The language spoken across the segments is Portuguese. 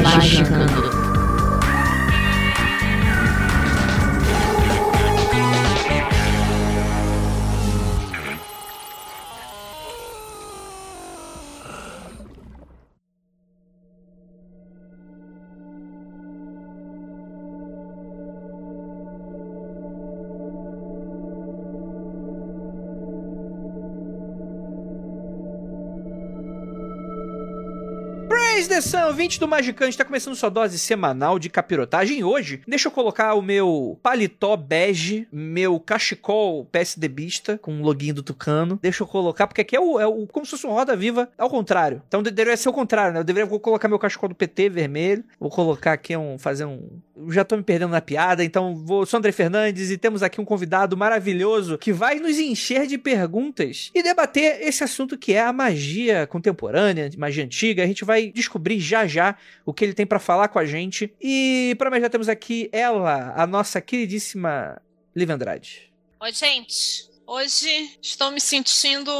Magicando. Praise the Sun, 20 do Magicante, está começando sua dose semanal de capirotagem. Hoje, deixa eu colocar o meu paletó bege, meu cachecol PSDBista, com o login do Tucano. Deixa eu colocar, porque aqui é o, é o como se fosse uma roda viva, ao contrário. Então de- deveria ser o contrário, né? Eu deveria vou colocar meu cachecol do PT vermelho, vou colocar aqui um, fazer um... Já tô me perdendo na piada, então vou... Sou André Fernandes e temos aqui um convidado maravilhoso que vai nos encher de perguntas e debater esse assunto que é a magia contemporânea, magia antiga. A gente vai descobrir já já o que ele tem pra falar com a gente. E para mais já temos aqui ela, a nossa queridíssima Liv Andrade. Oi, gente. Hoje estou me sentindo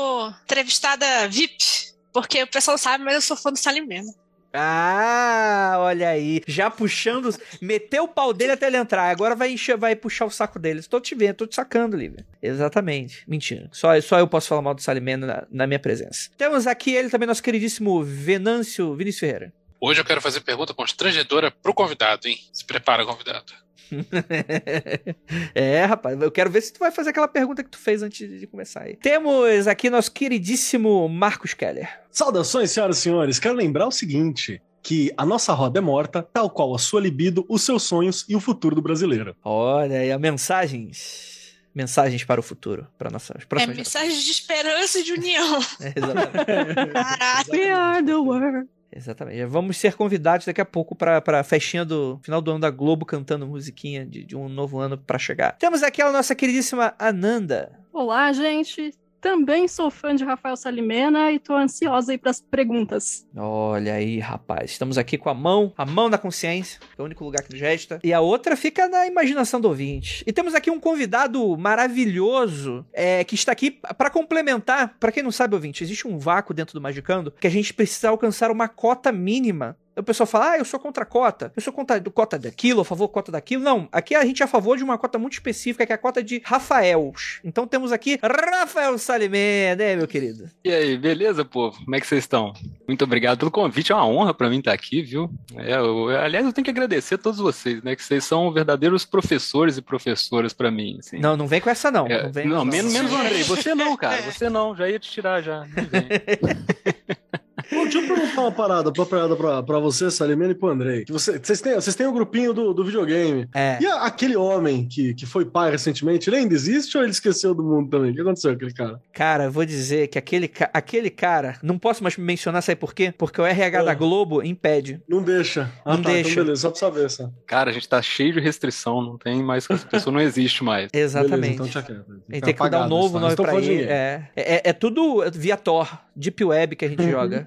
entrevistada VIP, porque o pessoal sabe, mas eu sou fã do Salimena. Ah, olha aí. Já puxando. Meteu o pau dele até ele entrar. Agora vai, encher, vai puxar o saco dele. Estou te vendo, tô te sacando, Lívia. Exatamente. Mentira. Só, só eu posso falar mal do Salimena na, na minha presença. Temos aqui ele também, nosso queridíssimo Venâncio Vinícius Ferreira. Hoje eu quero fazer pergunta constrangedora pro convidado, hein? Se prepara, convidado. é, rapaz, eu quero ver se tu vai fazer aquela pergunta que tu fez antes de começar aí. Temos aqui nosso queridíssimo Marcos Keller. Saudações, senhoras e senhores. Quero lembrar o seguinte: que a nossa roda é morta, tal qual a sua libido, os seus sonhos e o futuro do brasileiro. Olha aí, a mensagens. Mensagens para o futuro, para nossas É próximas mensagem de esperança e de união. gerações. Exatamente. Caraca. We are the world. Exatamente. Vamos ser convidados daqui a pouco para a festinha do final do ano da Globo cantando musiquinha de, de um novo ano para chegar. Temos aqui a nossa queridíssima Ananda. Olá, gente. Também sou fã de Rafael Salimena e tô ansiosa aí pras perguntas. Olha aí, rapaz. Estamos aqui com a mão, a mão da consciência, que é o único lugar que nos resta. E a outra fica na imaginação do ouvinte. E temos aqui um convidado maravilhoso é, que está aqui para complementar. Para quem não sabe, ouvinte, existe um vácuo dentro do Magicando que a gente precisa alcançar uma cota mínima. O pessoal fala, ah, eu sou contra a cota, eu sou contra a cota daquilo, a favor da cota daquilo. Não, aqui a gente é a favor de uma cota muito específica, que é a cota de Rafaels. Então temos aqui Rafael Salimé, né, meu querido? E aí, beleza, povo? Como é que vocês estão? Muito obrigado pelo convite, é uma honra pra mim estar aqui, viu? É, eu- aliás, eu tenho que agradecer a todos vocês, né? Que vocês são verdadeiros professores e professoras pra mim, assim. Não, não vem com essa não. É, não, vem não, menos, menos o Andrei. Você não, cara. Você não. Já ia te tirar já. Não vem. Pô, deixa eu perguntar uma parada pra, parada pra, pra você, Salimene e pro Andrei. Que você- Vocês têm, vocês têm o grupinho do, do videogame. É. E a- aquele homem que, que foi pai recentemente, ele ainda existe ou ele esqueceu do mundo também? O que aconteceu com aquele cara? Cara, eu vou dizer que aquele, aquele cara, não posso mais mencionar, sabe por quê? Porque o RH da Ah. Globo impede. Não deixa. Ah, Não tá, deixa. Então beleza, só pra saber, só. Cara, a gente tá cheio de restrição. Não tem mais. Essa pessoa não existe mais. Exatamente. Beleza, então tinha a gente tem que dar um novo nome estou pra ele. ninguém. É, é, é tudo via Tor, Deep Web que a gente joga.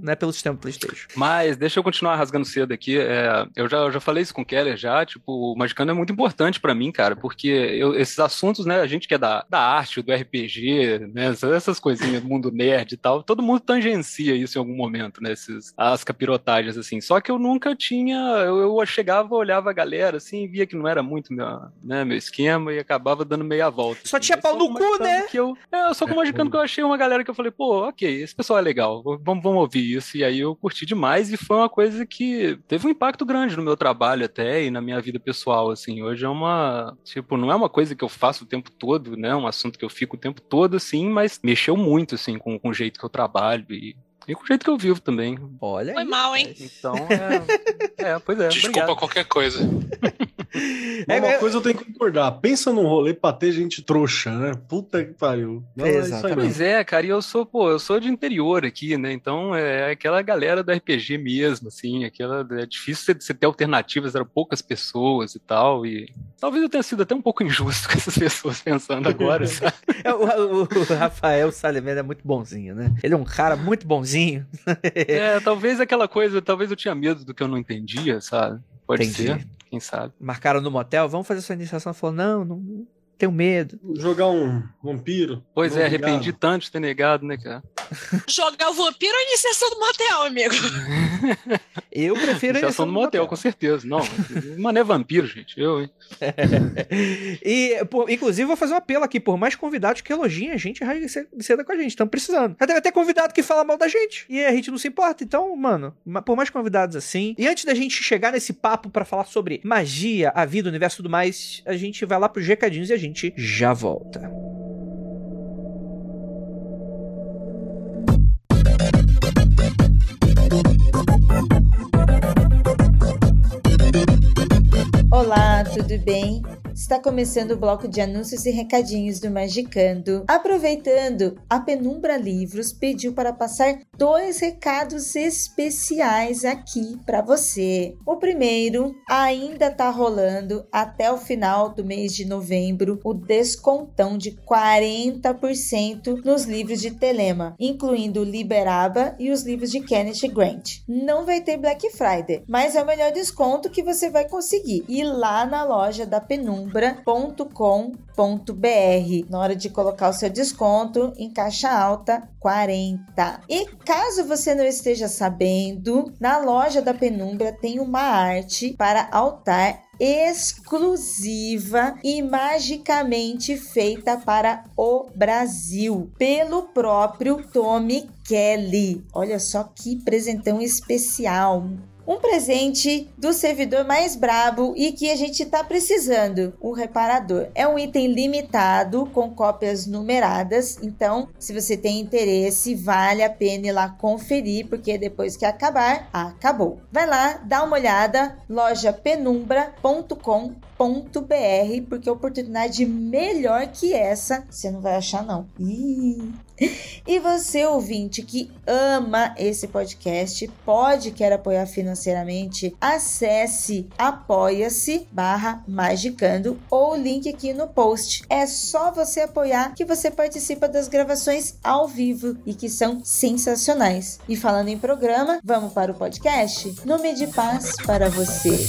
não é pelo sistema PlayStation. Mas deixa eu continuar rasgando cedo aqui. É, eu, já, eu já falei isso com o Keller já. Tipo, o Magicano é muito importante pra mim, cara, porque eu- esses assuntos, né? A gente que é da, da arte, do RPG, né? Essas, coisinhas do mundo nerd e tal, todo mundo tangencia isso em algum momento, né? Esses, as capirotagens, assim. Só que eu nunca tinha. Eu, eu chegava, olhava a galera assim, via que não era muito meu, né, meu esquema e acabava dando meia volta. Só assim. tinha pau só no cu, né? Que eu, é, só com o Magicano que eu achei uma galera que eu falei, pô, ok, esse pessoal é legal, vamos, vamos ouvir isso. E aí eu curti demais e foi uma coisa que teve um impacto grande no meu trabalho até e na minha vida pessoal, assim. Hoje é uma, tipo, não é uma coisa que eu faço o tempo todo, né? Um assunto que eu fico o tempo todo, assim, mas mexeu muito, assim, com, com o jeito que eu trabalho e, e com o jeito que eu vivo também. Olha Foi aí, mal, hein? Então, é, é pois é, Desculpa obrigado. qualquer coisa. É, Uma é- coisa eu tenho que concordar. Pensa num rolê pra ter gente trouxa, né? Puta que pariu. Não, é isso aí Exatamente. mesmo. Pois é, cara, e eu sou, pô, eu sou de interior aqui, né? Então é aquela galera do RPG mesmo, assim, aquela. É difícil você- você ter alternativas, eram poucas pessoas e tal. E talvez eu tenha sido até um pouco injusto com essas pessoas pensando agora, sabe? É, o, o- o Rafael Salimena é muito bonzinho, né? Ele é um cara muito bonzinho. É, talvez aquela coisa, talvez eu tinha medo do que eu não entendia, sabe? Pode Entendi. ser, quem sabe. Marcaram no motel, vamos fazer sua iniciação. Ela falou, não, não tenho medo. Jogar um vampiro. Pois é, obrigado. arrependi tanto de ter negado, né, cara? Jogar o vampiro ou a iniciação do motel, amigo? Eu prefiro Iniciação no motel, com certeza. Não, mané vampiro, gente. Eu, hein? E, por- inclusive, vou fazer um apelo aqui. Por mais convidados que elogiem a gente, rasga ce- seda com a gente. Estamos precisando. Já deve ter convidado que fala mal da gente. E a gente não se importa. Então, mano, ma- por mais convidados assim. E antes da gente chegar nesse papo pra falar sobre magia, a vida, o universo e tudo mais, a gente vai lá pros recadinhos e a gente já volta. Olá, tudo bem? Está começando o bloco de anúncios e recadinhos do Magicando. Aproveitando, a Penumbra Livros pediu para passar dois recados especiais aqui para você. O primeiro, ainda tá rolando até o final do mês de novembro o descontão de 40% nos livros de Telema, incluindo Liberaba e os livros de Kenneth Grant. Não vai ter Black Friday, mas é o melhor desconto que você vai conseguir. Ir lá na loja da penumbra.com.br. Na hora de colocar o seu desconto em caixa alta 40. E caso você não esteja sabendo, na loja da Penumbra tem uma arte para altar exclusiva e magicamente feita para o Brasil pelo próprio Tommy Kelly. Olha só que presentão especial. Um presente do servidor mais brabo e que a gente tá precisando, o reparador. É um item limitado com cópias numeradas, então se você tem interesse, vale a pena ir lá conferir, porque depois que acabar, acabou. Vai lá, dá uma olhada, lojapenumbra.com.br, porque oportunidade melhor que essa você não vai achar não. Ih. E você, ouvinte, que ama esse podcast, pode quer apoiar financeiramente, acesse apoia-se barra magicando ou link aqui no post. É só você apoiar que você participa das gravações ao vivo e que são sensacionais. E falando em programa, vamos para o podcast? Nome de paz para você.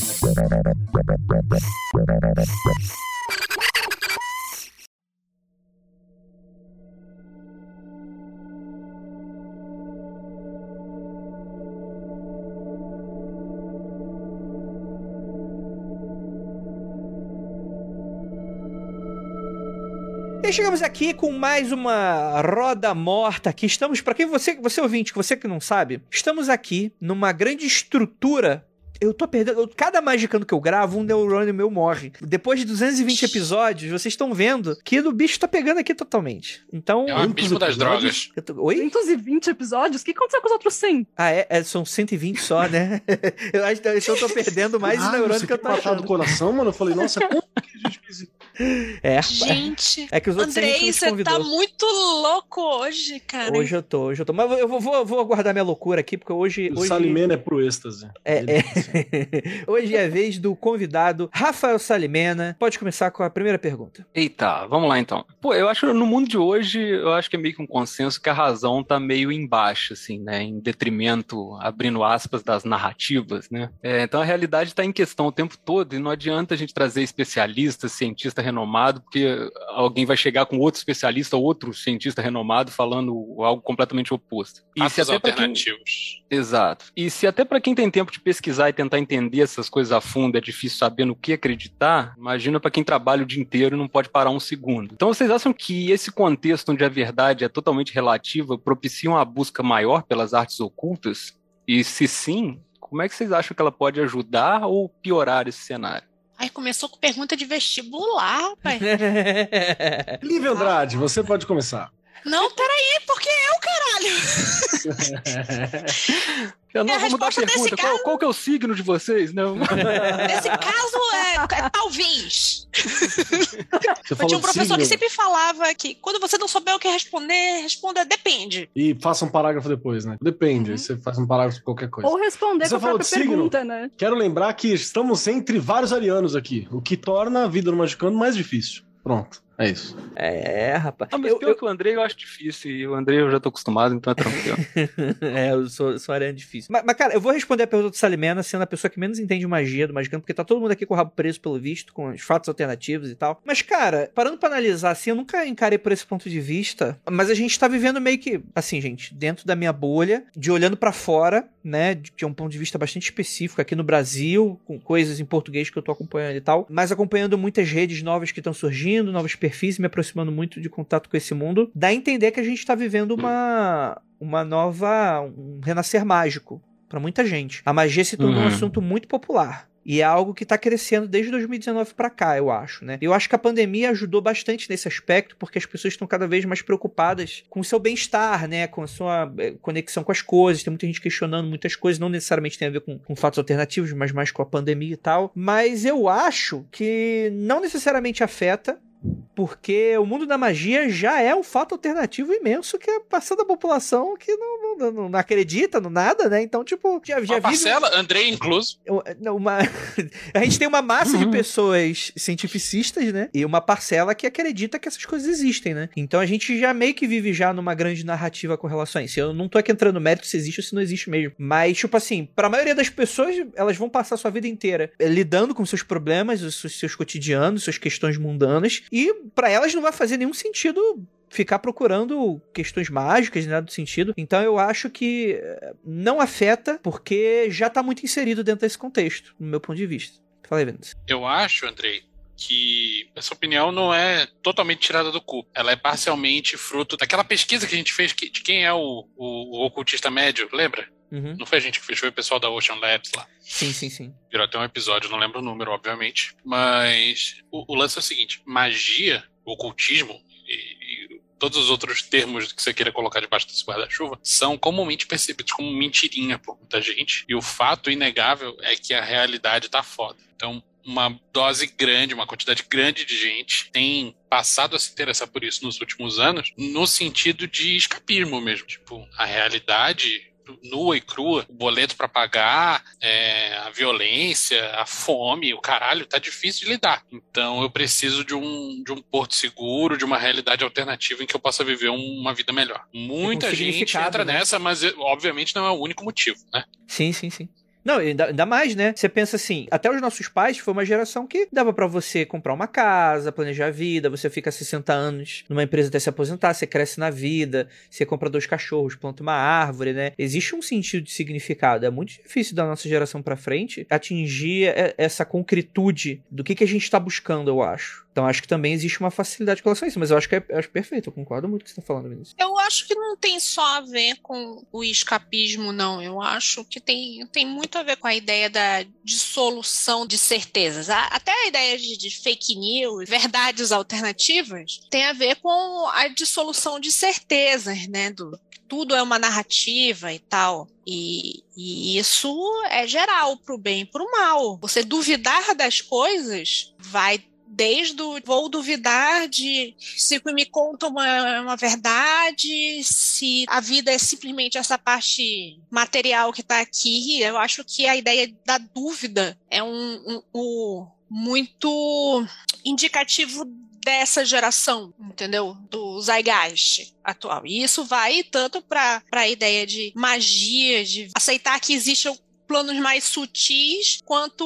E chegamos aqui com mais uma roda morta aqui. Estamos, para quem você, você ouvinte, você que não sabe, estamos aqui numa grande estrutura. Eu tô perdendo. eu- cada magicando que eu gravo, um neurônio meu morre. Depois de 220 episódios, vocês estão vendo que o bicho tá pegando aqui totalmente. Então. É o abismo das drogas. eu tô- Oi? 220 episódios? O que aconteceu com os outros 100? Ah, é, é, são 120 só, né? eu acho que eu tô perdendo mais Ah, neurônio que eu tô matar do achando. coração, mano? Eu falei, nossa, como que a gente fez isso? É. Gente, É que os outros a gente Andrei, você tá muito louco hoje, cara. Hoje eu tô, hoje eu tô. Mas eu vou, vou, vou guardar minha loucura aqui, porque hoje. O hoje... Salimena é pro êxtase. É, Ele- é. Hoje é a vez do convidado Rafael Salimena. Pode começar com a primeira pergunta. Eita, vamos lá então. Pô, eu acho no mundo de hoje, eu acho que é meio que um consenso que a razão tá meio embaixo, assim, né? Em detrimento, abrindo aspas, das narrativas, né? É, então a realidade está em questão o tempo todo e não adianta a gente trazer especialista, cientista renomado, porque alguém vai chegar com outro especialista, outro cientista renomado falando algo completamente oposto. E se até pra quem- alternativos. Exato. E se até para quem tem tempo de pesquisar e tentar entender essas coisas a fundo é difícil saber no que acreditar, imagina para quem trabalha o dia inteiro e não pode parar um segundo. Então vocês acham que esse contexto onde a verdade é totalmente relativa propicia uma busca maior pelas artes ocultas? E se sim, como é que vocês acham que ela pode ajudar ou piorar esse cenário? Ai, começou com pergunta de vestibular, pai. Lívia Andrade, você pode começar. Não, peraí, porque eu, caralho. Eu não a vou mudar a pergunta. Qual, qual que é o signo de vocês? Não. Nesse caso, é, é talvez. Você Eu tinha um professor signo que sempre falava que quando você não souber o que responder, responda depende. e faça um parágrafo depois, né? Depende, Uhum. você faz um parágrafo com qualquer coisa. Ou responder Você com a própria de signo? pergunta, né? Quero lembrar que estamos entre vários arianos aqui, o que torna a vida no Magicano mais difícil. Pronto, é isso. É, rapaz. Ah, mas Eu- pior que o Andrei eu acho difícil. E o Andrei eu já tô acostumado, então é tranquilo. é, eu sou, sou arena difícil. Mas, mas, cara, eu vou responder a pergunta do Salimena sendo a pessoa que menos entende magia do Magicano, porque tá todo mundo aqui com o rabo preso pelo visto, com os fatos alternativos e tal. Mas, cara, parando pra analisar assim, eu nunca encarei por esse ponto de vista, mas a gente tá vivendo meio que, assim, gente, dentro da minha bolha, de olhando pra fora, né, de, de um ponto de vista bastante específico aqui no Brasil, com coisas em português que eu tô acompanhando e tal, mas acompanhando muitas redes novas que estão surgindo, novos perfis, me aproximando muito de contato com esse mundo, dá a entender que a gente tá vivendo uma uma nova um renascer mágico pra muita gente. A magia se tornou um Uhum. assunto muito popular. E é algo que tá crescendo desde 2019 pra cá, eu acho, né? Eu acho que a pandemia ajudou bastante nesse aspecto, porque as pessoas estão cada vez mais preocupadas com o seu bem-estar, né? Com a sua eh, conexão com as coisas. Tem muita gente questionando muitas coisas, não necessariamente tem a ver com, com fatos alternativos, mas mais com a pandemia e tal. Mas eu acho que não necessariamente afeta, porque o mundo da magia já é um fato alternativo imenso que é passando a população que não, não, não, não acredita no nada, né? Então, tipo, já, já Uma vive parcela, Andrei incluso. não, uma... a gente tem uma massa de pessoas cientificistas, né? E uma parcela que acredita que essas coisas existem, né? Então a gente já meio que vive já numa grande narrativa com relação a isso. Eu não tô aqui entrando no mérito se existe ou se não existe mesmo. Mas, tipo assim, pra maioria das pessoas, elas vão passar a sua vida inteira eh, lidando com seus problemas, os seus, seus cotidianos, suas questões mundanas. E pra elas não vai fazer nenhum sentido ficar procurando questões mágicas, nada do sentido. Então eu acho que eh, não afeta, porque já tá muito inserido dentro desse contexto, no meu ponto de vista. Fala aí, Vinícius. Eu acho, Andrei, que essa opinião não é totalmente tirada do cu. Ela é parcialmente fruto daquela pesquisa que a gente fez de quem é o, o- o ocultista médio, lembra? Uhum. Não foi a gente que fez, foi o pessoal da Ocean Labs lá. Sim, sim, sim. Virou até um episódio, não lembro o número, obviamente. Mas o, o lance é o seguinte: magia, ocultismo e, e todos os outros termos que você queira colocar debaixo desse guarda-chuva são comumente percebidos como mentirinha por muita gente. E o fato inegável é que a realidade tá foda. Então, uma dose grande, uma quantidade grande de gente tem passado a se interessar por isso nos últimos anos, no sentido de escapismo mesmo. Tipo, a realidade nua e crua, o boleto pra pagar, é, a violência, a fome, o caralho, tá difícil de lidar. Então eu preciso de um, de um porto seguro, de uma realidade alternativa em que eu possa viver um- uma vida melhor. Muita gente significado, entra né? nessa, mas obviamente não é o único motivo, né? Sim, sim, sim. Não, ainda, ainda mais, né? Você pensa assim, até os nossos pais foi uma geração que dava pra você comprar uma casa, planejar a vida, você fica 60 anos numa empresa até se aposentar, você cresce na vida, você compra dois cachorros, planta uma árvore, né? Existe um sentido de significado. É muito difícil da nossa geração pra frente atingir essa concretude do que, que a gente tá buscando, eu acho. Então acho que também existe uma facilidade com relação a isso, mas eu acho que é, acho perfeito, eu concordo muito com o que você tá falando, Vinícius. Eu acho que não tem só a ver com o escapismo, não. Eu acho que tem, tem muito a ver com a ideia da dissolução de certezas. Até a ideia de, de fake news, verdades alternativas, tem a ver com a dissolução de certezas, né? Do, tudo é uma narrativa e tal. E, e isso é geral, pro bem e pro mal. Você duvidar das coisas vai desde o vou duvidar de se me contam uma, uma verdade, se a vida é simplesmente essa parte material que está aqui. Eu acho que a ideia da dúvida é um, um- um muito indicativo dessa geração, entendeu? Do Zeitgeist atual. E isso vai tanto para a ideia de magia, de aceitar que existem planos mais sutis, quanto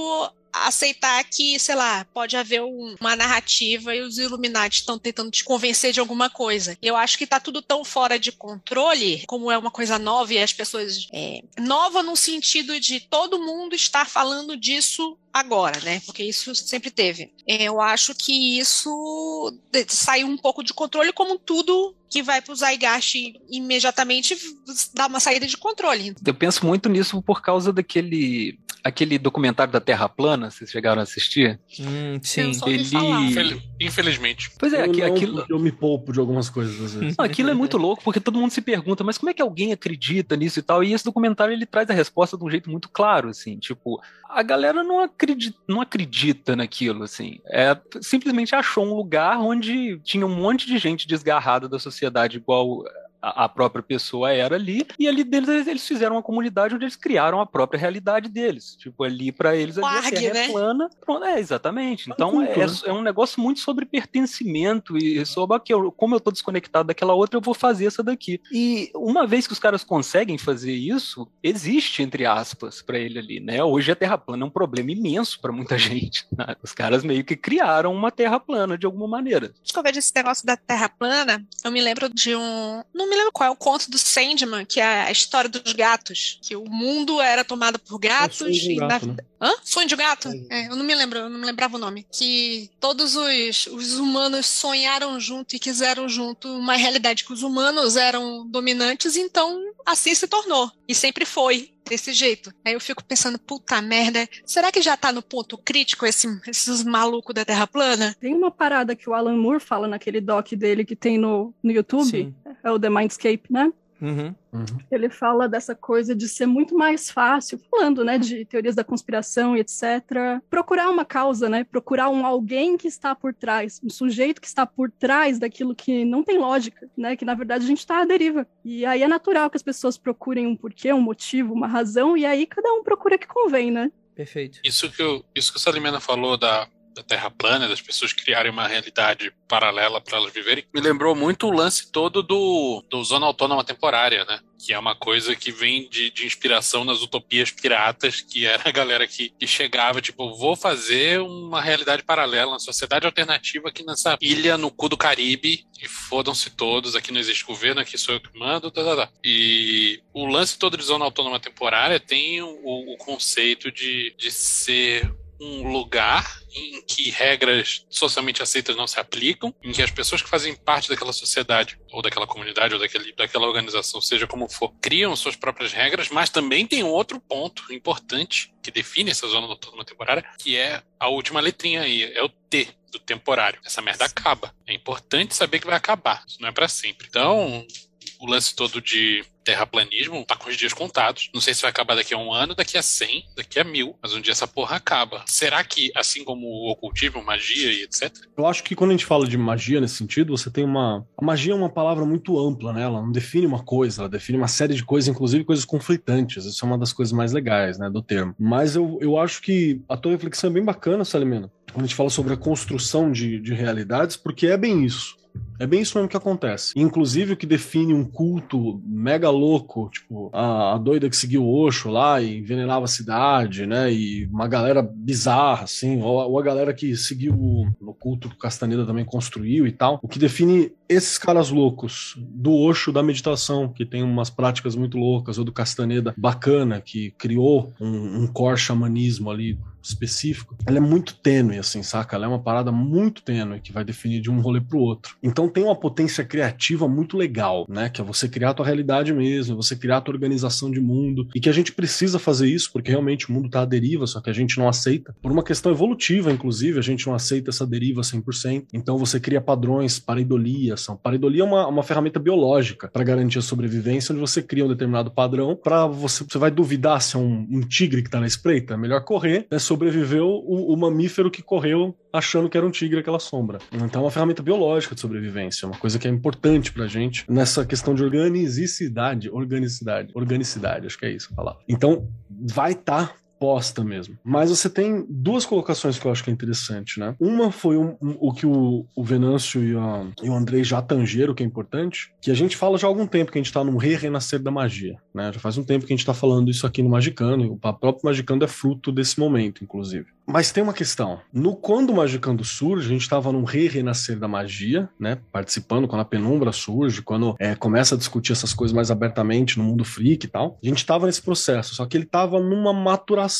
aceitar que, sei lá, pode haver um- uma narrativa e os Illuminati estão tentando te convencer de alguma coisa. Eu acho que tá tudo tão fora de controle, como é uma coisa nova e as pessoas. é, nova no sentido de todo mundo estar falando disso agora, né? Porque isso sempre teve. Eu acho que isso saiu um pouco de controle, como tudo que vai pro Zygarde imediatamente dar uma saída de controle. Eu penso muito nisso por causa daquele aquele documentário da Terra plana, vocês chegaram a assistir? Hum, sim. Ele- Infelizmente. Pois é, eu, aqui- não, aquilo, eu me poupo de algumas coisas às vezes. Não, aquilo é muito louco, porque todo mundo se pergunta, mas como é que alguém acredita nisso e tal? E esse documentário ele traz a resposta de um jeito muito claro, assim, tipo, a galera não acredita, não acredita naquilo, assim. É, simplesmente achou um lugar onde tinha um monte de gente desgarrada da sociedade igual a a própria pessoa era ali, e ali deles eles- eles fizeram uma comunidade onde eles criaram a própria realidade deles. Tipo, ali pra eles ali a terra né? é plana. Pronto, é, exatamente. É Então é, é um negócio muito sobre pertencimento e sobre que eu- como eu tô desconectado daquela outra, eu vou fazer essa daqui. E uma vez que os caras conseguem fazer isso, existe, entre aspas, pra ele ali, né? Hoje a Terra plana é um problema imenso pra muita gente. né? Os caras meio que criaram uma Terra plana de alguma maneira. Acho que eu vejo esse negócio da Terra plana, eu me lembro de um. Não me lembro qual é o conto do Sandman, que é a história dos gatos. Que o mundo era tomado por gatos É de um e na gato, né? Hã? Sonho de gato? É, eu não me lembro, eu não me lembrava o nome. Que todos os, os humanos sonharam junto e quiseram junto uma realidade que os humanos eram dominantes, então assim se tornou. E sempre foi desse jeito. Aí eu fico pensando, puta merda, será que já tá no ponto crítico esse, esses malucos da Terra plana? Tem uma parada que o Alan Moore fala naquele doc dele que tem no, no YouTube, Sim. é o The Mindscape, né? Uhum. Uhum. Ele fala dessa coisa de ser muito mais fácil, falando, né, de teorias da conspiração e etc. Procurar uma causa, né? Procurar um alguém que está por trás, um sujeito que está por trás daquilo que não tem lógica, né? Que na verdade a gente está à deriva. E aí é natural que as pessoas procurem um porquê, um motivo, uma razão, e aí cada um procura o que convém, né? Perfeito. Isso que, eu, isso que o Salimena falou da, da Terra plana, das pessoas criarem uma realidade paralela para elas viverem, me lembrou muito o lance todo do, do Zona Autônoma Temporária, né? Que é uma coisa que vem de, de inspiração nas utopias piratas, que era a galera que, que chegava, tipo, vou fazer uma realidade paralela, uma sociedade alternativa aqui nessa ilha no cu do Caribe, e fodam-se todos, aqui não existe governo, aqui sou eu que mando, tá, tá, tá. E o lance todo de Zona Autônoma Temporária tem o, o conceito de, de ser um lugar em que regras socialmente aceitas não se aplicam, em que as pessoas que fazem parte daquela sociedade, ou daquela comunidade, ou daquele, daquela organização, seja como for, criam suas próprias regras, mas também tem um outro ponto importante que define essa zona autônoma temporária, que é a última letrinha aí, é o T do temporário. Essa merda acaba. É importante saber que vai acabar. Isso não é para sempre. Então, o lance todo de terraplanismo tá com os dias contados. Não sei se vai acabar daqui a um ano, daqui a cem, daqui a mil, mas um dia essa porra acaba. Será que, assim como o ocultismo, magia e etc., Eu acho que quando a gente fala de magia nesse sentido, você tem uma. A magia é uma palavra muito ampla, né? Ela não define uma coisa, ela define uma série de coisas, inclusive coisas conflitantes. Isso é uma das coisas mais legais, né, do termo. Mas eu, eu acho que a tua reflexão é bem bacana, Salimena, a gente fala sobre a construção de, de realidades, porque é bem isso. É bem isso mesmo que acontece. Inclusive, o que define um culto mega louco, tipo, a, a doida que seguiu o Osho lá e envenenava a cidade, né? E uma galera bizarra, assim, ou, ou a galera que seguiu o, culto que o Castaneda também construiu e tal. O que define esses caras loucos do Osho da meditação, que tem umas práticas muito loucas, ou do Castaneda bacana, que criou um, um core xamanismo ali específico, ela é muito tênue, assim, saca? Ela é uma parada muito tênue que vai definir de um rolê pro outro. Então tem uma potência criativa muito legal, né? Que é você criar a tua realidade mesmo, você criar a tua organização de mundo, e que a gente precisa fazer isso, porque realmente o mundo tá à deriva, só que a gente não aceita. Por uma questão evolutiva, inclusive, a gente não aceita essa deriva 100%. Então você cria padrões, pareidolia, são. Pareidolia é uma, uma ferramenta biológica para garantir a sobrevivência, onde você cria um determinado padrão para você, você vai duvidar se é um, um tigre que tá na espreita, é melhor correr, né? Sobreviveu o, o mamífero que correu achando que era um tigre aquela sombra. Então é uma ferramenta biológica de sobrevivência, uma coisa que é importante pra gente nessa questão de organicidade, organicidade, organicidade, acho que é isso a palavra. Então vai estar posta mesmo. Mas você tem duas colocações que eu acho que é interessante, né? Uma foi um- um- o que o, o Venâncio e, a- e o Andrei já tangeram, que é importante, que a gente fala já há algum tempo que a gente tá num re-renascer da magia, né? Já faz um tempo que a gente tá falando isso aqui no Magicano, e o próprio Magicando é fruto desse momento, inclusive. Mas tem uma questão. No quando o Magicando surge, a gente estava num re-renascer da magia, né? Participando quando a penumbra surge, quando é, começa a discutir essas coisas mais abertamente no mundo freak e tal. A gente estava nesse processo, só que ele estava numa maturação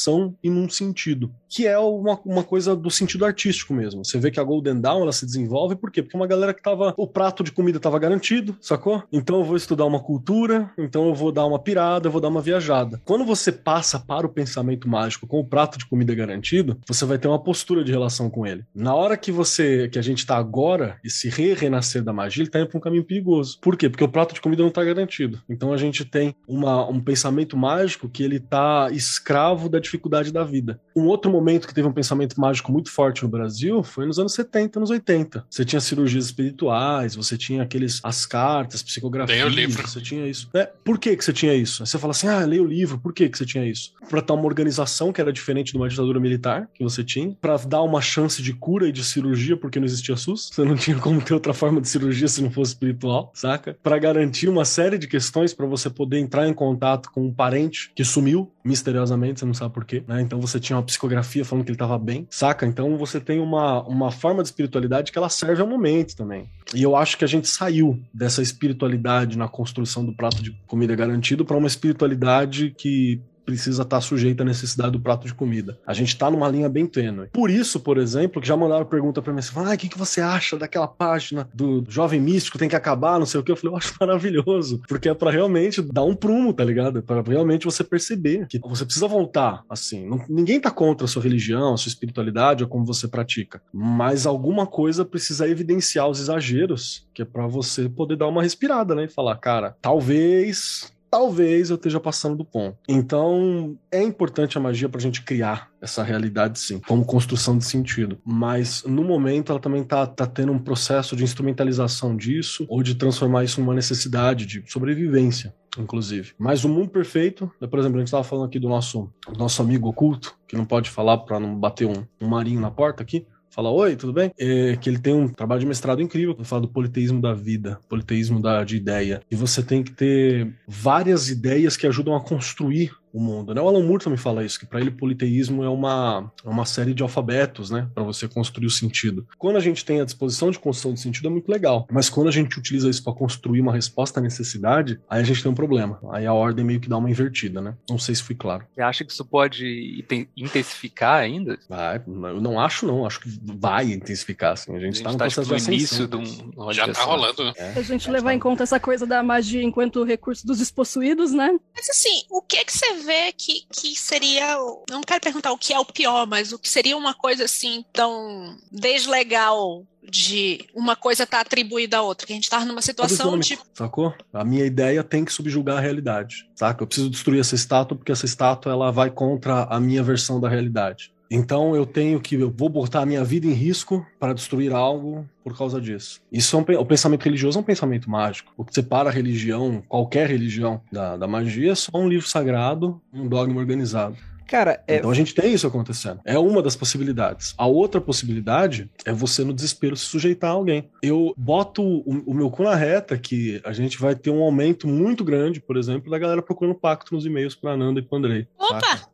e num sentido. Que é uma, uma coisa do sentido artístico mesmo. Você vê que a Golden Dawn ela se desenvolve, por quê? Porque uma galera que tava. O prato de comida tava garantido, sacou? Então eu vou estudar uma cultura, então eu vou dar uma pirada, eu vou dar uma viajada. Quando você passa para o pensamento mágico com o prato de comida garantido, você vai ter uma postura de relação com ele. Na hora que você, que a gente tá agora, esse re-renascer da magia, ele tá indo pra um caminho perigoso. Por quê? Porque o prato de comida não tá garantido. Então a gente tem uma, um pensamento mágico que ele tá escravo da dificuldade da vida. Um outro momento que teve um pensamento mágico muito forte no Brasil foi nos anos 70, anos 80. Você tinha cirurgias espirituais, você tinha aqueles as cartas, psicografias, Tem o livro. você tinha isso. É, por que que você tinha isso? Aí você fala assim: "Ah, leia o livro". Por que que você tinha isso? Para ter uma organização que era diferente de uma ditadura militar que você tinha, para dar uma chance de cura e de cirurgia porque não existia SUS. Você não tinha como ter outra forma de cirurgia se não fosse espiritual, saca? Para garantir uma série de questões para você poder entrar em contato com um parente que sumiu misteriosamente, você não sabe por quê, né? Então você tinha uma psicografia falando que ele estava bem, saca? Então você tem uma, uma forma de espiritualidade que ela serve ao momento também. E eu acho que a gente saiu dessa espiritualidade na construção do prato de comida garantido para uma espiritualidade que precisa estar sujeita à necessidade do prato de comida. A gente tá numa linha bem tênue. Por isso, por exemplo, que já mandaram pergunta para mim assim, ah, o que, que você acha daquela página do jovem místico tem que acabar, não sei o que. Eu falei, eu acho maravilhoso, porque é para realmente dar um prumo, tá ligado? É para realmente você perceber que você precisa voltar, assim. Não- ninguém tá contra a sua religião, a sua espiritualidade ou como você pratica, mas alguma coisa precisa evidenciar os exageros, que é para você poder dar uma respirada, né? E falar, cara, talvez talvez eu esteja passando do ponto. Então, é importante a magia pra gente criar essa realidade, sim, como construção de sentido. Mas, no momento, ela também tá, tá tendo um processo de instrumentalização disso, ou de transformar isso numa necessidade de sobrevivência. Inclusive. Mas o mundo perfeito, né, por exemplo, a gente estava falando aqui do nosso, nosso amigo oculto, que não pode falar para não bater um, um marinho na porta aqui, fala oi, tudo bem? É, que ele tem um trabalho de mestrado incrível, que fala do politeísmo da vida, politeísmo da, de ideia. E você tem que ter várias ideias que ajudam a construir o mundo. Né? O Alan Moore também fala isso, que para ele politeísmo é uma, é uma série de alfabetos, né, para você construir o sentido. Quando a gente tem a disposição de construção de sentido é muito legal, mas quando a gente utiliza isso para construir uma resposta à necessidade, aí a gente tem um problema. Aí a ordem meio que dá uma invertida, né? Não sei se fui claro. Você acha que isso pode inten- intensificar ainda? Vai, eu não acho não, acho que vai intensificar, assim. A gente, está no tá processo tipo, de início ascensão. de um. olha Já tá só. rolando, né? É, Se a gente levar está. em conta essa coisa da magia enquanto recurso dos despossuídos, né? Mas assim, o que que você vê que, que seria. Não quero perguntar o que é o pior, mas o que seria uma coisa assim tão deslegal de uma coisa estar atribuída à outra. Que a gente tá numa situação de. Sacou? A minha ideia tem que subjugar a realidade, saca? Eu preciso destruir essa estátua porque essa estátua ela vai contra a minha versão da realidade. Então eu tenho que eu vou botar a minha vida em risco para destruir algo por causa disso. Isso é um, o pensamento religioso é um pensamento mágico. O que separa a religião, qualquer religião da, da magia, é só um livro sagrado, um dogma organizado. Cara, é, Então a gente tem isso acontecendo. É uma das possibilidades. A outra possibilidade é você, no desespero, se sujeitar a alguém. Eu boto o, o meu cu na reta que a gente vai ter um aumento muito grande, por exemplo, da galera procurando pacto nos e-mails pra Nanda e pro Andrei. Opa! saca?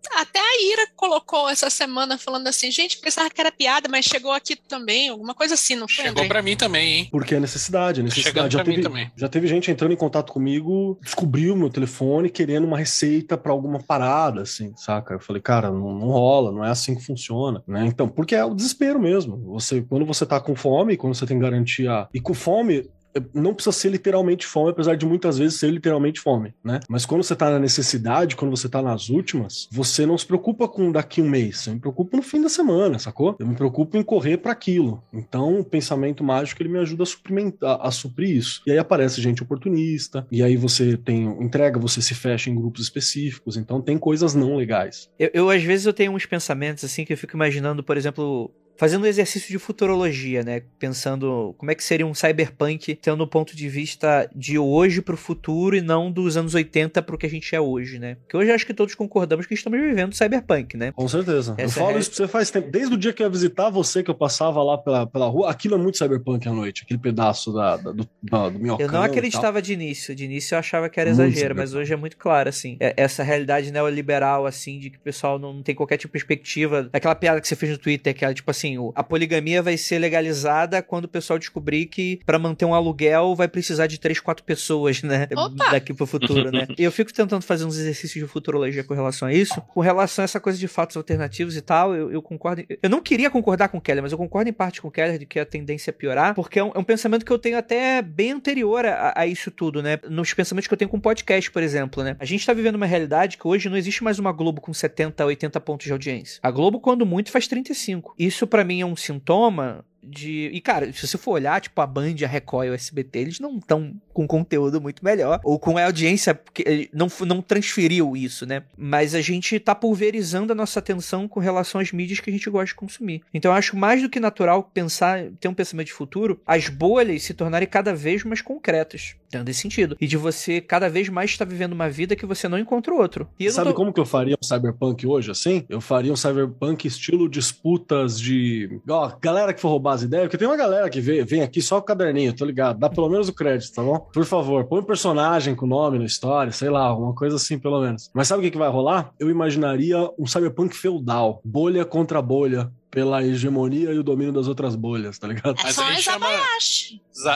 Ira colocou essa semana falando assim, gente, pensava que era piada, mas chegou aqui também, alguma coisa assim, não foi? Chegou pra mim também, hein? Porque é necessidade, é Chegando necessidade. Já pra mim teve, também. já teve gente entrando em contato comigo, descobriu meu telefone querendo uma receita pra alguma parada, assim, saca? Eu falei, cara, não, não rola, não é assim que funciona, né? Então, porque é o desespero mesmo. Você, quando você tá com fome, quando você tem garantia. E com fome, não precisa ser literalmente fome, apesar de muitas vezes ser literalmente fome, né? Mas quando você tá na necessidade, quando você tá nas últimas, você não se preocupa com daqui um mês, você me preocupa no fim da semana, sacou? Eu me preocupo em correr para aquilo. Então, o pensamento mágico ele me ajuda a suprimentar, a suprir isso. E aí aparece gente oportunista, e aí você tem entrega, você se fecha em grupos específicos, então tem coisas não legais. Eu, eu, às vezes eu tenho uns pensamentos assim que eu fico imaginando, por exemplo, fazendo um exercício de futurologia, né? Pensando como é que seria um cyberpunk tendo um ponto de vista de hoje pro futuro e não dos anos 80 pro que a gente é hoje, né? Porque hoje eu acho que todos concordamos que estamos vivendo cyberpunk, né? Com certeza. eu Essa falo é- isso pra você faz tempo. Desde o dia que eu ia visitar você, que eu passava lá pela, pela rua, aquilo é muito cyberpunk à noite, aquele pedaço da, da- do, da, do minhocão Eu não acreditava de início. De início eu achava que era Muito exagero, mas cyberpunk. hoje é muito claro, assim. É- Essa realidade neoliberal, assim, de que o pessoal não tem qualquer tipo de perspectiva. Aquela piada que você fez no Twitter, que era tipo assim, assim, a poligamia vai ser legalizada quando o pessoal descobrir que pra manter um aluguel vai precisar de três, quatro pessoas, né? Opa! Daqui pro futuro, né? E eu fico tentando fazer uns exercícios de futurologia com relação a isso. Com relação a essa coisa de fatos alternativos e tal, eu, eu concordo. Eu não queria concordar com o Keller, mas eu concordo em parte com o Keller de que a tendência é piorar, porque é um, é um pensamento que eu tenho até bem anterior a, a isso tudo, né? Nos pensamentos que eu tenho com podcast, por exemplo, né? A gente tá vivendo uma realidade que hoje não existe mais uma Globo com 70, 80 pontos de audiência. A Globo, quando muito, faz 35. Isso pra mim é um sintoma de. E, cara, se você for olhar, tipo, a Band, a Record e o SBT, eles não estão com conteúdo muito melhor. Ou com a audiência, porque eh, não, não transferiu isso, né? Mas a gente tá pulverizando a nossa atenção com relação às mídias que a gente gosta de consumir. Então eu acho mais do que natural pensar, ter um pensamento de futuro, as bolhas se tornarem cada vez mais concretas. Dentro desse sentido. E de você cada vez mais estar vivendo uma vida que você não encontra o outro. E Sabe tô- como que eu faria um cyberpunk hoje, assim? Eu faria um cyberpunk estilo disputas de. Ó, galera que for roubar as ideias, porque tem uma galera que vem, vem aqui só com o caderninho, tô ligado? Dá pelo menos o crédito, tá bom? Por favor, põe um personagem com nome na história, sei lá, alguma coisa assim, pelo menos. Mas sabe o que, que vai rolar? Eu imaginaria um cyberpunk feudal, bolha contra bolha. Pela hegemonia e o domínio das outras bolhas, tá ligado? É Mas só aí as chama-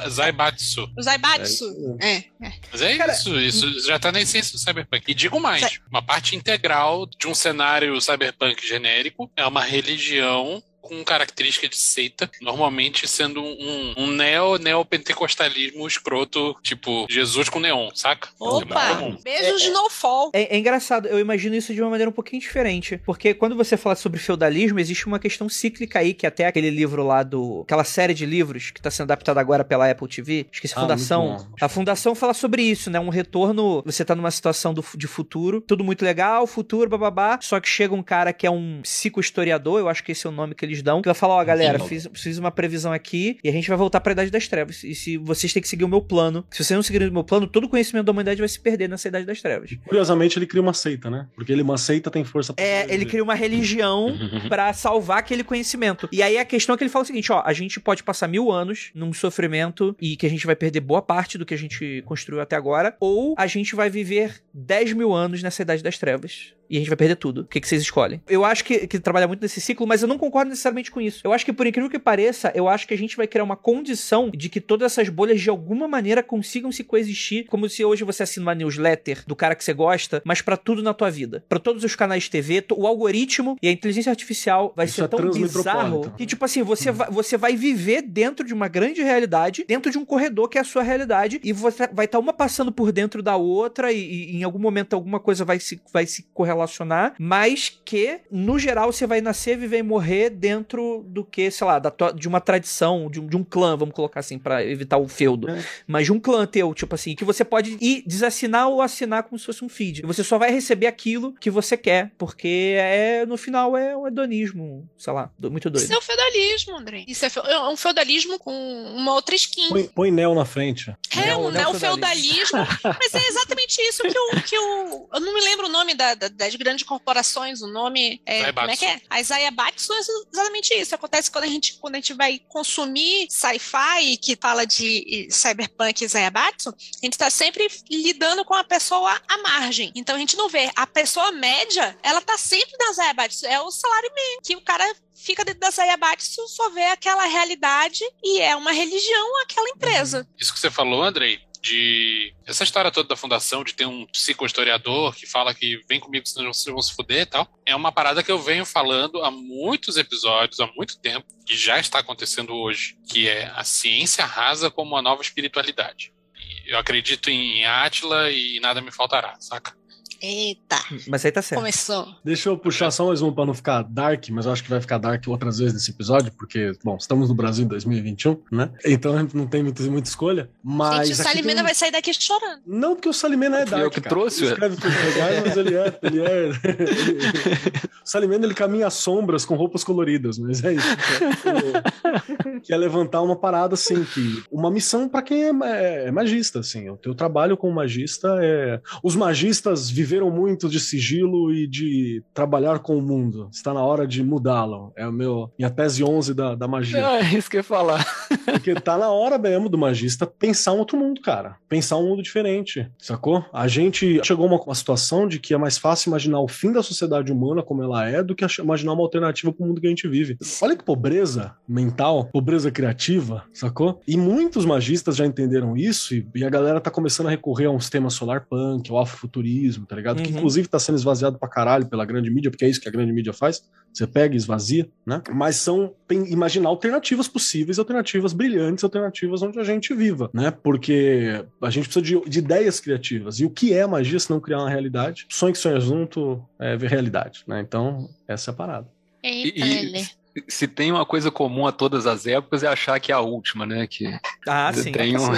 Zaibatsu. Os Aibatsu. É, é. Mas é Cara, isso, isso já tá na essência do Cyberpunk. E digo mais, uma parte integral de um cenário Cyberpunk genérico é uma religião com característica de seita, normalmente sendo um, um neo neopentecostalismo escroto, tipo Jesus com neon, saca? É Opa! comum. Beijos de Snowfall. É, é engraçado, eu imagino isso de uma maneira um pouquinho diferente. Porque quando você fala sobre feudalismo, existe uma questão cíclica aí, que até aquele livro lá do. aquela série de livros que tá sendo adaptada agora pela Apple TV, esqueci a Ah, Fundação. A Fundação fala sobre isso, né? Um retorno. Você tá numa situação do, de futuro, tudo muito legal, futuro, bababá. Só que chega um cara que é um psicohistoriador, eu acho que esse é o nome que eles dão, que vai falar: ó, galera, Sim. fiz, fiz uma previsão aqui e a gente vai voltar pra Idade das Trevas. E se vocês têm que seguir o meu plano, se vocês não seguirem o meu plano, todo o conhecimento da humanidade vai se perder nessa Idade das Trevas. Curiosamente, ele cria uma seita, né? Porque ele uma seita tem força pra É, ele cria uma religião pra salvar aquele conhecimento. E aí a questão é que ele fala o seguinte, ó, a gente pode passar mil anos num sofrimento e que a gente vai perder boa parte do que a gente construiu até agora, ou a gente vai viver 10 mil anos nessa idade das trevas. E a gente vai perder tudo. O que, que vocês escolhem? Eu acho que, que trabalha muito nesse ciclo, mas eu não concordo necessariamente com isso. Eu acho que, por incrível que pareça, eu acho que a gente vai criar uma condição de que todas essas bolhas, de alguma maneira, consigam se coexistir. Como se hoje você assina uma newsletter do cara que você gosta, mas pra tudo na tua vida. Pra todos os canais de TV, o algoritmo e a inteligência artificial vai Isso ser é tão bizarro que, tipo assim, você, vai, você vai viver dentro de uma grande realidade, dentro de um corredor que é a sua realidade, e você vai estar uma passando por dentro da outra, e, e em algum momento alguma coisa vai se, vai se correlacionar, mas que, no geral, você vai nascer, viver e morrer dentro do que, sei lá, da tua- de uma tradição, de um, de um clã, vamos colocar assim, pra evitar o feudo. É. Mas de um clã teu, tipo assim, que você pode ir desassinar ou assinar como se fosse um feed. E você só vai receber aquilo que você quer, porque é, no final é um hedonismo, sei lá, muito doido. Isso é o feudalismo, André. Isso é, fe- é um feudalismo com uma outra skin. Põe, põe Neo na frente. É, Neo- um neofeudalismo. Mas é exatamente isso que o. Que o eu não me lembro o nome da- da- das grandes corporações, o nome. É, como é que é? A Zaibatsu é exatamente isso. Acontece quando a gente, quando a gente vai consumir sci-fi que fala de cyberpunk e Zaibatsu, a gente tá sempre lidando com a pessoa à margem. Então a gente não vê. A pessoa média, ela tá sempre na Zaibatsu. É o salário mínimo. Que o cara fica dentro da Zaibatsu, só vê aquela realidade e é uma religião aquela empresa. Isso que você falou, Andrei, de essa história toda da fundação, de ter um psicohistoriador que fala que vem comigo senão vocês vão se fuder e tal, é uma parada que eu venho falando há muitos episódios, há muito tempo, que já está acontecendo hoje, que é a ciência rasa como uma nova espiritualidade. Eu acredito em Átila e nada me faltará, saca? Eita, Mas aí tá certo. começou. Deixa eu puxar só mais um pra não ficar dark, mas eu acho que vai ficar dark outras vezes nesse episódio, porque, bom, estamos no Brasil em 2021, né? Então a gente não tem muita, muita escolha. Mas. Gente, o Salimena tem vai sair daqui chorando. Não, porque o Salimena é dark. eu que cara. trouxe, Ele escreve coisas legais, mas ele é. Ele é o Salimena ele caminha às sombras com roupas coloridas, mas é isso. Que é, que é levantar uma parada assim, que. Uma missão pra quem é, é- é magista, assim. O teu trabalho como magista é. Os magistas vivendo viveram muito de sigilo e de trabalhar com o mundo. Está na hora de mudá-lo. É o meu minha tese 11 da, da magia. É isso que eu ia falar. Porque tá na hora mesmo do magista pensar um outro mundo, cara. Pensar um mundo diferente, sacou? A gente chegou a uma, uma situação de que é mais fácil imaginar o fim da sociedade humana como ela é do que imaginar uma alternativa pro mundo que a gente vive. Olha que pobreza mental, pobreza criativa, sacou? E muitos magistas já entenderam isso e, e a galera tá começando a recorrer a um sistema solar punk, ao afrofuturismo, tá ligado? Que Uhum. inclusive tá sendo esvaziado pra caralho pela grande mídia, porque é isso que a grande mídia faz. Você pega e esvazia, né? Mas são tem, imaginar alternativas possíveis, alternativas brilhantes, alternativas onde a gente viva, né? Porque a gente precisa de, de ideias criativas. E o que é magia se não criar uma realidade? Sonho que sonha junto é ver realidade, né? Então, essa é a parada. Eita, E- Lelê. Se tem uma coisa comum a todas as épocas é achar que é a última, né? Que Ah, sim. tem um-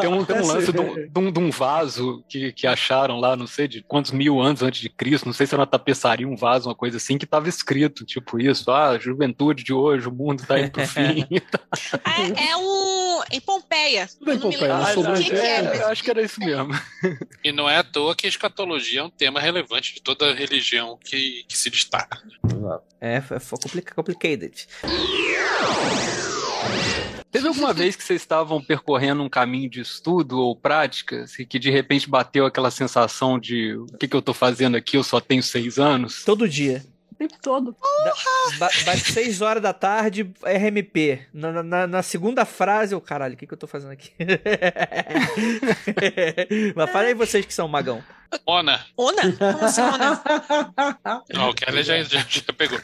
tem um, tem um lance de um, de um- de um vaso que, que acharam lá, não sei de quantos mil anos antes de Cristo, não sei se era uma tapeçaria, um vaso, uma coisa assim, que tava escrito, tipo isso, ah, juventude de hoje, o mundo tá indo pro fim. É, é um. Em Pompeia. Tudo em Eu não me Pompeia, lembro é, É, mas- acho que era isso mesmo. E não é à toa que a escatologia é um tema relevante de toda religião que, que se destaca. É, foi foi complica- complicated. Teve alguma vez que vocês estavam percorrendo um caminho de estudo ou práticas e que de repente bateu aquela sensação de o que, que eu tô fazendo aqui, eu só tenho seis anos? Todo dia. O tempo todo. Ba das 6 horas da tarde, RMP. Na, na- na segunda frase, eu, caralho, o que, que eu tô fazendo aqui? Mas fala aí vocês que são magão. Ona, Ona? Como assim, Ona? ó, o Kelly já, já, já pegou.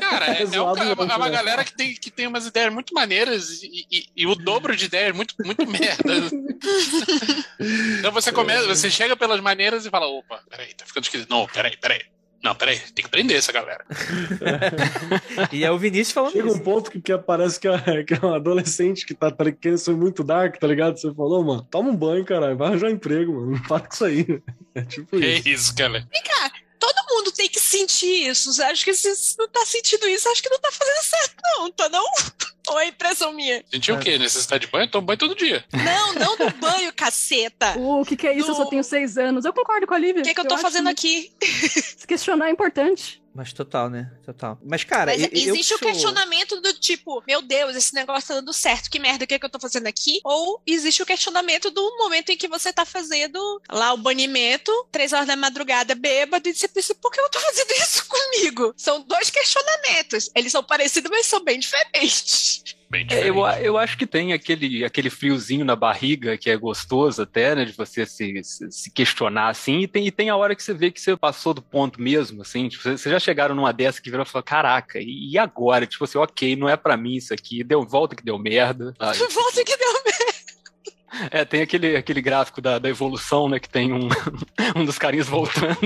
Cara, é, é, um é uma, mesmo, é uma né? galera que tem, que tem umas ideias muito maneiras e, e- e o dobro de ideias muito, muito merda. então você começa, você chega pelas maneiras e fala, opa, peraí, tá ficando esquisito. Não, peraí, peraí. Não, peraí, tem que prender essa galera. E é o Vinícius falando Chega isso. um ponto que, que parece que é, que é um adolescente que tá, tá querendo ser muito dark, tá ligado? Você falou, mano, toma um banho, caralho, vai arranjar emprego, mano. Não para com isso aí. É tipo É isso. isso, Kelly. Todo mundo tem que sentir isso. Acha que se você não tá sentindo isso, acho que não tá fazendo certo, não, tá não? Ou é impressão minha? Sentiu o quê? Necessidade de banho? Tomo banho todo dia. Não, não no banho, caceta. O que, que é isso? Eu só Do- tenho seis anos. Eu concordo com a Lívia. O que, é que eu tô acho fazendo aqui? Se questionar é importante. Mas total, né? Total. Mas, cara, Mas eu- eu existe o sou- questionamento do tipo, meu Deus, esse negócio tá dando certo, que merda, o que, é que eu tô fazendo aqui? Ou existe o questionamento do momento em que você tá fazendo lá o banimento, três horas da madrugada, bêbado, e você pensa, por que eu tô fazendo isso comigo? São dois questionamentos. Eles são parecidos, mas são bem diferentes. Bem É, eu, diferente. eu acho que tem aquele, aquele friozinho na barriga que é gostoso até, né? De você se, se, se questionar assim. E tem, e tem a hora que você vê que você passou do ponto mesmo, assim. Tipo, vocês já chegaram numa dessa que virou e falou: caraca, e, e agora? Tipo assim, ok, não é pra mim isso aqui. Deu volta que deu merda. sabe? Volta que deu É, tem aquele, aquele gráfico da, da evolução, né? Que tem um, um dos carinhas voltando.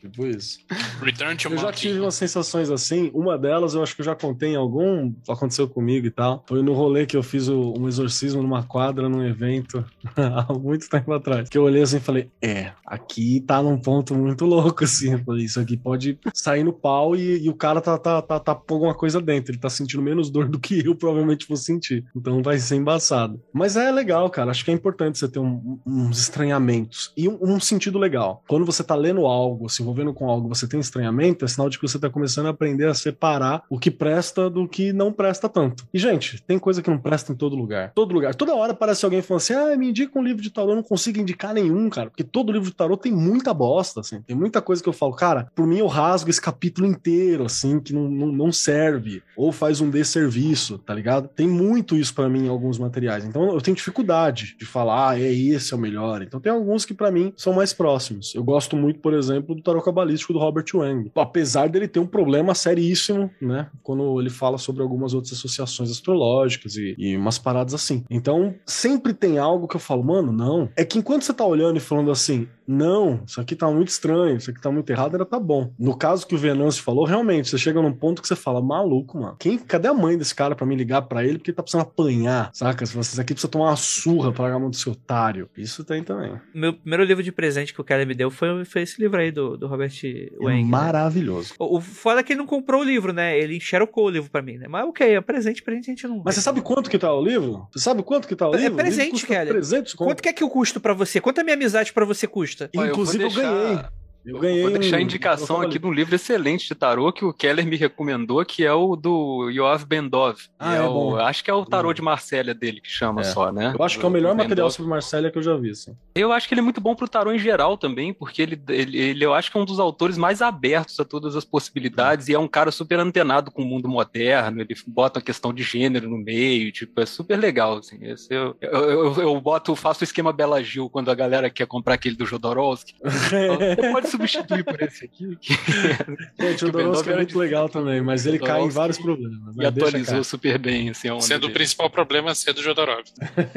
Tipo isso. Return to Eu já tive umas sensações assim. Uma delas eu acho que eu já contei em algum. Aconteceu comigo e tal. Foi no rolê que eu fiz o- um exorcismo numa quadra, num evento, há muito tempo atrás. Que eu olhei assim e falei: É, aqui tá num ponto muito louco, assim. Eu falei, isso aqui pode sair no pau e, e o cara tá, tá, tá, tá com alguma coisa dentro. Ele tá sentindo menos dor do que eu provavelmente vou sentir. Então vai ser embaçado. Mas é legal, cara. Acho que é importante você ter um- uns estranhamentos. E um, um sentido legal. Quando você tá lendo algo, se envolvendo com algo, você tem estranhamento, é sinal de que você tá começando a aprender a separar o que presta do que não presta tanto. E, gente, tem coisa que não presta em todo lugar. Todo lugar. Toda hora aparece alguém falando assim: ah, me indica um livro de tarô. Eu não consigo indicar nenhum, cara. Porque todo livro de tarô tem muita bosta, assim. Tem muita coisa que eu falo, cara, por mim eu rasgo esse capítulo inteiro, assim, que não, não, não serve. Ou faz um desserviço, tá ligado? Tem muito isso pra mim em alguns materiais. Então eu tenho dificuldade de falar, ah, é esse é o melhor. Então tem alguns que pra mim são mais próximos. Eu gosto muito, por exemplo, do tarot cabalístico do Robert Wang. Apesar dele ter um problema seríssimo, né? Quando ele fala sobre algumas outras associações astrológicas e, e umas paradas assim. Então sempre tem algo que eu falo, mano, não. É que enquanto você tá olhando e falando assim, não, isso aqui tá muito estranho, isso aqui tá muito errado, ainda tá bom. No caso que o Venâncio falou, realmente, você chega num ponto que você fala, maluco, mano. Quem, cadê a mãe desse cara pra me ligar pra ele? Porque ele tá precisando apanhar, saca? Se você aqui precisa tomar uma surra pra largar a mão desse otário. Isso tem também. Meu primeiro livro de presente que o Kelly me deu foi, foi esse livro aí do, do Robert É Wang. né? maravilhoso. O, o foda é que ele não comprou o livro, né? Ele enxerocou o livro pra mim, né? Mas ok, é presente, presente a gente não. Mas você sabe quanto que tá o livro? Você sabe quanto que tá o É livro? O livro presente, custa Kelly. 300 conto. Quanto que é que eu custo pra você? Quanto a minha amizade pra você custa? Lista. Eu Inclusive, eu, deixar- ganhei. Eu ganhei. Vou deixar a indicação aqui de um livro excelente de tarô que o Keller me recomendou, que é o do Yoav Bendov. Ah, E é o- bom. Acho que é o tarô de Marcélia dele que chama É. só, né? Eu acho que é o melhor material sobre Marcélia que eu já vi. Assim. Eu acho que ele é muito bom pro tarô em geral também, porque ele, ele, ele- eu acho que é um dos autores mais abertos a todas as possibilidades e é um cara super antenado com o mundo moderno, ele bota a questão de gênero no meio, tipo, é super legal, assim. Esse eu, eu, eu, eu boto, faço o esquema Bela Gil quando a galera quer comprar aquele do Jodorowsky. Então, Você pode substituir por esse aqui, que Gente, o o Dorovski é era muito legal também, mas ele cai em Jodorowsky vários problemas. e atualizou cá. super bem, assim, a Sendo o dele. principal problema ser do Jodorowsky.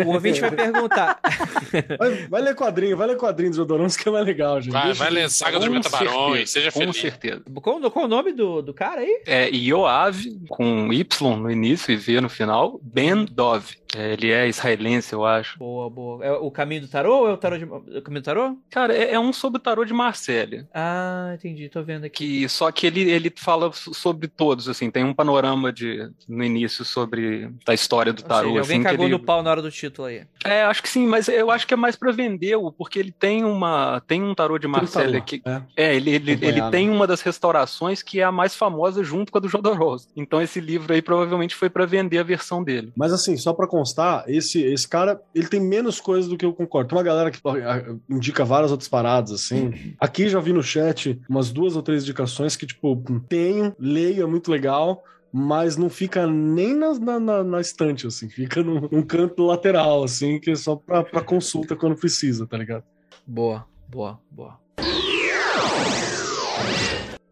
O ouvinte vai perguntar. Vai, vai ler quadrinho, vai ler quadrinho do Jodorowsky que é mais legal, gente. Vai, Deixa vai ler Saga dos Com Metabarões, certeza, seja Com feliz. certeza. Qual, qual o nome do, do cara aí? É Yoav, com Y no início e V no final, Ben Dov. É, ele é israelense, eu acho. Boa, boa. É o caminho do tarô ou é o tarô de. O caminho do tarô? Cara, é, é um sobre o tarô de Marsella. Ah, entendi, tô vendo aqui. Que, só que ele, ele fala so- sobre todos, assim, tem um panorama de, no início sobre a história do Ou tarô. seja, alguém assim, que cagou ele- no pau na hora do título aí. É, acho que sim, mas eu acho que é mais pra vender, o- porque ele tem uma tem um tarô de Marsella tarô, que é. é, ele, ele, ele tem uma das restaurações que é a mais famosa junto com a do Jodorowsky. Então esse livro aí provavelmente foi pra vender a versão dele. Mas assim, só pra constar, esse, esse cara, ele tem menos coisas do que eu concordo. Tem uma galera que ah, indica várias outras paradas, assim. Aqui já vi no chat umas duas ou três indicações que, tipo, tenho, leio, é muito legal. Mas não fica nem na, na, na- na estante, assim. Fica num, num canto lateral, assim, que é só pra, pra consulta quando precisa, tá ligado? Boa, boa, boa.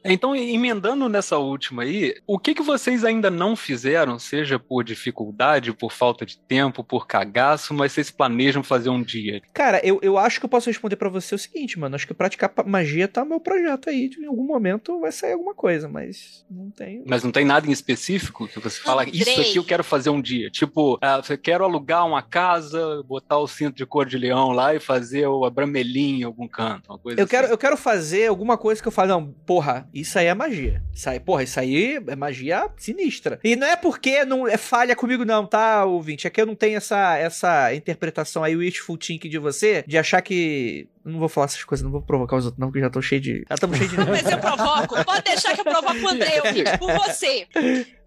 Então, emendando nessa última aí, o que, que vocês ainda não fizeram, seja por dificuldade, por falta de tempo, por cagaço, mas vocês planejam fazer um dia? Cara, eu, eu acho que eu posso responder pra você o seguinte, mano. Acho que praticar magia tá no meu projeto aí. Em algum momento vai sair alguma coisa, mas não tenho. Mas não tem nada em específico que você fala, Andrei. isso aqui eu quero fazer um dia. Tipo, ah, você quer alugar uma casa, botar o cinto de cor de leão lá e fazer o abramelinho em algum canto, uma coisa Eu quero, assim. eu quero fazer alguma coisa que eu falo, não, porra, isso aí é magia. Isso aí, porra, isso aí é magia sinistra. E não é porque não é falha comigo, não, tá, ouvinte? É que eu não tenho essa, essa interpretação aí, wishful thinking de você, de achar que. Eu Não vou falar essas coisas, não vou provocar os outros, não, porque já tô cheio de. Já estamos cheios de. Mas eu provoco. Pode deixar que eu provoco o André, ouvinte, por você.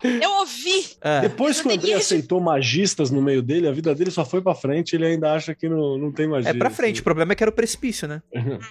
Eu ouvi. Ah, Depois que o Eu André aceitou magistas no meio dele, a vida dele só foi pra frente ele ainda acha que não, não tem magia. é pra frente, o problema é que era o precipício, né?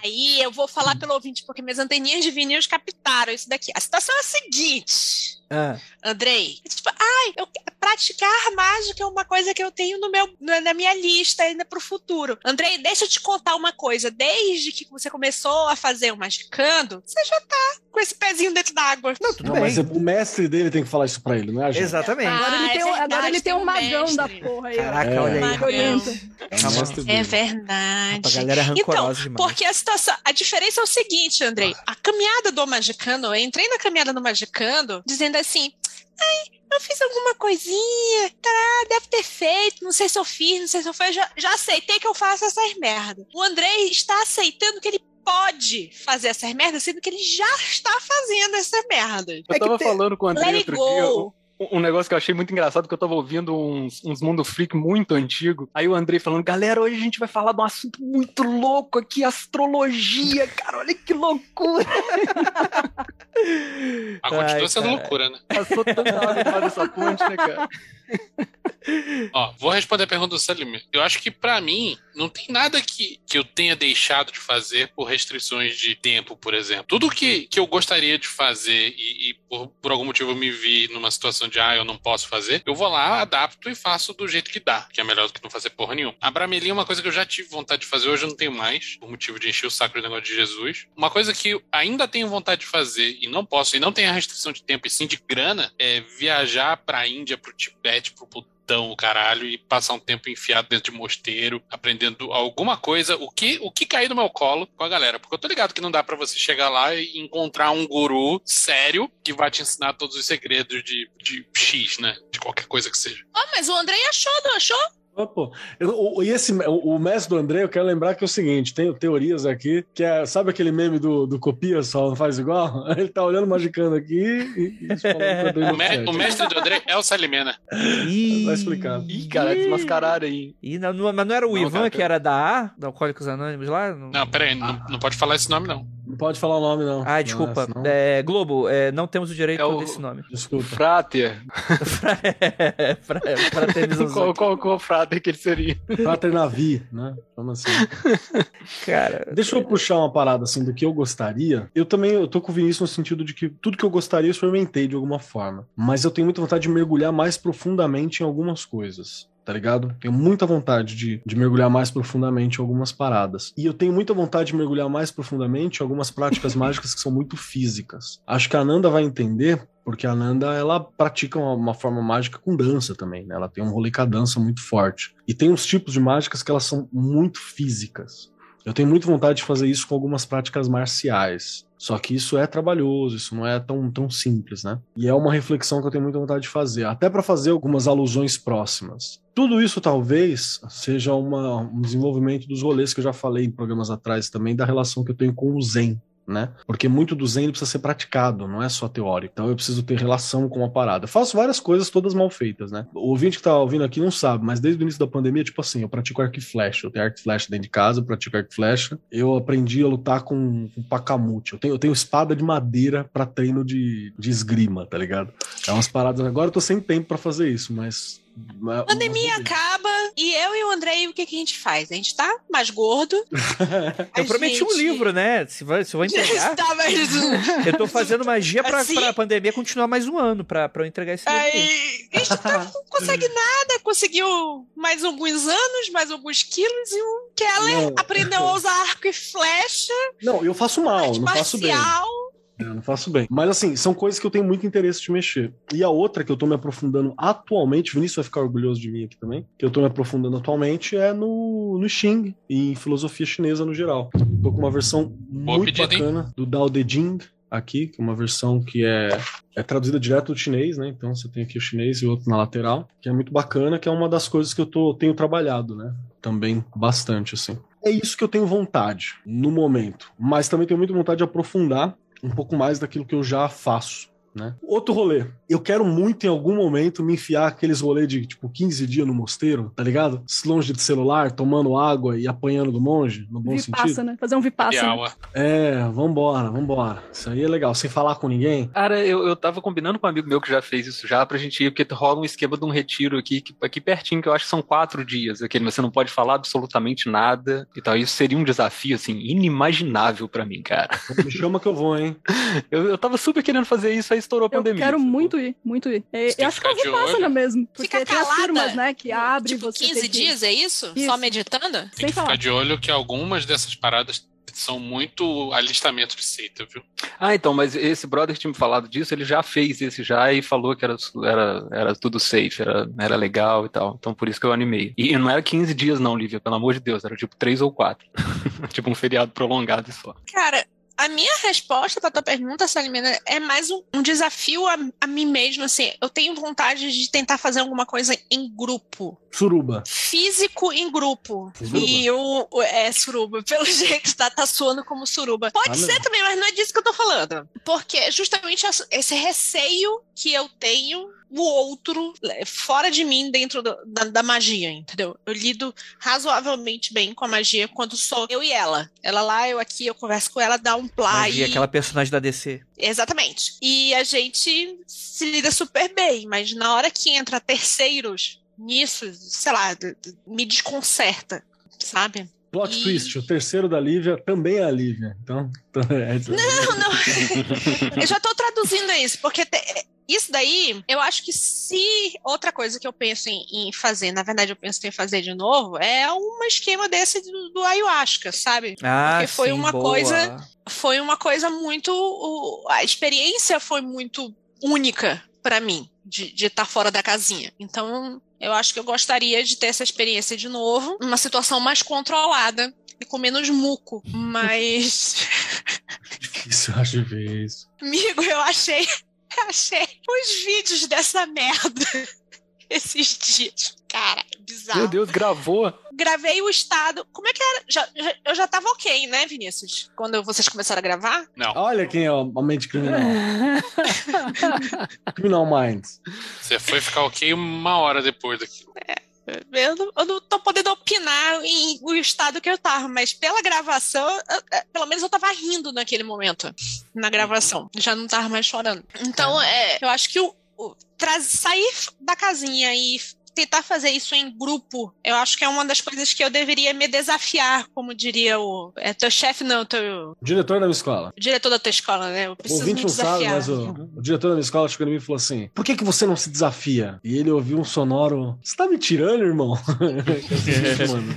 Aí eu vou falar pelo ouvinte, porque minhas anteninhas de vinil captaram isso daqui. A situação é a seguinte. Ah, Andrei, tipo, ai, eu, praticar mágica é uma coisa que eu tenho no meu, na minha lista ainda pro futuro. Andrei, deixa eu te contar uma coisa. Desde que você começou a fazer o Magicando, você já tá com esse pezinho dentro d'água. não, tudo Não, bem. mas o mestre dele tem que falar isso pra ele, não é, gente? Exatamente. Ah, Agora ele é tem, um- agora verdade, ele tem tem um magão da mestre. porra aí. Caraca, É. olha aí. Magão. É É verdade. A galera é então, demais. porque a situação, a diferença é o seguinte, Andrei. A caminhada do Magicando, eu entrei na caminhada do Magicando dizendo assim: ai, eu fiz alguma coisinha, tá, deve ter feito, não sei se eu fiz, não sei se eu fiz, já, já aceitei que eu faço essas merdas. O Andrei está aceitando que ele pode fazer essas merdas, sendo que ele já está fazendo essas merdas. Eu É tava falando com o André outro dia, go. um, um negócio que eu achei muito engraçado, que eu tava ouvindo uns, uns Mundo Freak muito antigo. Aí o Andrei falando, galera, hoje a gente vai falar de um assunto muito louco aqui, astrologia, cara, olha que loucura. Mas continua Ai, sendo cara. loucura, né? Passou tanta embaixo dessa ponte, né, cara? Ó, vou responder a pergunta do Salim. Eu acho que pra mim não tem nada que, que eu tenha deixado de fazer por restrições de tempo, por exemplo. Tudo que, que eu gostaria de fazer e, e por, por algum motivo eu me vi numa situação de ah, eu não posso fazer, eu vou lá, adapto e faço do jeito que dá, que é melhor do que não fazer porra nenhuma. A Bramelinha é uma coisa que eu já tive vontade de fazer, hoje eu não tenho mais, por motivo de encher o saco do negócio de Jesus. Uma coisa que ainda tenho vontade de fazer e não posso, e não tem a restrição de tempo e sim de grana, é viajar pra Índia, pro Tibete, pro Butão, o caralho, e passar um tempo enfiado dentro de mosteiro, aprendendo alguma coisa, o que, o que cair no meu colo com a galera. Porque eu tô ligado que não dá pra você chegar lá e encontrar um guru sério que vai te ensinar todos os segredos de, de X, né? De qualquer coisa que seja. Ah, mas o Andrei achou, não achou? Ah, pô. Eu- o- e esse, o, o mestre do André, eu quero lembrar que é o seguinte: tem teorias aqui, que é, sabe aquele meme do, do copia, só não faz igual? Ele tá olhando magicando aqui e, e falando O, me- o mestre do André é o Salimena. Ih, Tá explicado. Ih, cara, desmascararam aí. Ih, não, não- mas não era o Não, Ivan cara, que era da A, da Alcoólicos Anônimos lá? Não- Não, pera aí, não, não pode falar esse nome, não. Não pode falar o nome, não. Ah, desculpa. Não, senão- É, Globo, é, não temos o direito É o- desse nome. Desculpa. Frater. pra, pra ter Qual, qual, qual frater que ele seria? Frater Navi, né? Vamos assim. Cara, Deixa eu puxar uma parada assim do que eu gostaria. Eu também eu tô com o Vinícius no sentido de que tudo que eu gostaria eu experimentei de alguma forma. Mas eu tenho muita vontade de mergulhar mais profundamente em algumas coisas. Tá ligado? Tenho muita vontade de, de mergulhar mais profundamente em algumas paradas. E eu tenho muita vontade de mergulhar mais profundamente em algumas práticas mágicas que são muito físicas. Acho que a Nanda vai entender, porque a Nanda ela pratica uma, uma forma mágica com dança também, né? Ela tem um rolê com a dança muito forte. E tem uns tipos de mágicas que elas são muito físicas. Eu tenho muita vontade de fazer isso com algumas práticas marciais. Só que isso é trabalhoso, isso não é tão, tão simples, né? E é uma reflexão que eu tenho muita vontade de fazer, até para fazer algumas alusões próximas. Tudo isso talvez seja uma, um desenvolvimento dos rolês que eu já falei em programas atrás também, da relação que eu tenho com o Zen. Né? Porque muito do Zen precisa ser praticado, não é só teórico. Então eu preciso ter relação com a parada. Eu faço várias coisas todas mal feitas, né? O ouvinte que tá ouvindo aqui não sabe, mas desde o início da pandemia, tipo assim, eu pratico arco e flecha. Eu tenho arco e flecha dentro de casa, eu pratico arco e flecha. Eu aprendi a lutar com, com pacamute. Eu tenho, eu tenho espada de madeira pra treino de, de esgrima, tá ligado? É umas paradas. Agora eu tô sem tempo pra fazer isso, mas. Mas- Pandemia acaba e eu e o Andrei, o que, que a gente faz? A gente tá mais gordo. eu prometi um livro, né? Se vai, se eu vou entregar. Tá mais. Eu tô fazendo magia pra, Assim? pra pandemia continuar mais um ano, pra, pra eu entregar esse livro. aí. A gente tá- não consegue nada, conseguiu mais alguns anos, mais alguns quilos, e o Keller Não. aprendeu a usar arco e flecha, Não, eu faço mal, não faço bem. Marcial. Eu não faço bem. Mas assim, são coisas que eu tenho muito interesse de mexer. E a outra que eu tô me aprofundando atualmente, o Vinícius vai ficar orgulhoso de mim aqui também, que eu tô me aprofundando atualmente é no, no Xing e em filosofia chinesa no geral. Tô com uma versão muito pedida, hein? bacana do Dao De Jing aqui, que é uma versão que é, é traduzida direto do chinês, né? Então você tem aqui o chinês e o outro na lateral, que é muito bacana, que é uma das coisas que eu tô, tenho trabalhado, né? Também bastante, assim. É isso que eu tenho vontade no momento, mas também tenho muita vontade de aprofundar um pouco mais daquilo que eu já faço. Né? Outro rolê. Eu quero muito em algum momento me enfiar aqueles rolês de tipo 15 dias no mosteiro, tá ligado? Longe de celular, tomando água e apanhando do monge, no bom Vipassa, sentido. né? Fazer um vipassa. né? É, vambora, vambora. Isso aí é legal. Sem falar com ninguém. Cara, eu, eu tava combinando com um amigo meu que já fez isso já pra gente ir, porque rola um esquema de um retiro aqui, que- aqui pertinho, que eu acho que são quatro dias, aquele, mas você não pode falar absolutamente nada e tal. Isso seria um desafio, assim, inimaginável pra mim, cara. Me chama que eu vou, hein? Eu, eu tava super querendo fazer isso, aí estourou a Eu pandemia. quero sacou? muito ir, muito ir. É, eu que acho que o ficar de Vipassana olho. mesmo. Porque Fica tem as calada. turmas, né, que abre Tipo, você 15 tem que- dias, é isso? Isso. Só meditando? Tem Sem que falar. ficar de olho que algumas dessas paradas são muito alistamento de seita, viu? Ah, então, mas esse brother que tinha me falado disso, ele já fez esse já e falou que era, era, era tudo safe, era, era legal e tal. Então por isso que eu animei. E não era 15 dias não, Lívia, pelo amor de Deus, era tipo 3 ou 4. tipo um feriado prolongado e só. Cara, a minha resposta pra tua pergunta, Salimena, é mais um, um desafio a, a mim mesmo, assim. Eu tenho vontade de tentar fazer alguma coisa em grupo. Suruba. Físico em grupo. Suruba. E o, o- É, suruba. Pelo jeito, tá, tá soando como suruba. Pode Ah, ser não. também, mas não é disso que eu tô falando. Porque é justamente esse receio que eu tenho o outro é, fora de mim dentro do- da, da magia, entendeu? Eu lido razoavelmente bem com a magia quando sou eu e ela. Ela lá, eu aqui, eu converso com ela, dá um play. Magia, aquela personagem da DC. Exatamente. E a gente se lida super bem, mas na hora que entra terceiros nisso, sei lá, me desconcerta, sabe? Plot E- twist. O terceiro da Lívia também é a Lívia. Então. é- Não, não. eu já tô traduzindo isso, porque te- isso daí, eu acho que se outra coisa que eu penso em, em fazer, na verdade eu penso em fazer de novo, é um esquema desse do, do ayahuasca, sabe? Ah, Porque foi sim, uma boa. coisa- Foi uma coisa muito. A experiência foi muito única pra mim, de estar fora da casinha. Então, eu acho que eu gostaria de ter essa experiência de novo, numa situação mais controlada e com menos muco. Mas. Difícil, eu acho de ver isso. Amigo, eu achei. Eu achei os vídeos dessa merda. esses dias. Cara, bizarro. Meu Deus, gravou. Gravei o estado. Como é que era? Já- já- eu já tava ok, né, Vinícius? Quando vocês começaram a gravar? Não, Olha quem é a mente criminal. Criminal Minds. você foi ficar ok uma hora depois daquilo. Eu não, eu não tô podendo opinar em o estado que eu tava, mas pela gravação, eu- eu- pelo menos eu tava rindo naquele momento, na gravação. Já não tava mais chorando. Então, é, eu acho que o, o traz- sair da casinha e tentar fazer isso em grupo, eu acho que é uma das coisas que eu deveria me desafiar, como diria o é, teu chefe, não, teu Diretor da minha escola. diretor da tua escola, né? Eu O preciso me ouvinte não sabe, desafiar. mas o, o diretor da minha escola chegou em mim e falou assim: Por que, que você não se desafia? E ele ouviu um sonoro: Você tá me tirando, irmão? Mano,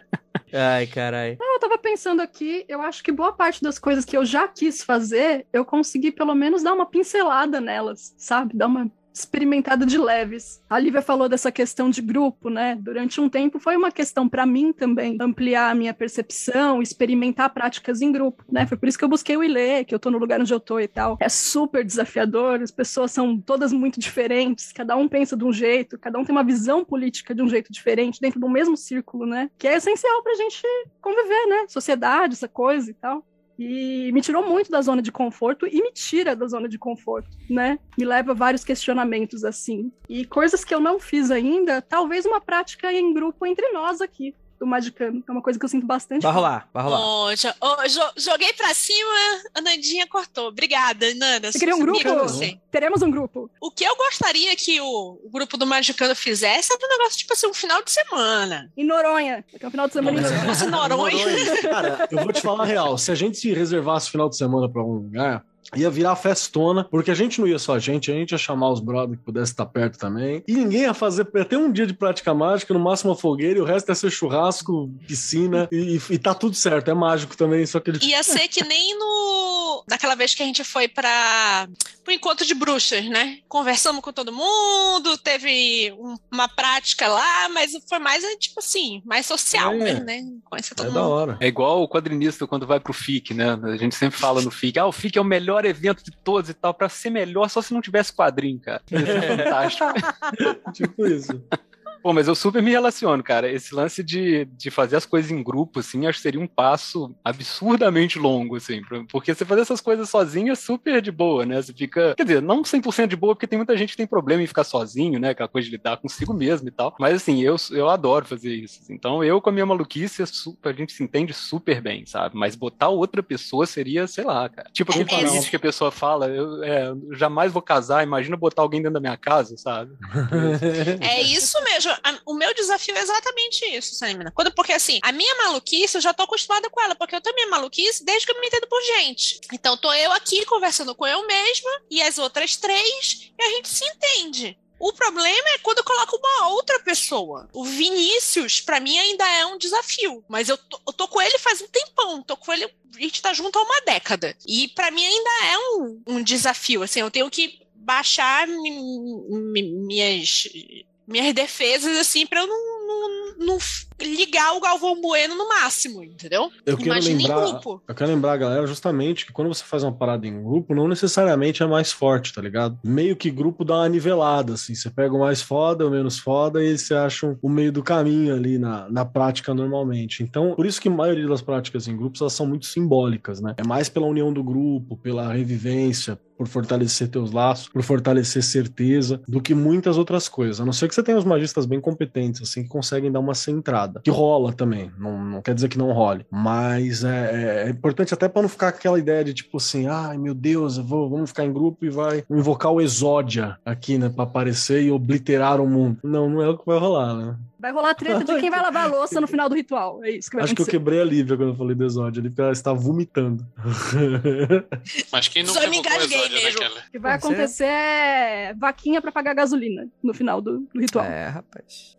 Ai, caralho. Eu tava pensando aqui, eu acho que boa parte das coisas que eu já quis fazer, eu consegui pelo menos dar uma pincelada nelas, sabe? Dar uma experimentada de leves. A Lívia falou dessa questão de grupo, né? Durante um tempo foi uma questão para mim também ampliar a minha percepção, experimentar práticas em grupo, né? Foi por isso que eu busquei o ILE, que eu tô no lugar onde eu tô e tal. É super desafiador, as pessoas são todas muito diferentes, cada um pensa de um jeito, cada um tem uma visão política de um jeito diferente dentro do mesmo círculo, né? Que é essencial pra gente conviver, né? Sociedade, essa coisa e tal. E me tirou muito da zona de conforto e me tira da zona de conforto, né? Me leva a vários questionamentos assim. E coisas que eu não fiz ainda, talvez uma prática em grupo entre nós aqui do Magicano. É uma coisa que eu sinto bastante. Vai rolar, vai rolar. Ó, jo- ó, jo- joguei pra cima, a Nandinha cortou. Obrigada, Nanda. Você queria um grupo? Teremos um grupo. O que eu gostaria que o, o grupo do Magicano fizesse era um negócio tipo assim, um final de semana. Em Noronha, daqui ao final de semana. Se fosse Noronha. Cara, eu vou te falar a real. Se a gente se reservasse o final de semana pra um lugar, ia virar festona, porque a gente não ia só a gente, a gente ia chamar os brothers que pudessem estar perto também. E ninguém ia fazer até um dia de prática mágica, no máximo uma fogueira, e o resto ia ser churrasco, piscina, e, e tá tudo certo. É mágico também, só que ele. Ia ser que nem no. Naquela vez que a gente foi para o encontro de bruxas, né? Conversamos com todo mundo, teve um- uma prática lá, mas foi mais, é, tipo assim, mais social É. mesmo, né? Conhecer É todo da mundo. hora. É igual o quadrinista quando vai pro FIC, né? A gente sempre fala no FIC, ah, o FIC é o melhor evento de todos e tal. Pra ser melhor, só se não tivesse quadrinho, cara. Isso é fantástico. Tipo isso. Pô, mas eu super me relaciono, cara. Esse lance de, de fazer as coisas em grupo, assim, acho que seria um passo absurdamente longo, assim. Porque você fazer essas coisas sozinho é super de boa, né? Você fica. Quer dizer, não 100% de boa, porque tem muita gente que tem problema em ficar sozinho, né? Aquela coisa de lidar consigo mesmo e tal. Mas, assim, eu, eu adoro fazer isso. assim. Então, eu com a minha maluquice, é super- a gente se entende super bem, sabe? Mas botar outra pessoa seria, sei lá, cara. Tipo aquele É, convite que a pessoa fala, eu, é, eu jamais vou casar, imagina botar alguém dentro da minha casa, sabe? É isso mesmo. A- O meu desafio é exatamente isso, Samina. Quando, porque assim, a minha maluquice, eu já tô acostumada com ela, porque eu minha maluquice desde que eu me entendo por gente. Então, tô eu aqui conversando com eu mesma e as outras três, e a gente se entende. O problema é quando eu coloco uma outra pessoa. O Vinícius, pra mim, ainda é um desafio. Mas eu tô, eu tô com ele faz um tempão. Tô com ele. A gente tá junto há uma década. E pra mim ainda é um, um desafio. Assim, eu tenho que baixar mi- mi- minhas minhas defesas, assim, pra eu não, não, não f- ligar o Galvão Bueno no máximo, entendeu? Eu quero Imagina em lembrar, grupo. eu quero lembrar galera justamente que quando você faz uma parada em grupo, não necessariamente é mais forte, tá ligado? Meio que grupo dá uma nivelada, assim. Você pega o mais foda, o menos foda, e você acha o meio do caminho ali na, na prática normalmente. Então, por isso que a maioria das práticas em grupos, elas são muito simbólicas, né? É mais pela união do grupo, pela revivência, por fortalecer teus laços, por fortalecer certeza, do que muitas outras coisas. A não ser que você tenha os magistas bem competentes, assim, que conseguem dar uma centrada. Que rola também, não, não quer dizer que não role. Mas é, é importante até para não ficar com aquela ideia de tipo assim, ai meu Deus, eu vou, vamos ficar em grupo e vai invocar o Exódia aqui, né, pra aparecer e obliterar o mundo. Não, não é o que vai rolar, né? Vai rolar treta de quem vai lavar a louça no final do ritual. É isso que vai Acho que eu acontecer. quebrei a Lívia quando eu falei do Exódia, ali porque ela está vomitando. Mas quem Só nunca me engasguei mesmo. O que vai Pode ser. acontecer é vaquinha pra pagar gasolina no final do, do ritual. É, rapaz.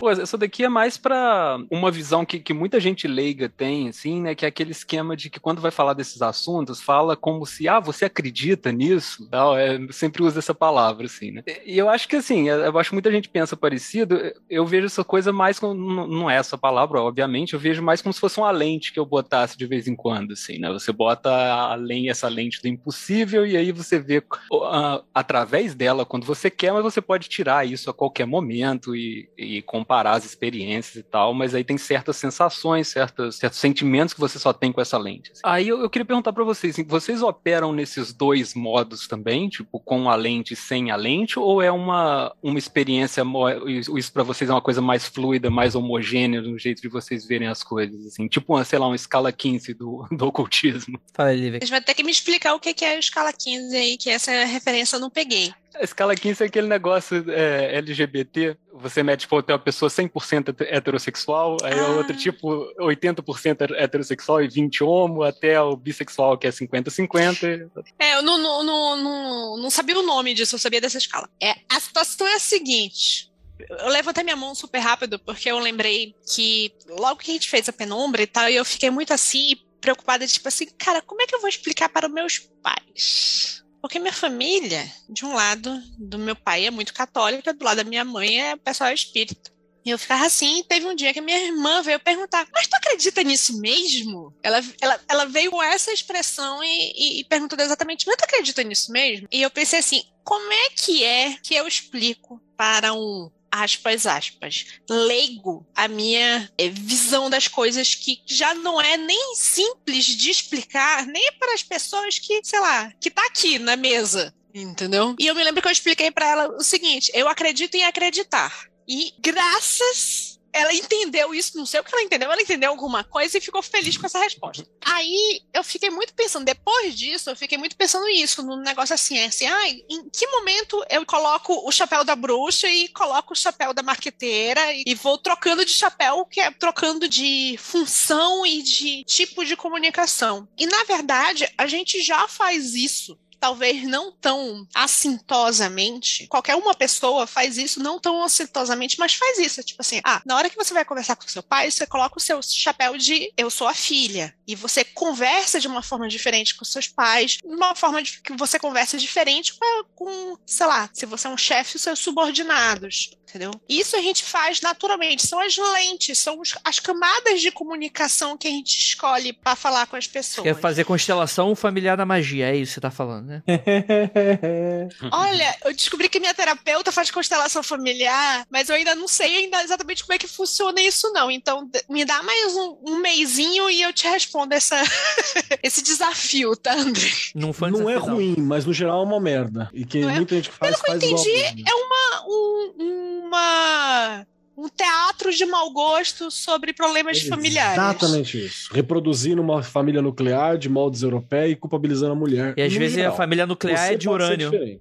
Pô, essa daqui é mais pra uma visão que, que muita gente leiga tem, assim, né? Que é aquele esquema de que quando vai falar desses assuntos, fala como se, ah, você acredita nisso? Tal, é, sempre usa essa palavra, assim, né? E eu acho que, assim, eu acho que muita gente pensa parecido, eu vejo essa coisa mais como, não é essa palavra, obviamente, eu vejo mais como se fosse uma lente que eu botasse de vez em quando, assim, né? Você bota a lente, essa lente do impossível e aí você vê uh, através dela quando você quer, mas você pode tirar isso a qualquer momento e, e comparar as experiências e tal, mas aí tem certas sensações, certos, certos sentimentos que você só tem com essa lente. assim. Aí eu, eu queria perguntar para vocês, assim, vocês operam nesses dois modos também, tipo, com a lente e sem a lente, ou é uma, uma experiência, isso para vocês é uma coisa mais fluida, mais homogênea no jeito de vocês verem as coisas, assim, tipo, uma, sei lá, uma escala 15 do, do ocultismo. Fala, Lívia. Vocês vão ter que me explicar o que que é a escala 15 aí, que essa referência eu não peguei. A escala 15 é aquele negócio é, LGBT, você mete, tipo, tem uma pessoa 100% heterossexual, aí Ah. outra, tipo, 80% heterossexual e 20 homo, até o bissexual, que é 50-50. É, eu não, não, não, não, não sabia o nome disso, eu sabia dessa escala. É, a situação é a seguinte. Eu levantei minha mão super rápido, porque eu lembrei que logo que a gente fez a penumbra e tal, eu fiquei muito assim, preocupada, tipo assim, cara, como é que eu vou explicar para os meus pais? Porque minha família, de um lado do meu pai é muito católica, do lado da minha mãe é pessoal espírita. E eu ficava assim, teve um dia que minha irmã veio perguntar, mas tu acredita nisso mesmo? Ela, ela, ela veio com essa expressão e, e, e perguntou exatamente, mas tu acredita nisso mesmo? E eu pensei assim, como é que é que eu explico para um aspas, aspas, leigo a minha eh, visão das coisas que já não é nem simples de explicar, nem para as pessoas que, sei lá, que tá aqui na mesa, entendeu? E eu me lembro que eu expliquei para ela o seguinte, eu acredito em acreditar. E graças ela entendeu isso, não sei o que ela entendeu, ela entendeu alguma coisa e ficou feliz com essa resposta. Aí eu fiquei muito pensando, depois disso, eu fiquei muito pensando nisso, num negócio assim, é assim, em que momento eu coloco o chapéu da bruxa e coloco o chapéu da marqueteira e vou trocando de chapéu, que é trocando de função e de tipo de comunicação. E na verdade, a gente já faz isso talvez não tão assintosamente. Qualquer uma pessoa faz isso não tão assintosamente, mas faz isso. Tipo assim, ah, na hora que você vai conversar com seu pai, você coloca o seu chapéu de eu sou a filha. E você conversa de uma forma diferente com seus pais, de uma forma de, que você conversa diferente com, sei lá, se você é um chefe, os seus subordinados. Entendeu? Isso a gente faz naturalmente. São as lentes, são as camadas de comunicação que a gente escolhe para falar com as pessoas. Quer fazer constelação familiar da magia, é isso que você tá falando, né? Olha, eu descobri que minha terapeuta faz constelação familiar, mas eu ainda não sei ainda exatamente como é que funciona isso, não. Então, me dá mais um, um meizinho e eu te respondo essa, esse desafio, tá, André? Não foi Não é ruim, mas no geral é uma merda. E que Não é? muita gente que faz, Pelo que eu entendi, é uma, um, uma, um teatro de mau gosto sobre problemas familiares. Exatamente isso. Reproduzindo uma família nuclear de moldes europeus e culpabilizando a mulher. E às vezes geral. a família nuclear Você é de urânio. diferente.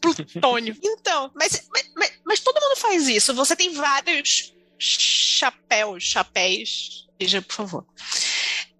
plutônio. Então, mas, mas, mas, mas todo mundo faz isso. Você tem vários chapéus, chapéus. Veja, por favor.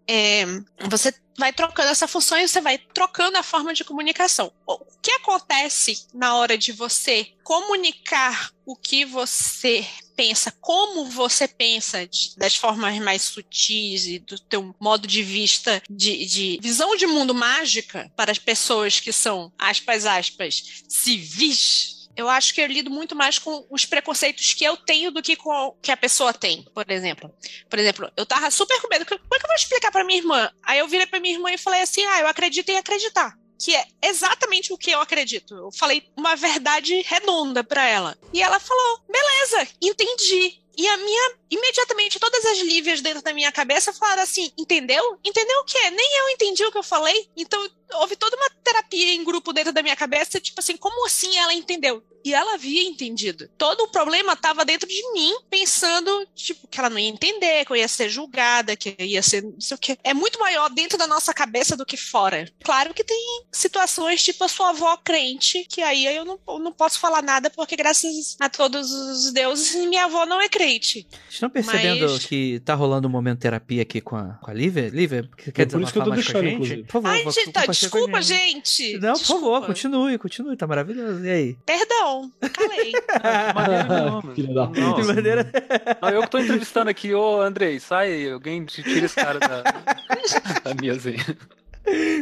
É, você vai trocando essa função e você vai trocando a forma de comunicação. O que acontece na hora de você comunicar o que você pensa, como você pensa, de- das formas mais sutis e do teu modo de vista, de, de visão de mundo mágica para as pessoas que são, aspas, aspas, civis. Eu acho que eu lido muito mais com os preconceitos que eu tenho do que com que a pessoa tem, por exemplo. Por exemplo, eu tava super com medo. Como é que eu vou explicar pra minha irmã? Aí eu virei pra minha irmã e falei assim: ah, eu acredito em acreditar. Que é exatamente o que eu acredito. Eu falei uma verdade redonda pra ela. E ela falou: beleza, entendi. E a minha, imediatamente, todas as lívias dentro da minha cabeça falaram assim: entendeu? Entendeu o quê? Nem eu entendi o que eu falei. Então, houve toda uma terapia em grupo dentro da minha cabeça, tipo assim, como assim ela entendeu? E ela havia entendido. Todo o problema estava dentro de mim, pensando, tipo, que ela não ia entender, que eu ia ser julgada, que eu ia ser não sei o quê. É muito maior dentro da nossa cabeça do que fora. Claro que tem situações, tipo a sua avó crente, que aí eu não, eu não posso falar nada, porque graças a todos os deuses, minha avó não é crente. Vocês estão percebendo Mas- que tá rolando um momento terapia aqui com a, com a Lívia? Lívia, quer por dizer, isso que eu tô mais com a deixando, gente? inclusive. Por favor, Ai, gente, tá, desculpa, gente. Não, por favor, Desculpa. continue, continue, tá maravilhoso. E aí? Perdão, calei. Maneiro mesmo. Filha da Não, puta. De maneira... Não, eu que tô entrevistando aqui, ô Andrei, sai, alguém tira esse cara da, da mesa aí.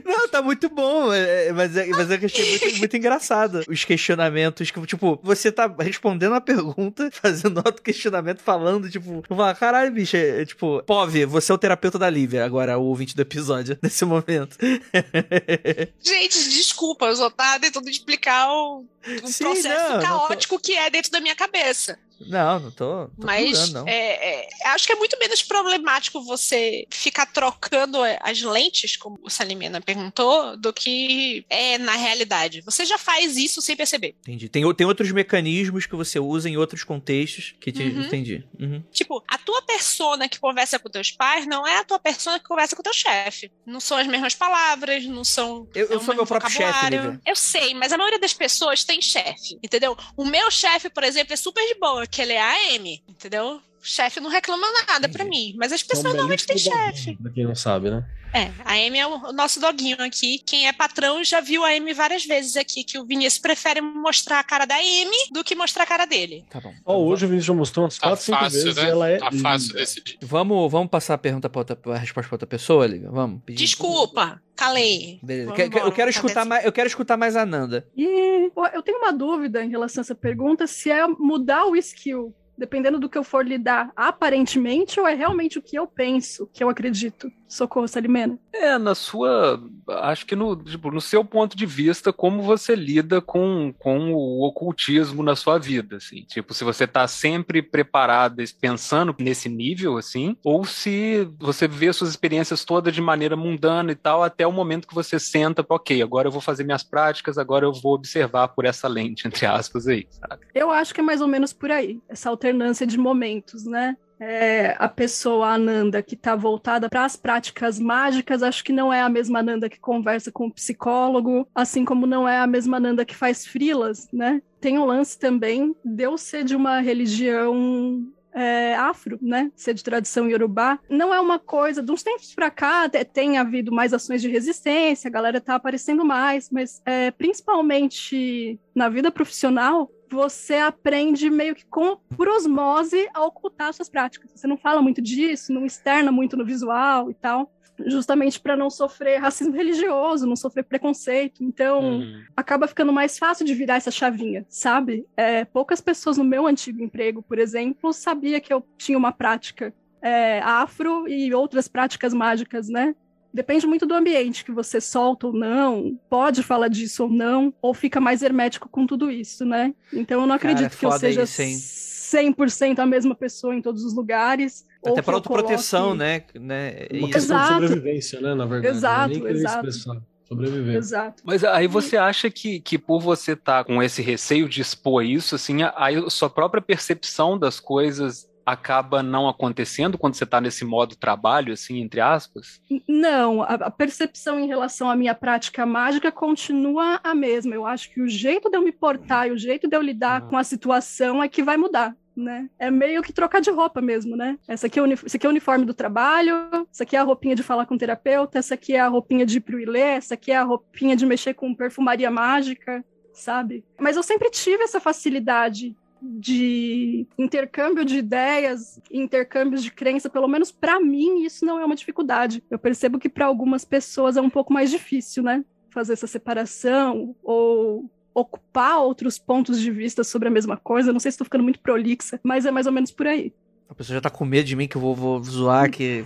Não, tá muito bom, é, é, mas, é, mas eu achei muito, muito engraçado os questionamentos. Que, tipo, você tá respondendo a pergunta, fazendo outro questionamento, falando, tipo, fala, caralho, bicho, é, é, tipo, Pove, você é o terapeuta da Lívia, agora, o ouvinte do episódio, nesse momento. Gente, desculpa, eu só tava tentando explicar o, o Sim, processo não, não tô- caótico que é dentro da minha cabeça. Não, não tô. tô Mas julgando, não. é, é, acho que é muito menos problemático você ficar trocando as lentes, como o Salimena perguntou, do que é na realidade. Você já faz isso sem perceber. Entendi. Tem, tem outros mecanismos que você usa em outros contextos que te Uhum. entendi. Uhum. Tipo, a tua persona que conversa com teus pais não é a tua persona que conversa com teu chefe. Não são as mesmas palavras, não são. Eu- eu é o sou meu próprio chefe, vocabulário. Lívia. Eu sei, mas a maioria das pessoas tem chefe, entendeu? O meu chefe, por exemplo, é super de boa, que ele é AM, entendeu? O chefe não reclama nada pra mim, mas as É um pessoas normalmente têm belíssimo chefe. Pra quem não sabe, né? É, a Amy é o nosso doguinho aqui. Quem é patrão já viu a Amy várias vezes aqui, que o Vinícius prefere mostrar a cara da Amy do que mostrar a cara dele. Tá bom. Ó, hoje o Vinícius já mostrou umas Tá 4, 5 fácil, vezes né? e ela é. Tá fácil linda. decidir. Vamos, vamos passar a pergunta pra outra, a resposta pra outra pessoa, Lívia? Vamos. pedir- Desculpa, calei. Beleza. Que- eu quero tá escutar mais, eu quero escutar mais a Nanda. E pô, eu tenho uma dúvida em relação a essa pergunta, se é mudar o skill, dependendo do que eu for lidar, aparentemente, ou é realmente o que eu penso, que eu acredito. Socorro, Salimena. É, na sua. Acho que no, tipo, no seu ponto de vista, como você lida com, com o ocultismo na sua vida, assim. Tipo, se você tá sempre preparado, pensando nesse nível, assim, ou se você vê suas experiências todas de maneira mundana e tal, até o momento que você senta, ok, agora eu vou fazer minhas práticas, agora eu vou observar por essa lente, entre aspas, aí, sabe? Eu acho que é mais ou menos por aí, essa alternância de momentos, né? É, a pessoa, Ananda, que está voltada para as práticas mágicas, acho que não é a mesma Ananda que conversa com o psicólogo, assim como não é a mesma Ananda que faz frilas, né? Tem um lance também de eu ser de uma religião é, afro, né? Ser de tradição iorubá. Não é uma coisa, de uns tempos para cá, te- tem havido mais ações de resistência, a galera tá aparecendo mais, mas é, principalmente na vida profissional, você aprende meio que com, por osmose a ocultar suas práticas. Você não fala muito disso, não externa muito no visual e tal, justamente para não sofrer racismo religioso, não sofrer preconceito. Então, Uhum. acaba ficando mais fácil de virar essa chavinha, sabe? É, poucas pessoas no meu antigo emprego, por exemplo, sabia que eu tinha uma prática é, afro e outras práticas mágicas, né? Depende muito do ambiente que você solta ou não, pode falar disso ou não, ou fica mais hermético com tudo isso, né? Então eu não Cara, acredito é que eu seja isso, hein? 100% a mesma pessoa em todos os lugares. Até eu autoproteção, coloque- né? né? Uma Isso. questão Exato. de sobrevivência, né? Na verdade. Exato, Não é nem exato. expressar. Sobreviver. Exato. Mas aí você acha que, que por você estar com esse receio de expor isso, assim, a, a sua própria percepção das coisas acaba não acontecendo quando você está nesse modo trabalho, assim, entre aspas? Não, a, a percepção em relação à minha prática mágica continua a mesma. Eu acho que o jeito de eu me portar e o jeito de eu lidar Uhum. com a situação é que vai mudar. Né? É meio que trocar de roupa mesmo, né? Essa aqui é esse aqui é o uniforme do trabalho, essa aqui é a roupinha de falar com o terapeuta, essa aqui é a roupinha de ir pro Ilê, essa aqui é a roupinha de mexer com perfumaria mágica, sabe? Mas eu sempre tive essa facilidade de intercâmbio de ideias, intercâmbios de crença, pelo menos para mim isso não é uma dificuldade. Eu percebo que para algumas pessoas é um pouco mais difícil, né? Fazer essa separação ou ocupar outros pontos de vista sobre a mesma coisa. Não sei se estou ficando muito prolixa, mas é mais ou menos por aí. A pessoa já tá com medo de mim que eu vou, vou zoar que.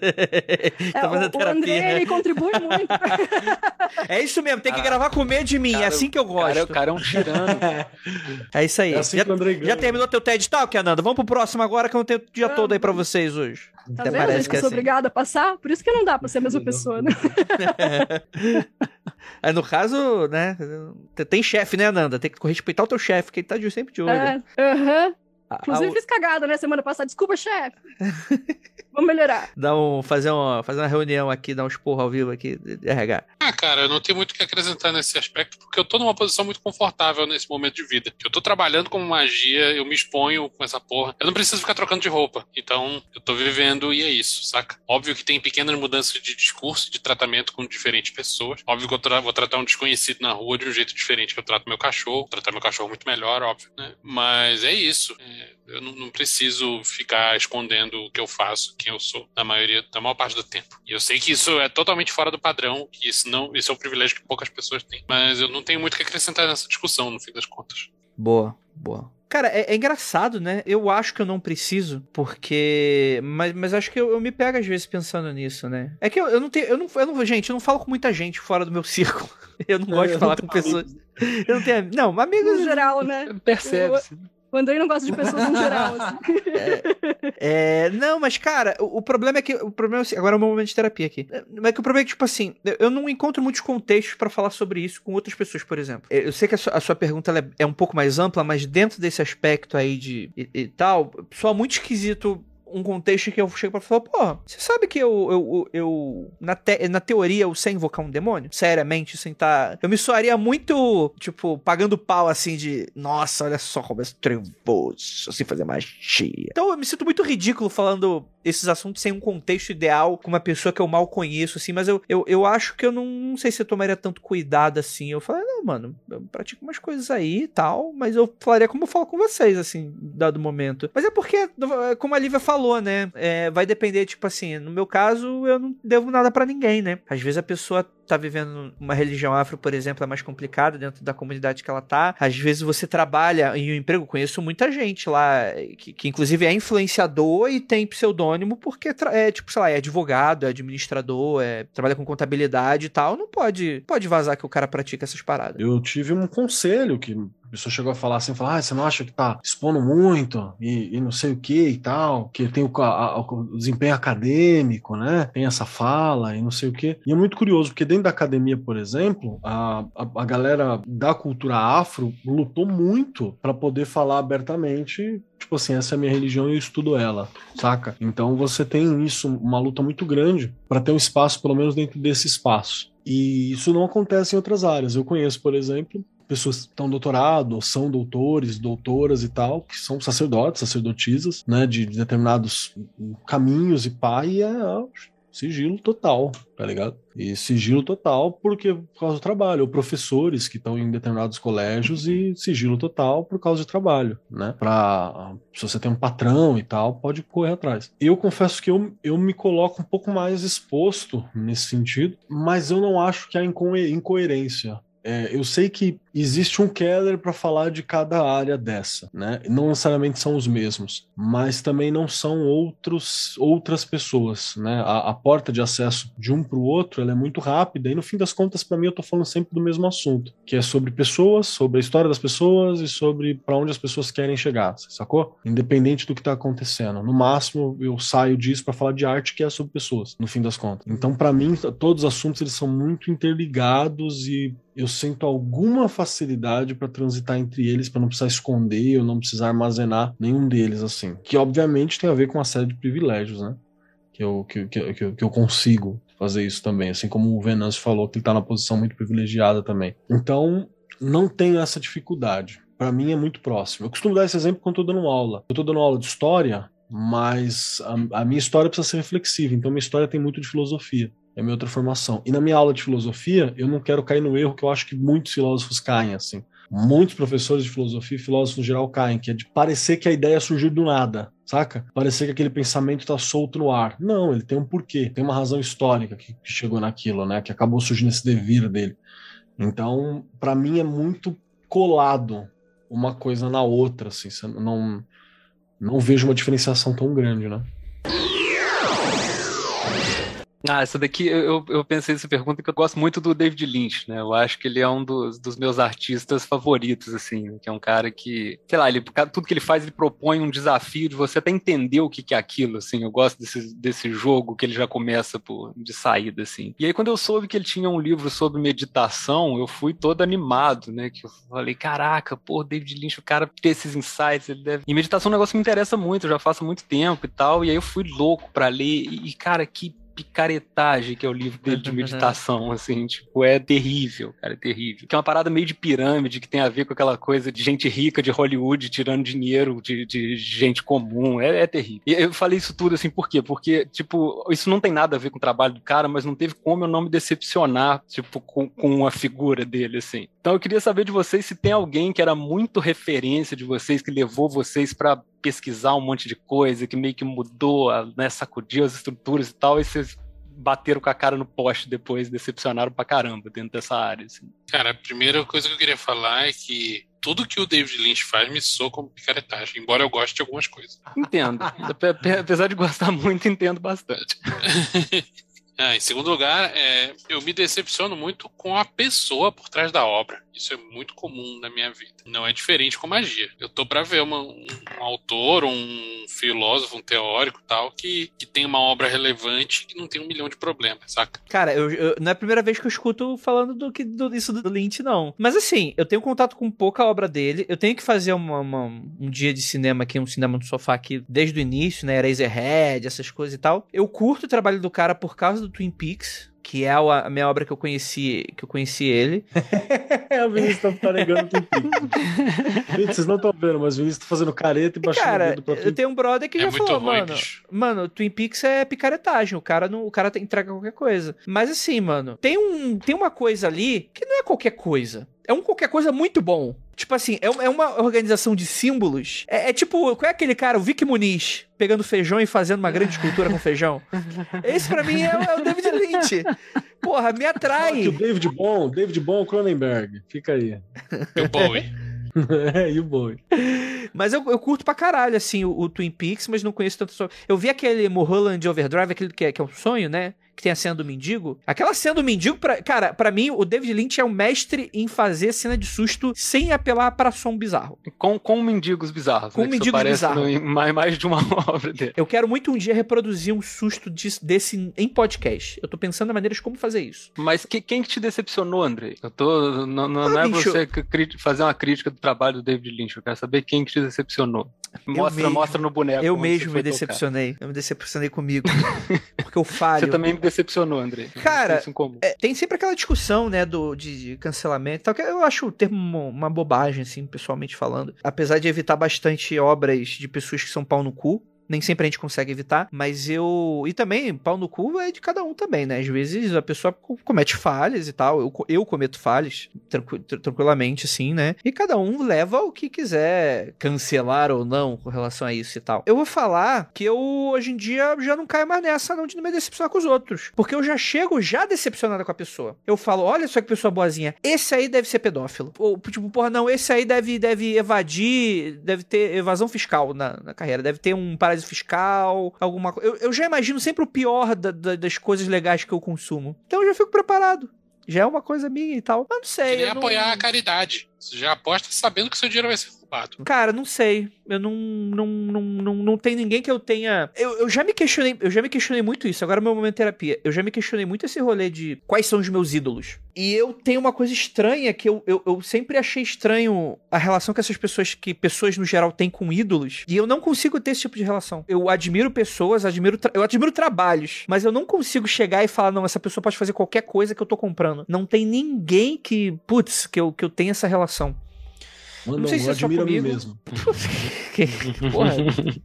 É, tá fazendo o, o André terapia. ele contribui muito. É isso mesmo, tem que Cara, gravar com medo de mim. cara, é assim que eu cara, gosto. o cara é um tirano. É isso aí. É assim já, que o André ganha. já terminou teu TED Talk, Ananda? Vamos pro próximo agora que eu não tenho o dia Vamos. todo aí pra vocês hoje. Tá Até vendo, parece gente, que que é eu sou assim. obrigada a passar? Por isso que não dá para ser a mesma pessoa, né? Aí, no caso, né? Tem chefe, né, Ananda? Tem que respeitar o teu chefe, que ele tá de- sempre de olho. É, aham. A- a- Inclusive fiz cagada, né, semana passada. Desculpa, chefe. Vamos melhorar. Dar um, fazer, uma, fazer uma reunião aqui, dar um esporro ao vivo aqui de RH. Cara, eu não tenho muito o que acrescentar nesse aspecto, porque eu tô numa posição muito confortável nesse momento de vida. Eu tô trabalhando como magia, eu me exponho com essa porra. Eu não preciso ficar trocando de roupa. Então, eu tô vivendo e é isso, saca? Óbvio que tem pequenas mudanças de discurso, de tratamento com diferentes pessoas. Óbvio que eu tra- vou tratar um desconhecido na rua de um jeito diferente que eu trato meu cachorro. Tratar meu cachorro muito melhor, óbvio, né? Mas é isso. É, Eu não, não preciso ficar escondendo o que eu faço, quem eu sou, na maioria, na maior parte do tempo. E eu sei que isso é totalmente fora do padrão, que isso não, isso é um privilégio que poucas pessoas têm. Mas eu não tenho muito o que acrescentar nessa discussão, no fim das contas. Boa, boa. Cara, é, é, engraçado, né? Eu acho que eu não preciso, porque. Mas, mas acho que eu, eu me pego às vezes pensando nisso, né? É que eu, eu não tenho. Eu não, eu não, gente, eu não falo com muita gente fora do meu círculo. Eu não gosto de falar com pessoas. Eu não tenho. Não, amigos. No geral, né? Percebe-se. O Andrei não gosta de pessoas em geral, assim. É, é, não, mas, cara, o, o, problema é que. O problema é assim, agora é o meu momento de terapia aqui. É que o problema é que, tipo assim, eu não encontro muitos contextos para falar sobre isso com outras pessoas, por exemplo. É, eu sei que a sua, a sua pergunta é, é, um pouco mais ampla, mas dentro desse aspecto aí de e, e tal, só muito esquisito um contexto que eu chego pra falar, pô, você sabe que eu, eu, eu na, te, na teoria, eu sei invocar um demônio? Seriamente, sem tá... Eu me soaria muito, tipo, pagando pau, assim, de, nossa, olha só como é trevoso, assim, fazer magia. Então eu me sinto muito ridículo falando esses assuntos sem um contexto ideal com uma pessoa que eu mal conheço, assim, mas eu, eu, eu acho que eu não, não sei se eu tomaria tanto cuidado, assim. Eu falei, não, mano, eu pratico umas coisas aí e tal, mas eu falaria como eu falo com vocês, assim, dado momento. Mas é porque, como a Lívia falou, né, é, vai depender, tipo assim, no meu caso, eu não devo nada para ninguém, né? Às vezes a pessoa tá vivendo uma religião afro, por exemplo, é mais complicada dentro da comunidade que ela tá. Às vezes você trabalha em um emprego, conheço muita gente lá, que, que inclusive é influenciador e tem pseudônimo porque é, tipo, sei lá, é advogado, é administrador, é, trabalha com contabilidade e tal. Não pode, pode vazar que o cara pratica essas paradas. Eu tive um conselho que a pessoa chegou a falar assim, falar, ah, você não acha que tá expondo muito e, e não sei o que e tal, que tem o, a, o, desempenho acadêmico, né? Tem essa fala e não sei o que. E é muito curioso, porque dentro da academia, por exemplo, a, a, a galera da cultura afro lutou muito para poder falar abertamente tipo assim, essa é a minha religião e eu estudo ela, saca? Então você tem isso, uma luta muito grande para ter um espaço, pelo menos dentro desse espaço. E isso não acontece em outras áreas. Eu conheço, por exemplo, pessoas que estão doutorado, ou são doutores, doutoras e tal, que são sacerdotes, sacerdotisas, né, de, de determinados caminhos e pai, e é sigilo total, tá ligado? E sigilo total porque por causa do trabalho, ou professores que estão em determinados colégios e sigilo total por causa de trabalho, né? Pra, se você tem um patrão e tal, pode correr atrás. Eu confesso que eu, eu me coloco um pouco mais exposto nesse sentido, mas eu não acho que há inco incoerência é, eu sei que existe um Keller para falar de cada área dessa, né? Não necessariamente são os mesmos, mas também não são outros, outras pessoas, né? A, a porta de acesso de um para o outro ela é muito rápida e no fim das contas para mim eu estou falando sempre do mesmo assunto, que é sobre pessoas, sobre a história das pessoas e sobre para onde as pessoas querem chegar, sacou? Independente do que está acontecendo. No máximo eu saio disso para falar de arte que é sobre pessoas, no fim das contas. Então para mim todos os assuntos eles são muito interligados e eu sinto alguma facilidade para transitar entre eles, para não precisar esconder ou não precisar armazenar nenhum deles, assim. Que obviamente tem a ver com uma série de privilégios, né? Que eu, que, que, que, que eu consigo fazer isso também, assim como o Venâncio falou que ele está na posição muito privilegiada também. Então, não tenho essa dificuldade. Para mim é muito próximo. Eu costumo dar esse exemplo quando estou dando aula. Eu estou dando aula de história, mas a, a minha história precisa ser reflexiva, então minha história tem muito de filosofia é a minha outra formação. E na minha aula de filosofia, eu não quero cair no erro que eu acho que muitos filósofos caem, assim. Muitos professores de filosofia e filósofos no geral caem, que é de parecer que a ideia surgiu do nada, saca? Parecer que aquele pensamento está solto no ar. Não, ele tem um porquê, tem uma razão histórica que, que chegou naquilo, né? Que acabou surgindo esse devir dele. Então, para mim é muito colado uma coisa na outra, assim. Não, não vejo uma diferenciação tão grande, né? Ah, essa daqui eu, eu pensei nessa pergunta que eu gosto muito do David Lynch, né? Eu acho que ele é um dos, dos meus artistas favoritos, assim, que é um cara que, sei lá, ele, tudo que ele faz, ele propõe um desafio de você até entender o que, que é aquilo, assim. Eu gosto desse, desse jogo que ele já começa por, de saída, assim. E aí, quando eu soube que ele tinha um livro sobre meditação, eu fui todo animado, né? Que eu falei, caraca, pô, David Lynch, o cara ter esses insights, ele deve. E meditação é um negócio que me interessa muito, eu já faço há muito tempo e tal. E aí eu fui louco para ler, e, cara, que picaretagem que é o livro dele de meditação, assim, tipo, é terrível, cara, é terrível. Que é uma parada meio de pirâmide, que tem a ver com aquela coisa de gente rica de Hollywood tirando dinheiro de, de gente comum, é, é terrível. E eu falei isso tudo, assim, por quê? Porque, tipo, isso não tem nada a ver com o trabalho do cara, mas não teve como eu não me decepcionar, tipo, com, com a figura dele, assim. Então eu queria saber de vocês se tem alguém que era muito referência de vocês, que levou vocês para pesquisar um monte de coisa que meio que mudou, né, sacudiu as estruturas e tal, e vocês bateram com a cara no poste depois, decepcionaram pra caramba dentro dessa área. Assim. Cara, a primeira coisa que eu queria falar é que tudo que o David Lynch faz me soa como picaretagem, embora eu goste de algumas coisas. Entendo. Apesar de gostar muito, entendo bastante. Ah, em segundo lugar, é, eu me decepciono muito com a pessoa por trás da obra. Isso é muito comum na minha vida. Não é diferente com magia. Eu tô para ver uma, um, um, autor, um filósofo, um teórico tal, que, que tem uma obra relevante e não tem um milhão de problemas, saca? Cara, eu, eu, não é a primeira vez que eu escuto falando do que do, isso do Lynch, não. Mas assim, eu tenho contato com pouca obra dele. Eu tenho que fazer uma, uma, um dia de cinema aqui, um cinema no sofá aqui, desde o início, né? Eraserhead, essas coisas e tal. Eu curto o trabalho do cara por causa do Twin Peaks que é a minha obra que eu conheci, que eu conheci ele. o Vinícius tá negando Twin Peaks. Vocês não estão vendo, mas o Vinícius tá fazendo careta e baixando cara, o dedo pra Eu tenho um brother que É já falou, ruim, mano, bicho. mano, Twin Peaks é picaretagem, o cara não, o cara entrega qualquer coisa. Mas assim, mano, tem um tem uma coisa ali que não é qualquer coisa. É um qualquer coisa muito bom. Tipo assim, é uma- é uma organização de símbolos. É, é tipo, qual é aquele cara, o Vic Muniz, pegando feijão e fazendo uma grande escultura com feijão? Esse pra mim é, o- é o David Lynch. Porra, me que o atrai. David Bom, David Bom Cronenberg. Fica aí. E o Bowie. é, e o Bowie. Mas eu, eu curto pra caralho, assim, o, o Twin Peaks, mas não conheço tanto sobre. Eu vi aquele Mulholland Overdrive, aquele que é, que é um sonho, né? Que tem a cena do mendigo. Aquela cena do mendigo, pra, cara, pra mim, o David Lynch é um mestre em fazer cena de susto sem apelar pra som bizarro. Com, com mendigos bizarros. Com né, mendigos bizarros. em mais, mais de uma obra dele. Eu quero muito um dia reproduzir um susto dis- desse em podcast. Eu tô pensando em maneiras como fazer isso. Mas que- quem que te decepcionou, Andrei? Eu tô. Não, não, Ah, não é bicho. você fazer uma crítica do trabalho do David Lynch. Eu quero saber quem que te decepcionou. Mostra, mesmo. mostra no boneco. eu mesmo me foi tocar. decepcionei. Eu me decepcionei comigo. porque eu falho. Você também me decepcionou, Andrei. Cara. É, tem sempre aquela discussão, né, do, de, de cancelamento e tal, que eu acho o termo uma, uma bobagem, assim, pessoalmente falando. Apesar de evitar bastante obras de pessoas que são pau no cu. Nem sempre a gente consegue evitar, mas eu. E também, pau no cu é de cada um também, né? Às vezes a pessoa co- comete falhas e tal. Eu, eu cometo falhas tranqui- tr- tranquilamente, assim, né? E cada um leva o que quiser cancelar ou não com relação a isso e tal. Eu vou falar que eu, hoje em dia, já não caio mais nessa, não, de não me decepcionar com os outros. Porque eu já chego já decepcionada com a pessoa. Eu falo, olha só que pessoa boazinha. Esse aí deve ser pedófilo. Ou, tipo, porra, não, esse aí deve, deve evadir, deve ter evasão fiscal na, na carreira. Deve ter um paraíso fiscal, alguma coisa. Eu, eu já imagino sempre o pior da- da- das coisas legais que eu consumo. Então eu já fico preparado. Já é uma coisa minha e tal. Mas não sei. Que nem eu não- apoiar a caridade. Você já aposta sabendo que seu dinheiro vai ser roubado. Cara, não sei. Eu não, não, não, não, não tem ninguém que eu tenha. Eu, eu já me questionei, eu já me questionei muito isso. Agora é meu momento de terapia. Eu já me questionei muito esse rolê de quais são os meus ídolos. E eu tenho uma coisa estranha que eu, eu, eu sempre achei estranho a relação que essas pessoas, que pessoas no geral têm com ídolos. E eu não consigo ter esse tipo de relação. Eu admiro pessoas, admiro eu admiro trabalhos, mas eu não consigo chegar e falar, não, essa pessoa pode fazer qualquer coisa que eu tô comprando. Não tem ninguém que, putz, que eu, que eu tenha essa relação informação. Mano, Não sei eu se é só comigo. mesmo. Porra,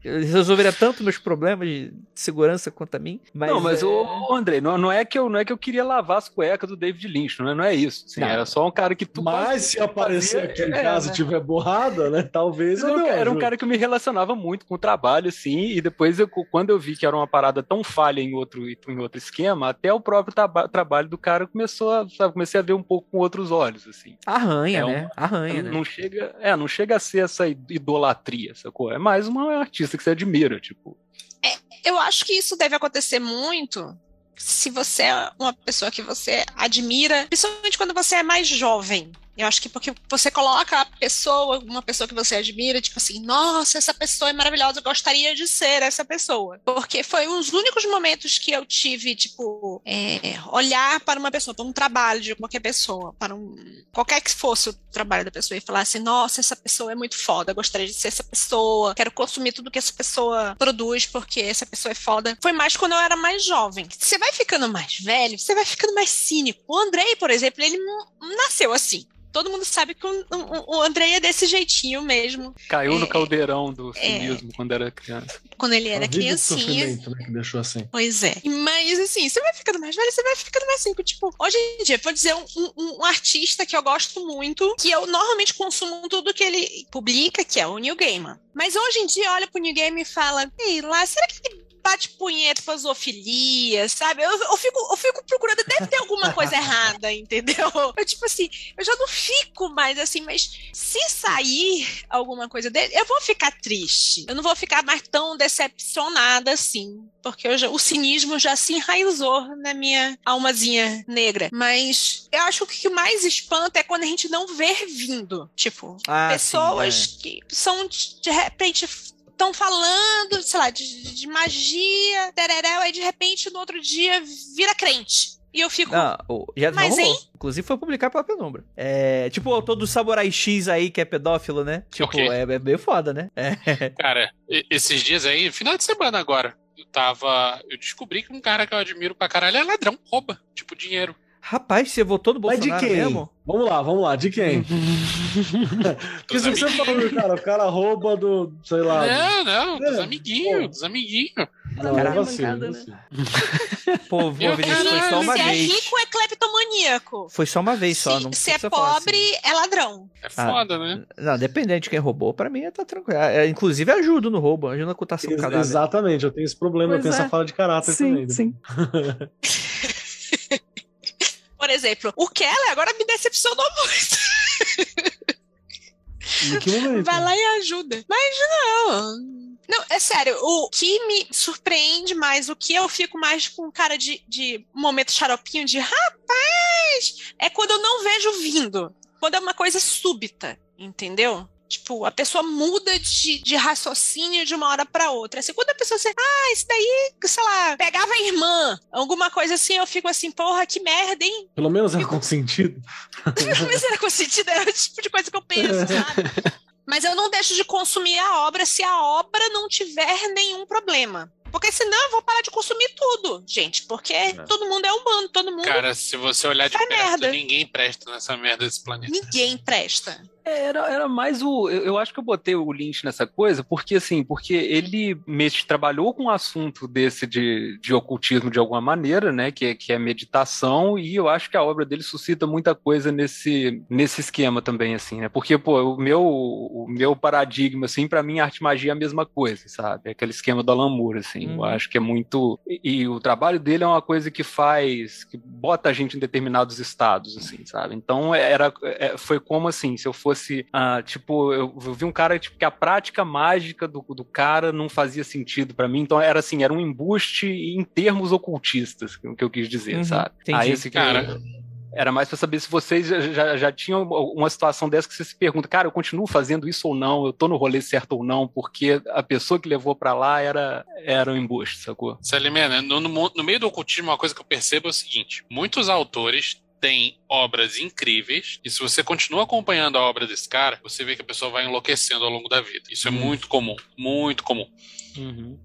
resolveria tanto meus problemas de segurança quanto a mim. Mas não, mas é... o André, não, não, é que eu, não é que eu queria lavar as cuecas do David Lynch, não é, não é isso. assim, Não. Era só um cara que tu Mas se aparecer aqui em é, casa e né? tiver borrada, né? Talvez eu um, uma era um cara que eu me relacionava muito com o trabalho, assim, e depois, eu, quando eu vi que era uma parada tão falha em outro, em outro esquema, até o próprio traba- trabalho do cara começou a, sabe, comecei a ver um pouco com outros olhos, assim. Arranha, É um- né? Arranha, né? Não chega, é, não chega a ser essa idolatria, sacou? É mais uma artista que você admira, tipo. Eu acho que isso deve acontecer muito se você é uma pessoa que você admira, principalmente quando você é mais jovem. Eu acho que porque você coloca a pessoa, uma pessoa que você admira, tipo assim, nossa, essa pessoa é maravilhosa, eu gostaria de ser essa pessoa. Porque foi um dos únicos momentos que eu tive, tipo, é, olhar para uma pessoa, para um trabalho de qualquer pessoa, para um. qualquer que fosse o trabalho da pessoa, e falar assim, nossa, essa pessoa é muito foda, eu gostaria de ser essa pessoa, quero consumir tudo que essa pessoa produz, porque essa pessoa é foda. Foi mais quando eu era mais jovem. Você vai ficando mais velho, você vai ficando mais cínico. O Andrei, por exemplo, ele nasceu assim. Todo mundo sabe que o, o, o Andrei é desse jeitinho mesmo. Caiu no É, caldeirão do é. cinismo quando era criança. Quando ele era de criancinha. né, que deixou assim. Pois é. Mas assim, você vai ficando mais velho, você vai ficando mais assim. Tipo, hoje em dia, vou dizer um, um- um artista que eu gosto muito, que eu normalmente consumo tudo que ele publica, que é o New Gaiman. Mas hoje em dia, olha pro New Gaiman e fala, ei lá, será que ele bate punheta pra zoofilia, sabe? Eu, eu fico, eu fico procurando, deve ter alguma coisa errada, entendeu? Eu, tipo assim, eu já não fico mais assim, mas se sair alguma coisa dele, eu vou ficar triste. Eu não vou ficar mais tão decepcionada assim. Porque eu já- o cinismo já se enraizou na minha almazinha negra. Mas eu acho que o que mais espanta é quando a gente não vê vindo. Tipo, Ah, pessoas sim, que são de repente estão falando, sei lá, de, de- magia, tereréu, aí de repente no outro dia vira crente. E eu fico. Já não Mas, rolou. hein? Inclusive foi publicado pela Penumbra. É, tipo o autor do Samurai X aí, que é pedófilo, né? Tipo, Ok. é, é meio foda, né? É. Cara, esses dias aí, final de semana agora, eu tava. Eu descobri que um cara que eu admiro pra caralho é ladrão, rouba, tipo, dinheiro. Rapaz, você votou no Mas de Bolsonaro quem? mesmo? Vamos lá, vamos lá, de quem? Porque se você falou, cara, o cara rouba do, sei lá. Não, não, dos É, amiguinhos, pô. dos amiguinhos. Não, Cara, é vacilo, mancada, é né? Pô, Eu- Vinícius, foi só uma se é vez. rico, é cleptomaníaco. Foi só uma vez só, se não se é pobre, é ladrão. É Ah. foda, né? assim. Não, dependente de quem roubou, pra mim tá tranquilo. É, inclusive ajudo no roubo, ajuda na cotação do cadáver. Exatamente, eu tenho esse problema, eu Pois tenho é. essa fala de caráter também. Sim, né? sim. Por exemplo, o Keller agora me decepcionou muito. Em que momento? Vai lá e ajuda. Mas não. Não, é sério, o que me surpreende mais, o que eu fico mais com cara de, de momento xaropinho de rapaz, é quando eu não vejo vindo. Quando é uma coisa súbita, entendeu? Tipo, a pessoa muda de, de raciocínio de uma hora pra outra. Assim, quando a pessoa assim, ah, isso daí, sei lá, pegava a irmã, alguma coisa assim, eu fico assim, porra, que merda, hein? Pelo menos era com sentido. Mas era com sentido, é o tipo de coisa que eu penso, sabe? Mas eu não deixo de consumir a obra se a obra não tiver nenhum problema. Porque senão eu vou parar de consumir tudo, gente. Porque todo mundo é humano, todo mundo. Cara, se você olhar de perto, merda. ninguém presta nessa merda desse planeta. Ninguém presta. Era, era mais o. Eu, eu acho que eu botei o Lynch nessa coisa, porque assim, porque ele mexe, trabalhou com um assunto desse de, de ocultismo de alguma maneira, né? Que, é- que é meditação, e eu acho que a obra dele suscita muita coisa nesse, nesse esquema também, assim, né? Porque, pô, o meu, o meu paradigma, assim, pra mim, arte e magia é a mesma coisa, sabe? É aquele esquema do Alan Moore, assim. Eu Uhum. acho que é muito. E, e o trabalho dele é uma coisa que faz. que bota a gente em determinados estados, assim, sabe? Então era, é, foi como assim, se eu fosse. Ah, tipo, eu, eu vi um cara tipo, que a prática mágica do, do cara não fazia sentido pra mim. Então era assim, era um embuste em termos ocultistas, que, que eu quis dizer, Uhum, sabe? entendi. Aí esse Cara. Era mais pra saber se vocês já, já, já tinham uma situação dessa que você se pergunta, cara, eu continuo fazendo isso ou não, eu tô no rolê certo ou não, porque a pessoa que levou pra lá era, era um embuste, sacou? Salimena, no, no, no meio do ocultismo, uma coisa que eu percebo é o seguinte: muitos autores têm obras incríveis, e se você continua acompanhando a obra desse cara, você vê que a pessoa vai enlouquecendo ao longo da vida. Isso é Hum. muito comum, muito comum.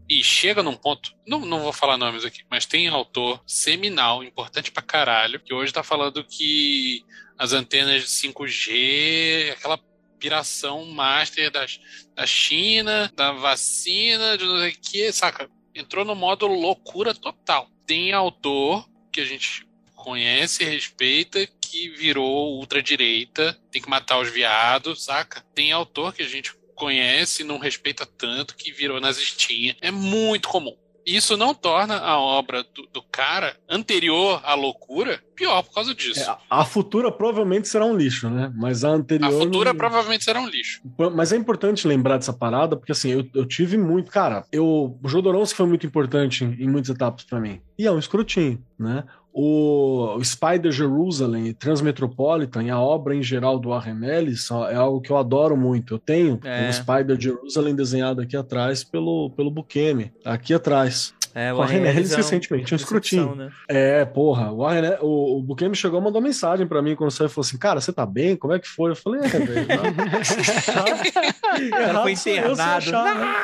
E chega num ponto, não, não vou falar nomes aqui, mas tem autor seminal, importante pra caralho, que hoje tá falando que as antenas de 5G, aquela piração master das, da China, da vacina, de não sei o que, saca? Entrou no modo loucura total. Tem autor que a gente conhece e respeita que virou ultradireita, tem que matar os viados, saca? Tem autor que a gente conhece e não respeita tanto que virou nazistinha. É muito comum. Isso não torna a obra do, do cara anterior à loucura pior por causa disso. É, a- futura provavelmente será um lixo, né? Mas a anterior. a futura não- provavelmente será um lixo. Mas é importante lembrar dessa parada, porque assim, eu, eu tive muito. Cara, eu, o Jodorowsky foi muito importante em, em muitas etapas pra mim. E é um escrotinho, né? O, Spider Jerusalem Transmetropolitan e a obra em geral do Warren Ellis é algo que eu adoro muito. Eu tenho É. o Spider Jerusalem desenhado aqui atrás pelo, pelo Bukemi, aqui atrás. É, Com a René Ellis é um- recentemente, um escrotinho. decepção, né? É, porra, o, Warren, o, o Bukemi chegou e mandou mensagem pra mim quando saiu e falou assim: Cara, você tá bem? Como é que foi? Eu falei: É, velho. O foi Errado sou eu se internado. né?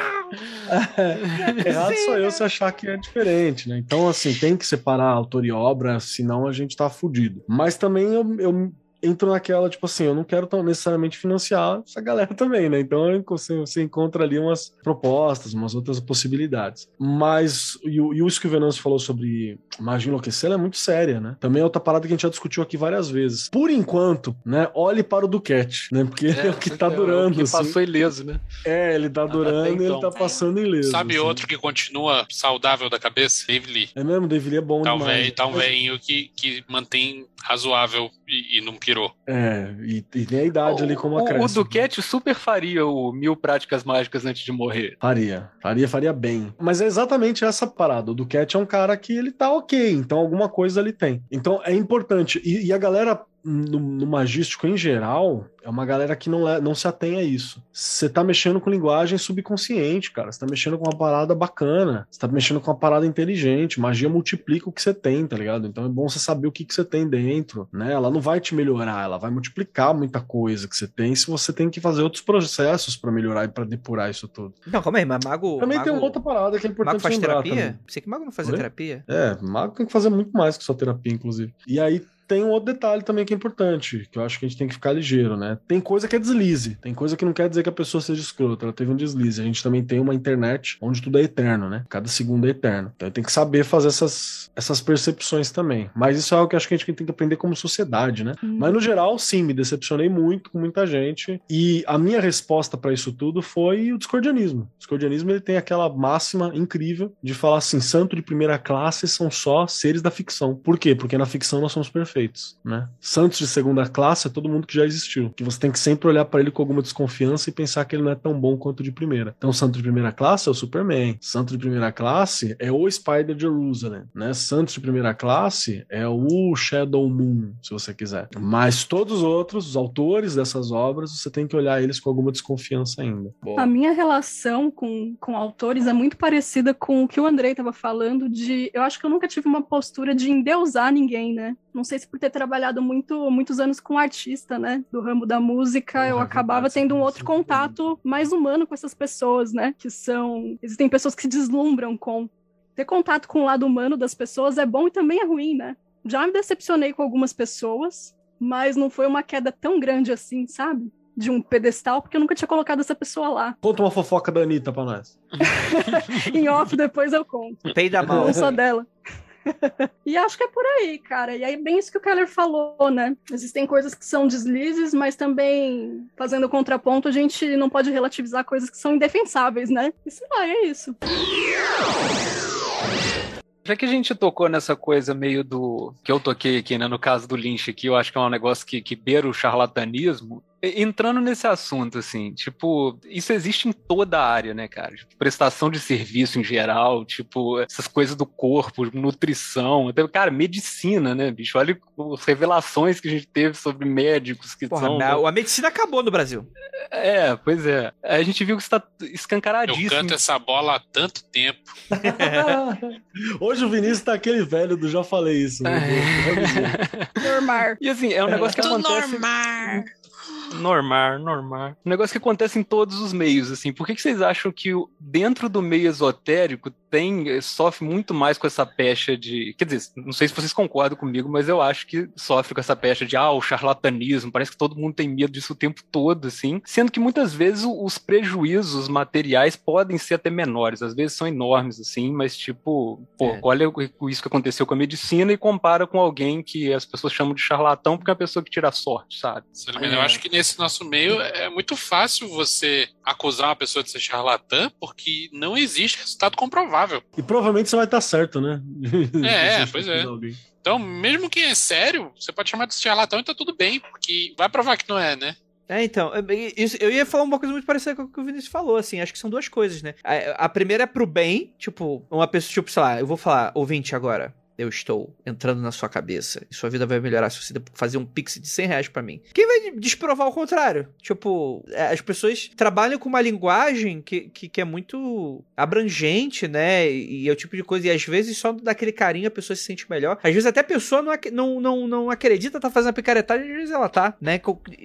É, Errado sou eu se achar que é diferente, né? Então, assim, tem que separar autor e obra, senão a gente tá fudido. Mas também eu, eu entro naquela, tipo assim, eu não quero tão necessariamente financiar essa galera também, né? Então você, você encontra ali umas propostas, umas outras possibilidades. Mas, e, o- e isso que o Venâncio falou sobre magia enlouquecer, ela é muito séria, né? Também é outra parada que a gente já discutiu aqui várias vezes. Por enquanto, né, olhe para o Duquette, né? Porque ele é, o que tá é, durando, que assim. passou ileso, né? É, ele tá durando e ele então. tá passando ileso. Sabe assim. outro que continua saudável da cabeça? David Lee. É mesmo, David Lee é bom Tá um demais. tá um velhinho que, que mantém razoável e, e não pirou. É, e, e tem a idade ali como o, o acréscimo. Duquette super faria o mil práticas mágicas antes de morrer. Faria, faria, faria bem. Mas é exatamente essa parada. O Duquette é um cara que ele tá ok, então alguma coisa ele tem. Então é importante. E, e a galera no, no magístico em geral é uma galera que não, le- não se atém a isso. Você tá mexendo com linguagem subconsciente, cara. Você tá mexendo com uma parada bacana. Você tá mexendo com uma parada inteligente. Magia multiplica o que você tem, tá ligado? Então é bom você saber o que, que você tem dentro, né? Ela não vai te melhorar, ela vai multiplicar muita coisa que você tem se você tem que fazer outros processos pra melhorar e pra depurar isso tudo. Não, calma aí, mas mago. Também mago, tem uma outra parada que é importante Mago faz terapia? também. Pensei que mago não fazia Oi? terapia. É, mago tem que fazer muito mais que só terapia, inclusive. E aí tem um outro detalhe também que é importante, que eu acho que a gente tem que ficar ligeiro, né? Tem coisa que é deslize, tem coisa que não quer dizer que a pessoa seja escrota, ela teve um deslize. A gente também tem uma internet onde tudo é eterno, né? Cada segundo é eterno. Então tem que saber fazer essas, essas percepções também. Mas isso é algo que eu acho que a gente tem que aprender como sociedade, né? Hum. Mas no geral, sim, me decepcionei muito com muita gente. E a minha resposta pra isso tudo foi o discordianismo. O discordianismo ele tem aquela máxima incrível de falar assim: santo de primeira classe são só seres da ficção. Por quê? Porque na ficção nós somos perfeitos, né? Santos de segunda classe é todo mundo que já existiu. Que você tem que sempre olhar pra ele com alguma desconfiança e pensar que ele não é tão bom quanto o de primeira. Então, santo de primeira classe é o Superman. Santo de primeira classe é o Spider Jerusalem, né? Santo de primeira classe é o Shadow Moon, se você quiser. Mas todos os outros, os autores dessas obras, você tem que olhar eles com alguma desconfiança ainda. A minha relação com, com autores é muito parecida com o que o Andrei estava falando de. Eu acho que eu nunca tive uma postura de endeusar ninguém, né? Não sei se por ter trabalhado muito, muitos anos com artista, né? Do ramo da música, eu Porra, acabava tendo um outro contato mais humano com essas pessoas, né? Que são. Existem pessoas que se deslumbram com. Ter contato com o lado humano das pessoas é bom e também é ruim, né? Já me decepcionei com algumas pessoas, mas não foi uma queda tão grande assim, sabe? De um pedestal, porque eu nunca tinha colocado essa pessoa lá. Conta uma fofoca da Anitta pra nós. em off depois eu conto. Peida mal. Não só dela. e acho que é por aí, cara. E aí, bem isso que o Keller falou, né? Existem coisas que são deslizes, mas também, fazendo contraponto, a gente não pode relativizar coisas que são indefensáveis, né? E sei lá, é isso. Já que a gente tocou nessa coisa meio do. que eu toquei aqui, né? No caso do Lynch aqui, eu acho que é um negócio que, que beira o charlatanismo. Entrando nesse assunto, assim, tipo, isso existe em toda a área, né, cara? Tipo, prestação de serviço em geral, tipo, essas coisas do corpo, nutrição, até, cara, medicina, né, bicho? Olha as revelações que a gente teve sobre médicos que Porra, são. a, a medicina acabou no Brasil. É, pois é. A gente viu que isso tá Eu escancaradíssimo. canto essa bola há tanto tempo. Hoje o Vinícius tá aquele velho do já falei isso. meu Deus. Normar. E assim, é um negócio que acontece. normal. Normal, normal. Um negócio que acontece em todos os meios, assim. Por que, que vocês acham que dentro do meio esotérico tem, eh, sofre muito mais com essa pecha de. Quer dizer, não sei se vocês concordam comigo, mas eu acho que sofre com essa pecha de ah, o charlatanismo. Parece que todo mundo tem medo disso o tempo todo, assim. Sendo que muitas vezes os prejuízos materiais podem ser até menores, às vezes são enormes, assim, mas tipo, pô, É. olha o- isso que aconteceu com a medicina e compara com alguém que as pessoas chamam de charlatão porque é uma pessoa que tira sorte, sabe? Sabe, Eu acho que nesse nosso meio é muito fácil você acusar uma pessoa de ser charlatã porque não existe resultado comprovável. E provavelmente você vai estar certo, né? É, pois é. alguém. Então, mesmo quem é sério, você pode chamar de charlatão e tá tudo bem, porque vai provar que não é, né? É, então, eu ia falar uma coisa muito parecida com o que o Vinícius falou, assim, acho que são duas coisas, né? A, a primeira é pro bem, tipo, uma pessoa, tipo, sei lá, eu vou falar, ouvinte agora, eu estou entrando na sua cabeça e sua vida vai melhorar se você fazer um pix de 100 reais pra mim. Quem vai desprovar o contrário? Tipo, é, as pessoas trabalham com uma linguagem que, que, que é muito abrangente, né? E, é o tipo de coisa, e às vezes só daquele carinho a pessoa se sente melhor. Às vezes até a pessoa não, não, não, não acredita tá fazendo a picaretagem, às vezes ela tá, né?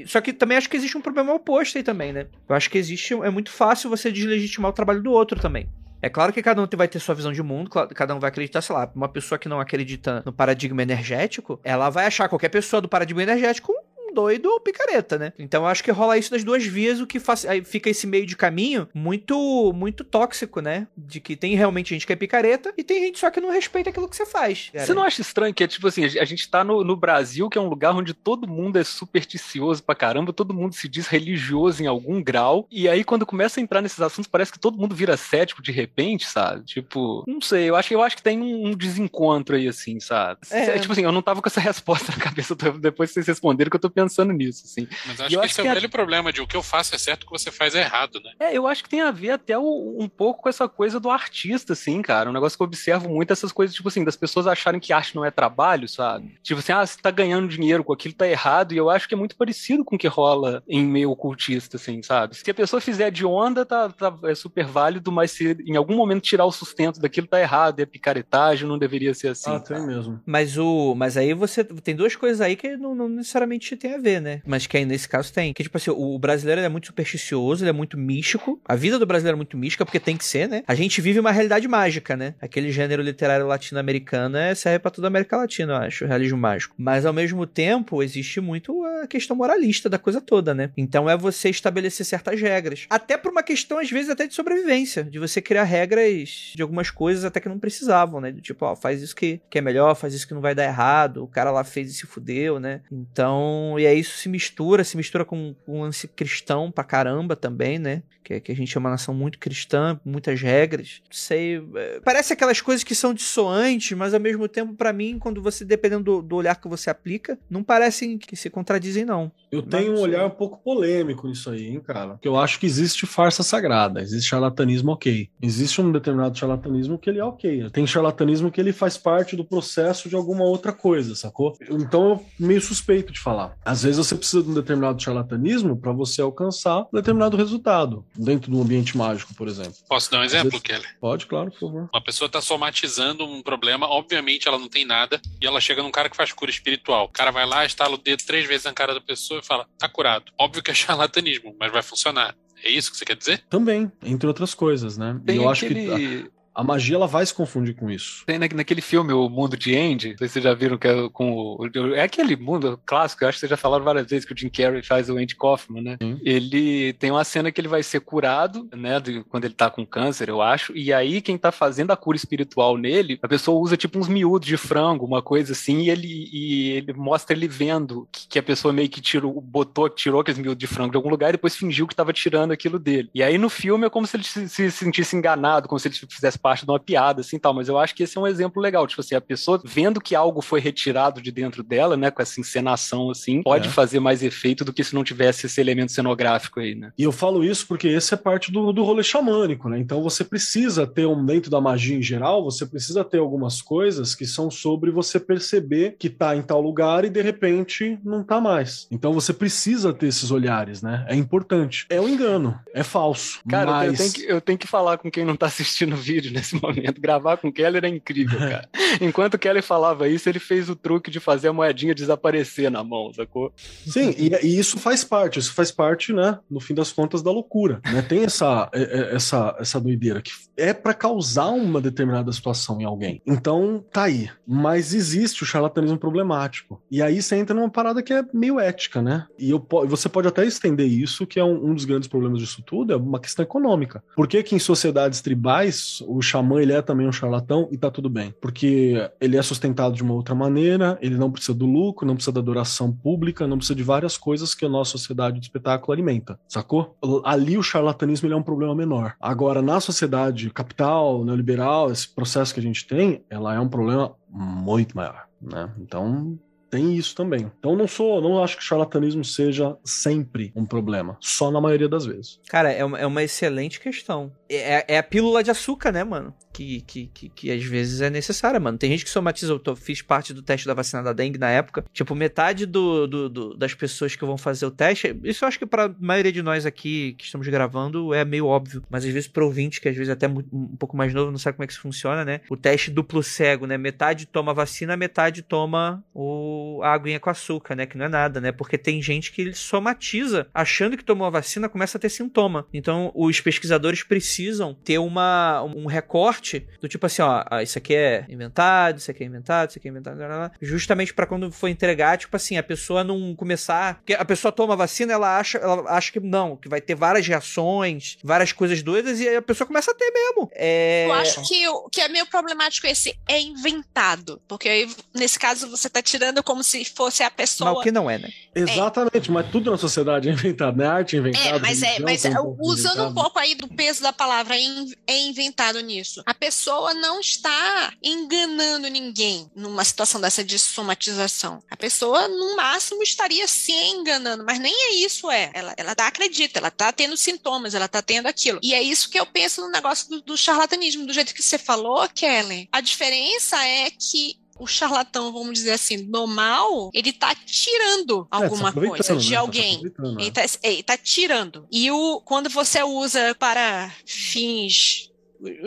Só que também acho que existe um problema oposto aí também, né? Eu acho que existe, é muito fácil você deslegitimar o trabalho do outro também. É claro que cada um vai ter sua visão de mundo, cada um vai acreditar, sei lá, uma pessoa que não acredita no paradigma energético, ela vai achar qualquer pessoa do paradigma energético doido ou picareta, né? Então eu acho que rola isso das duas vias, o que faz, aí fica esse meio de caminho muito muito tóxico, né? De que tem realmente gente que é picareta e tem gente só que não respeita aquilo que você faz. cara. Você não acha estranho que é tipo assim, a gente tá no, no Brasil, que é um lugar onde todo mundo é supersticioso pra caramba, todo mundo se diz religioso em algum grau, e aí quando começa a entrar nesses assuntos, parece que todo mundo vira cético de repente, sabe? Tipo, não sei, eu acho, eu acho que tem um, um desencontro aí, assim, sabe? É. Tipo assim, eu não tava com essa resposta na cabeça, depois que vocês responderam que eu tô pensando nisso, assim. Mas acho eu que acho esse é o a- velho problema de o que eu faço é certo, o que você faz é errado, né? É, eu acho que tem a ver até o- um pouco com essa coisa do artista, assim, cara. Um negócio que eu observo muito essas coisas, tipo assim, das pessoas acharem que arte não é trabalho, sabe? Tipo assim, ah, você tá ganhando dinheiro com aquilo, tá errado. E eu acho que é muito parecido com o que rola em meio ocultista, assim, sabe? Se a pessoa fizer de onda, tá, tá- é super válido, mas se em algum momento tirar o sustento daquilo, tá errado. É picaretagem, não deveria ser assim. Ah, tem mesmo. Mas o. Mas aí você tem duas coisas aí que não, não necessariamente tem a ver, né? Mas que aí nesse caso tem. Que, tipo assim, o brasileiro é muito supersticioso, ele é muito místico. A vida do brasileiro é muito mística, porque tem que ser, né? A gente vive uma realidade mágica, né? Aquele gênero literário latino-americano é, serve pra toda a América Latina, eu acho, o realismo mágico. Mas ao mesmo tempo, existe muito a questão moralista da coisa toda, né? Então é você estabelecer certas regras. Até por uma questão, às vezes, até de sobrevivência. De você criar regras de algumas coisas até que não precisavam, né? Do tipo, ó, faz isso que, que é melhor, faz isso que não vai dar errado. O cara lá fez e se fudeu, né? Então, e aí isso se mistura, se mistura com um lance cristão pra caramba também, né? Que, que a gente é uma nação muito cristã, muitas regras. Não sei. é, Parece aquelas coisas que são dissoantes, mas ao mesmo tempo, pra mim, quando você, dependendo do, do olhar que você aplica, não parecem que se contradizem, não. Eu Mas tenho um olhar um pouco polêmico nisso aí, hein, cara. Porque eu acho que existe farsa sagrada, existe charlatanismo ok. Existe um determinado charlatanismo que ele é ok. Tem charlatanismo que ele faz parte do processo de alguma outra coisa, sacou? Então eu meio suspeito de falar. Às vezes você precisa de um determinado charlatanismo para você alcançar um determinado resultado dentro do ambiente mágico, por exemplo. Posso dar um Às exemplo, vezes- Kelly? Pode, claro, por favor. Uma pessoa tá somatizando um problema, obviamente ela não tem nada, e ela chega num cara que faz cura espiritual. O cara vai lá, estala o dedo três vezes na cara da pessoa e fala, tá curado. Óbvio que é charlatanismo, mas vai funcionar. É isso que você quer dizer? Também, entre outras coisas, né? E Tem eu acho que aquele... a magia ela vai se confundir com isso. Tem na- naquele filme, O Mundo de Andy, não sei se vocês já viram que é com o. É aquele mundo clássico, eu acho que vocês já falaram várias vezes que o Jim Carrey faz o Andy Kaufman, né? Sim. Ele tem uma cena que ele vai ser curado, né? de- quando ele tá com câncer, eu acho. E aí, quem tá fazendo a cura espiritual nele, a pessoa usa tipo uns miúdos de frango, uma coisa assim, e ele, e ele mostra ele vendo que, que a pessoa meio que tirou, botou, tirou aqueles miúdos de frango de algum lugar e depois fingiu que tava tirando aquilo dele. E aí no filme é como se ele se, se sentisse enganado, como se ele fizesse parte de uma piada, assim tal. Mas eu acho que esse é um exemplo legal. Tipo assim, a pessoa vendo que algo foi retirado de dentro dela, né, com essa encenação assim, pode É. fazer mais efeito do que se não tivesse esse elemento cenográfico aí, né? E eu falo isso porque esse é parte do, do rolê xamânico, né? Então você precisa ter um, dentro da magia em geral, você precisa ter algumas coisas que são sobre você perceber que tá em tal lugar e de repente não tá mais. Então você precisa ter esses olhares, né? É importante. É um engano, é falso. Cara, eu mas... tenho que, eu tenho que falar com quem não tá assistindo o vídeo nesse momento. Gravar com o Keller é incrível, cara. Enquanto o Keller falava isso, ele fez o truque de fazer a moedinha desaparecer na mão, sacou? Sim, e, e isso faz parte, isso faz parte, né, no fim das contas, da loucura, né? Tem essa, é- é- essa, essa doideira que é pra causar uma determinada situação em alguém. Então, tá aí. Mas existe o charlatanismo problemático. E aí você entra numa parada que é meio ética, né? E eu, você pode até estender isso, que é um, um dos grandes problemas disso tudo, é uma questão econômica. Por que que em sociedades tribais o xamã ele é também um charlatão e tá tudo bem? Porque ele é sustentado de uma outra maneira, ele não precisa do lucro, não precisa da adoração pública, não precisa de várias coisas que a nossa sociedade de espetáculo alimenta, sacou? Ali o charlatanismo ele é um problema menor. Agora, na sociedade capital, neoliberal, esse processo que a gente tem, ela é um problema muito maior, né? Então, tem isso também. Então não sou, não acho que charlatanismo seja sempre um problema, só na maioria das vezes. Cara, é uma, é uma excelente questão. É, é a pílula de açúcar, né, mano? Que, que, que, que às vezes é necessária, mano. Tem gente que somatiza. Eu fiz parte do teste da vacina da dengue na época. Tipo, metade do, do- do- das pessoas que vão fazer o teste. Isso eu acho que pra maioria de nós aqui que estamos gravando é meio óbvio. Mas às vezes pro ouvinte, que às vezes é até um pouco mais novo, não sabe como é que isso funciona, né? O teste duplo cego, né? Metade toma vacina, metade toma o, a aguinha com açúcar, né? Que não é nada, né? Porque tem gente que somatiza, achando que tomou a vacina, começa a ter sintoma. Então, os pesquisadores precisam ter uma, um recorte do tipo assim, ó, ah, isso aqui é inventado, isso aqui é inventado, isso aqui é inventado, blá, blá, justamente pra quando for entregar, tipo assim, a pessoa não começar, porque a pessoa toma a vacina, ela acha, ela acha que não, que vai ter várias reações, várias coisas doidas e a pessoa começa a ter mesmo. É... Eu acho que o que é meio problemático esse é inventado. Porque aí, nesse caso, você tá tirando como se fosse a Mas pessoa. o que não é, né? Exatamente, mas tudo na sociedade é inventado, né? Arte é inventada. É, mas é, mas é, pouco usando um inventado. pouco aí do peso da palavra, é é inventado nisso. A pessoa não está enganando ninguém numa situação dessa de somatização. A pessoa, no máximo, estaria se enganando, mas nem é isso, é. Ela, ela tá, acredita, ela tá tendo sintomas, ela tá tendo aquilo. E é isso que eu penso no negócio do, do charlatanismo, do jeito que você falou, Kelly. A diferença é que o charlatão, vamos dizer assim, do mal, ele tá tirando É, tá alguma aproveitando, coisa de né? Tá alguém. né? Ele tá, ele tá tirando. E o, quando você usa para fins.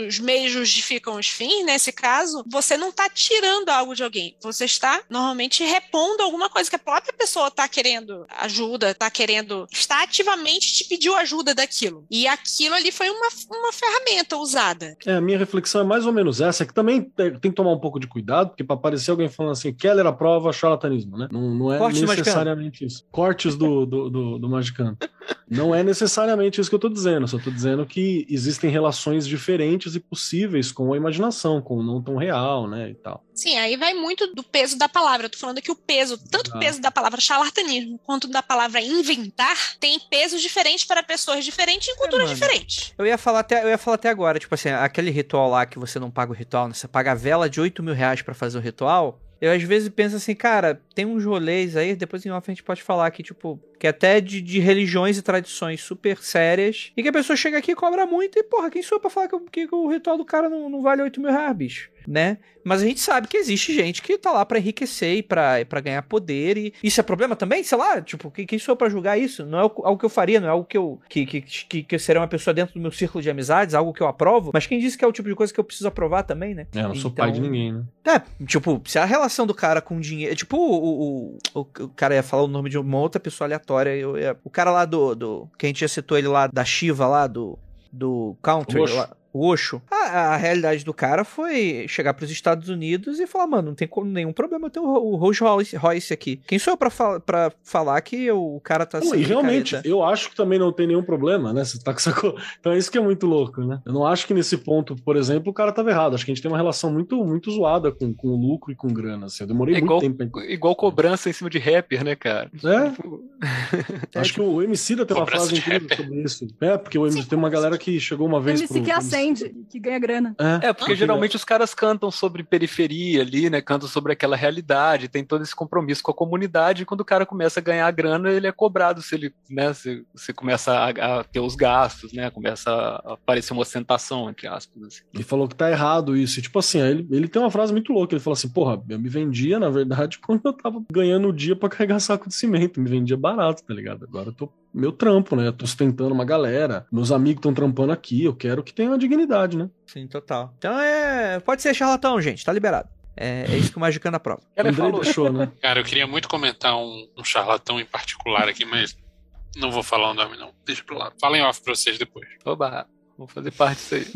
Os meios justificam os fins, nesse caso, você não está tirando algo de alguém. Você está normalmente repondo alguma coisa que a própria pessoa está querendo ajuda, está querendo. está ativamente te pediu ajuda daquilo. E aquilo ali foi uma, uma ferramenta usada. É, a minha reflexão é mais ou menos essa, que também tem que tomar um pouco de cuidado, porque para aparecer alguém falando assim, Keller aprova charlatanismo, né? Não, não é necessariamente isso. Cortes do, do, do, do Magicano. Não é necessariamente isso que eu tô dizendo, só tô dizendo que existem relações diferentes e possíveis com a imaginação, com o não tão real, né, e tal. Sim, aí vai muito do peso da palavra. Eu tô falando que o peso, tanto o peso da palavra charlatanismo quanto da palavra inventar, tem pesos diferentes para pessoas diferentes em culturas mano. diferentes. Eu ia falar até, eu ia falar até agora, tipo assim, aquele ritual lá que você não paga o ritual, né? Você paga a vela de 8 mil reais pra fazer o ritual. Eu às vezes penso assim, cara, tem uns rolês aí, depois em off a gente pode falar que, tipo, que até de, de religiões e tradições super sérias, e que a pessoa chega aqui e cobra muito, e porra, quem sou eu pra falar que, o- que o ritual do cara não, não vale 8 mil reais, bicho? Né? Mas a gente sabe que existe gente que tá lá pra enriquecer e pra, pra ganhar poder, e isso é problema também? Sei lá, tipo, quem, quem sou eu pra julgar isso? Não é algo que eu faria, não é algo que eu, que, que, que, que eu seria uma pessoa dentro do meu círculo de amizades, algo que eu aprovo, mas quem disse que é o tipo de coisa que eu preciso aprovar também, né? É, eu não sou Então- pai de ninguém, né? É, tipo, se a relação do cara com dinheiro. Tipo, o, o, o, o cara ia falar o nome de uma outra pessoa aleatória. Eu ia- o cara lá do, do. Que a gente já citou ele lá, da Shiva lá, do. Do Country. Lá, o Osho. A, a realidade do cara foi chegar pros Estados Unidos e falar, mano, não tem como- nenhum problema eu ter o, o Rolls Royce, Royce aqui. Quem sou eu pra, fal pra falar que o cara tá Não, sendo e realmente, picareta? eu acho que também não tem nenhum problema, né? Você tá com essa co... Então é isso que é muito louco, né? Eu não acho que nesse ponto, por exemplo, o cara tava errado. Acho que a gente tem uma relação muito, muito zoada com, com lucro e com grana. Assim. Eu demorei É muito igual, tempo pra igual cobrança em cima de rapper, né, cara? É, acho que o MC da tem uma frase incrível sobre isso. É, porque o MC tem uma galera que chegou uma vez MC que acende, que ganha grana. É, É, porque geralmente os caras cantam sobre periferia ali, né? Cantam sobre aquela realidade, tem todo esse compromisso com a comunidade. E quando o cara começa a ganhar grana, ele é cobrado se ele, né? Se, se começa a, a ter os gastos, né? Começa a aparecer uma ostentação, entre aspas. Assim. Ele falou que tá errado isso. E, tipo assim, ele, ele tem uma frase muito louca. Ele falou assim: porra, eu me vendia, na verdade, quando eu tava ganhando o dia pra carregar saco de cimento. Me vendia barato, tá ligado? Agora eu tô meu trampo, né? Eu tô sustentando uma galera. Meus amigos estão trampando aqui. Eu quero que tenha uma dignidade, né? Sim, total. Então é. Pode ser charlatão, gente, tá liberado. É, é isso que o Magicano aprova. Ela Andrei falou, deixou, né? Cara, eu queria muito comentar um, um charlatão em particular aqui, mas não vou falar o nome, não. Deixa pro lado. Fala em off pra vocês depois. oba, vou fazer parte disso aí.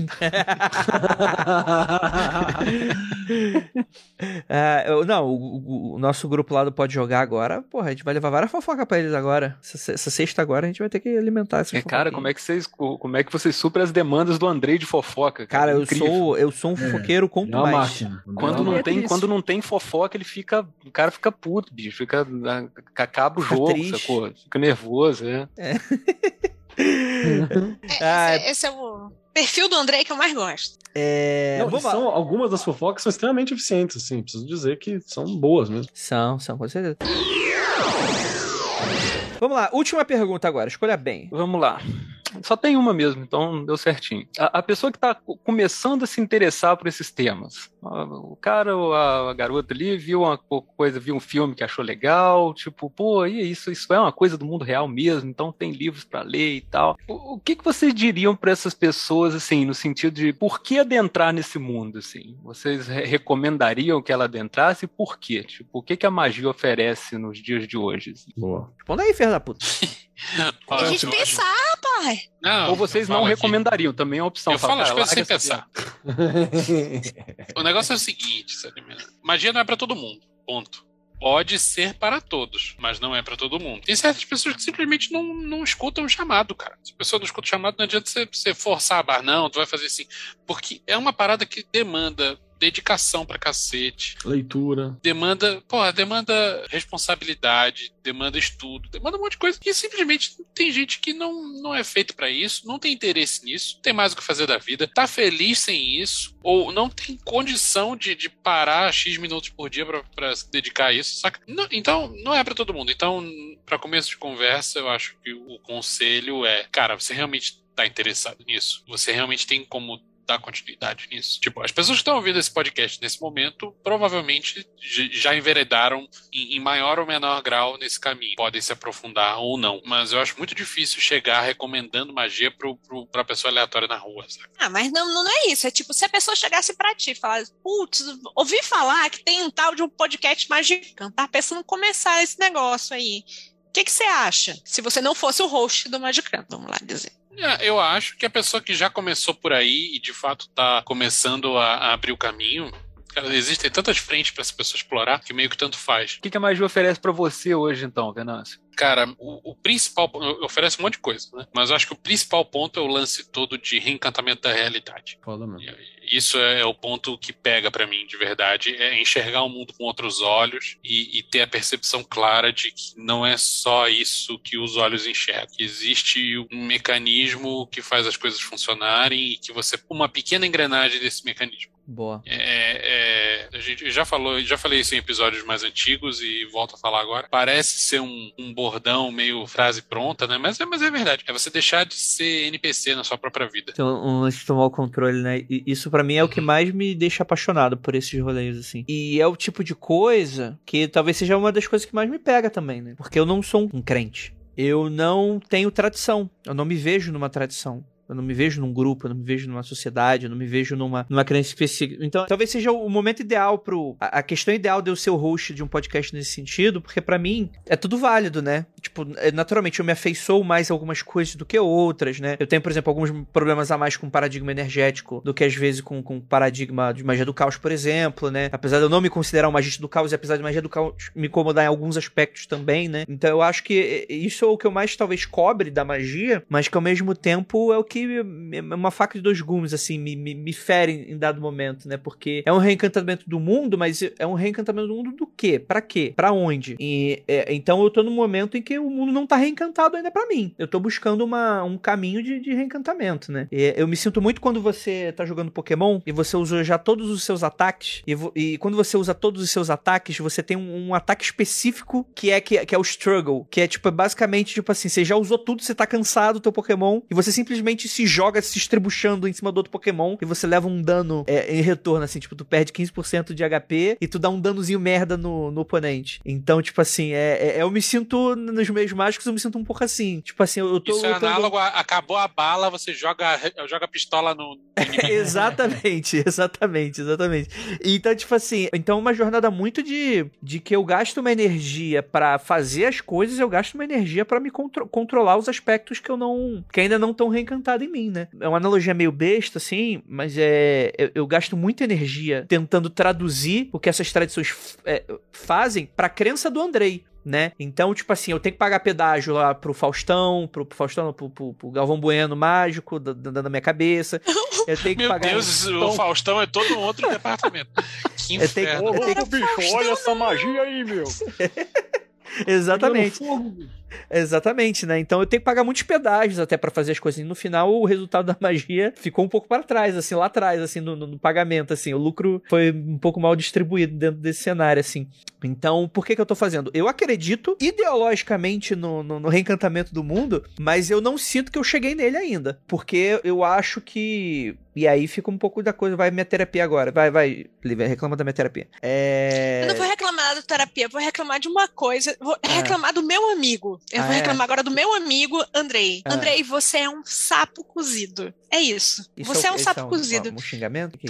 É, eu- não, o, o- nosso grupo lá do Pode Jogar agora, porra, a gente vai levar várias fofocas pra eles agora. Essa, essa sexta agora a gente vai ter que alimentar essas É, cara, como é que vocês, como é que vocês suprem as demandas do Andrei de fofoca? Cara, eu Incrível. sou, eu sou um fofoqueiro É uma mais. máquina. Quando É não, É tem, triste. quando não tem fofoca, ele fica. O cara fica puto, bicho. Fica. Acaba o Fica jogo, triste. sacou? Fica nervoso, é. É, Ah, esse, esse é o perfil do Andrei que eu mais gosto. É, Não, são, algumas das fofocas são extremamente eficientes, assim. Preciso dizer que são boas mesmo. São, são, com certeza. Vamos lá, última pergunta agora, escolha bem. Vamos lá. Só tem uma mesmo, então deu certinho. A, a pessoa que está começando a se interessar por esses temas. O cara ou a, a garota ali viu uma co- coisa, viu um filme que achou legal, tipo, pô, e isso, isso é uma coisa do mundo real mesmo, então tem livros para ler e tal. O, o que, que vocês diriam para essas pessoas, assim, no sentido de por que adentrar nesse mundo, assim? Vocês re- recomendariam que ela adentrasse e por quê? Tipo, o que, que a magia oferece nos dias de hoje? assim? Boa. Responda aí, filho da puta. a gente pensar, Ai, Não, Ou vocês não recomendariam, também é uma opção. Eu falo as coisas sem pensar. O negócio é o seguinte, sabe? Magia não é pra todo mundo. Ponto. Pode ser para todos, mas não é pra todo mundo. Tem certas pessoas que simplesmente não, não escutam o chamado, cara. Se a pessoa não escuta o chamado, não adianta você, você forçar a barra, não, tu vai fazer assim. Porque é uma parada que demanda dedicação pra cacete. Leitura. Demanda, porra, demanda responsabilidade, demanda estudo, demanda um monte de coisa. E simplesmente tem gente que não, não é feito pra isso, não tem interesse nisso, tem mais o que fazer da vida, tá feliz sem isso, ou não tem condição de, de parar X minutos por dia pra, pra se dedicar a isso, saca? Não- então, não é pra todo mundo. Então, pra começo de conversa, eu acho que o conselho é, cara, você realmente tá interessado nisso? Você realmente tem como dar continuidade nisso. Tipo, as pessoas que estão ouvindo esse podcast nesse momento provavelmente já enveredaram em, em maior ou menor grau nesse caminho. Podem se aprofundar ou não. Mas eu acho muito difícil chegar recomendando magia pro, pro, pra pessoa aleatória na rua, sabe? Ah, mas não, não é isso. É tipo, se a pessoa chegasse pra ti e falasse, putz, ouvi falar que tem um tal de um podcast magicano, tá pensando em começar esse negócio aí. O que você acha? Se você não fosse o host do Magicano, vamos lá dizer. É, Eu acho que a pessoa que já começou por aí e de fato tá começando a, a abrir o caminho. Existem tantas frentes pra essa pessoa explorar que meio que tanto faz. O que, que a magia oferece pra você hoje, então, Venâncio? Cara, o, o principal. Oferece um monte de coisa, né? Mas eu acho que o principal ponto é o lance todo de reencantamento da realidade. Mesmo. Isso é o ponto que pega pra mim, de verdade. É enxergar o mundo com outros olhos e, e ter a percepção clara de que não é só isso que os olhos enxergam. Que existe um mecanismo que faz as coisas funcionarem e que você. Uma pequena engrenagem desse mecanismo. Boa. É, é, a gente já falou, já falei isso em episódios mais antigos e volto a falar agora. Parece ser um, um bordão meio frase pronta, né? Mas é, mas é verdade. É você deixar de ser NPC na sua própria vida. Então, um lance de tomar o controle, né? E isso pra mim é o que mais me deixa apaixonado por esses rolês, assim. E é o tipo de coisa que talvez seja uma das coisas que mais me pega também, né? Porque eu não sou um crente. Eu não tenho tradição. Eu não me vejo numa tradição. Eu não me vejo num grupo, eu não me vejo numa sociedade, eu não me vejo numa, numa crença específica. Então, talvez seja o momento ideal pro. A, a questão ideal de eu ser o host de um podcast nesse sentido, porque pra mim é tudo válido, né? Tipo, é, naturalmente eu me afeiçoo mais a algumas coisas do que outras, né? Eu tenho, por exemplo, alguns problemas a mais com paradigma energético do que às vezes com, com paradigma de magia do caos, por exemplo, né? Apesar de eu não me considerar um magista do caos e apesar de magia do caos me incomodar em alguns aspectos também, né? Então eu acho que isso é o que eu mais talvez cobre da magia, mas que ao mesmo tempo é o que é uma faca de dois gumes, assim, me, me, me fere em dado momento, né? Porque é um reencantamento do mundo, mas é um reencantamento do mundo do quê? Pra quê? Pra onde? E, é, então eu tô num momento em que o mundo não tá reencantado ainda pra mim. Eu tô buscando uma, um caminho de, de reencantamento, né? E eu me sinto muito quando você tá jogando Pokémon e você usou já todos os seus ataques, e, e quando você usa todos os seus ataques, você tem um, um ataque específico que é, que, que é o Struggle, que é tipo, basicamente, tipo assim, você já usou tudo, você tá cansado do teu Pokémon, e você simplesmente se joga se estribuchando em cima do outro Pokémon, e você leva um dano é, em retorno, assim, tipo, tu perde 15% de HP e tu dá um danozinho merda no, no oponente. Então, tipo assim, é, é- eu me sinto, nos meios mágicos, eu me sinto um pouco assim. Tipo assim, eu tô Isso é lutando... análogo a acabou a bala, você joga, joga a pistola no exatamente, exatamente, exatamente. Então, tipo assim, então é uma jornada muito de, de que eu gasto uma energia pra fazer as coisas, eu gasto uma energia pra me contro- controlar os aspectos que eu não. que ainda não estão reencantados em mim, né? É uma analogia meio besta, assim, mas é. Eu, eu gasto muita energia tentando traduzir o que essas tradições é, fazem pra crença do Andrei. Né? Então, tipo assim, eu tenho que pagar pedágio lá pro Faustão, pro, pro Faustão, não, pro, pro, pro Galvão Bueno mágico, da- da- na minha cabeça. Eu tenho que Meu pagar. Deus, o Faustão é todo um outro departamento. Que Eu tenho- inferno. Ô, eu tenho bicho, olha essa magia aí, meu. Exatamente. Fogo, bicho. Exatamente, né? Então eu tenho que pagar muitos pedágios até pra fazer as coisas. E no final, o resultado da magia ficou um pouco para trás, assim, lá atrás, assim, no, no- pagamento, assim. O lucro foi um pouco mal distribuído dentro desse cenário, assim. Então, por que que eu tô fazendo? Eu acredito ideologicamente no, no, no reencantamento do mundo, mas eu não sinto que eu cheguei nele ainda. Porque eu acho que... E aí fica um pouco da coisa. Vai minha terapia agora. Vai, vai, Lívia, reclama da minha terapia. É... Eu não vou reclamar da terapia, eu vou reclamar de uma coisa. Vou Ah. reclamar do meu amigo. Eu Ah, vou é? reclamar agora do meu amigo, Andrei. Ah. Andrei, você é um sapo cozido. É isso. Isso você é, um sapo um- cozido. Um, xingamento? Que?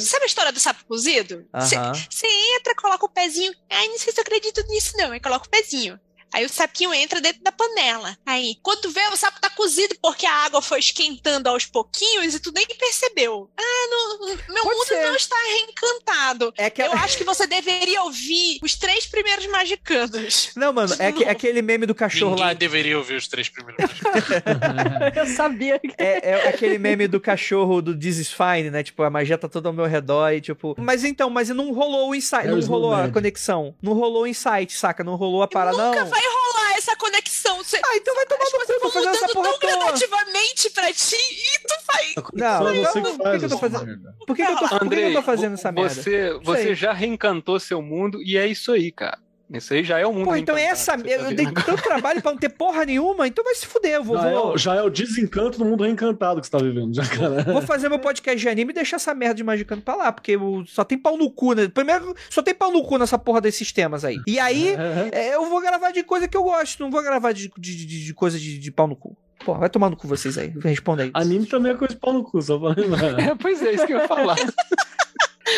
Sabe a história do sapo cozido? Você Aham. você entra, coloca o pezinho. Ai, não sei se eu acredito nisso, não. Aí coloca o pezinho. Aí o sapinho entra dentro da panela. Aí, quando tu vê, o sapo tá cozido porque a água foi esquentando aos pouquinhos e tu nem percebeu. Ah, não, meu Pode mundo ser. não está reencantado. É que Eu acho que você deveria ouvir os três primeiros magicanos. Não, mano, é, que- é aquele meme do cachorro Ninguém lá. deveria ouvir os três primeiros. Eu sabia que É, é aquele meme do cachorro do This is Fine, né? Tipo, a magia tá toda ao meu redor e tipo. Mas então, mas não rolou o insight, É não rolou a conexão. Não rolou o insight, saca? Não rolou a parada, Nunca não. vai rolar essa conexão. Você, Ah, então vai tomar no coisas cu, tô fazendo essa porra tão gradativamente pra ti e tu vai. Não, então, você que por que, eu tô fazendo? merda. Por que, que eu tô, por que eu tô fazendo essa merda? você, você já reencantou seu mundo e é isso aí, cara. Isso aí já é o mundo Pô, então é essa. você Eu tá dei tanto trabalho pra não ter porra nenhuma, então vai se fuder. Eu vou, Já, é, vou, o- já é o desencanto do mundo reencantado que você tá vivendo, já, cara. vou fazer meu podcast de anime e deixar essa merda de Magicano pra lá, porque só tem pau no cu, né? Primeiro, só tem pau no cu nessa porra desses temas aí. E aí, é, eu vou gravar de coisa que eu gosto, não vou gravar de, de, de- de coisa de, de pau no cu. Pô, vai tomar no cu vocês aí. Responda aí. Anime também é coisa de pau no cu, só pra lembrar. É, pois é, isso que eu ia falar.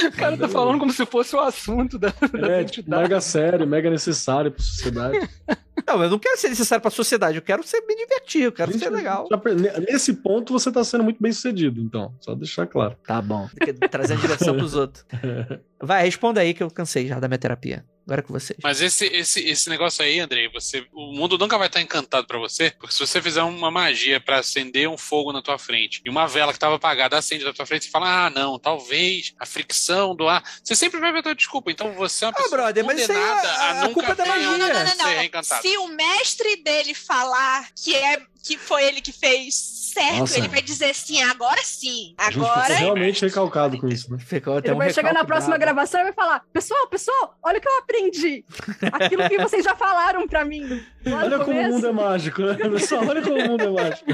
O cara tá falando como se fosse o assunto da, da É, tipo, identidade. mega sério, mega necessário pra sociedade. Não, eu não quero ser necessário pra sociedade, eu quero ser me divertir, eu quero Gente, ser legal. já Nesse ponto você tá sendo muito bem sucedido, então. Só deixar claro. Tá bom. Trazendo diversão pros outros. Vai, responda aí que eu cansei já da minha terapia. Agora é com vocês. Mas esse, esse, esse negócio aí, Andrei, você, o mundo nunca vai estar encantado pra você, porque se você fizer uma magia pra acender um fogo na tua frente e uma vela que tava apagada acende na tua frente, você fala, ah, não, talvez a fricção do ar. Você sempre vai ver tua desculpa. Então você é uma Ah, pessoa brother, mas isso aí é a- a nunca culpa da magia. Não, não, não, não. Se o mestre dele falar que é que foi ele que fez certo, Nossa. ele vai dizer assim, agora sim. Gente Agora ficou realmente recalcado com isso, né? Ficou até ele um vai chegar na próxima gravação e vai falar: Pessoal, pessoal, olha o que eu aprendi. Aquilo que vocês já falaram pra mim. lá no Olha como o mundo é mágico, né? Pessoal, olha como o mundo é mágico.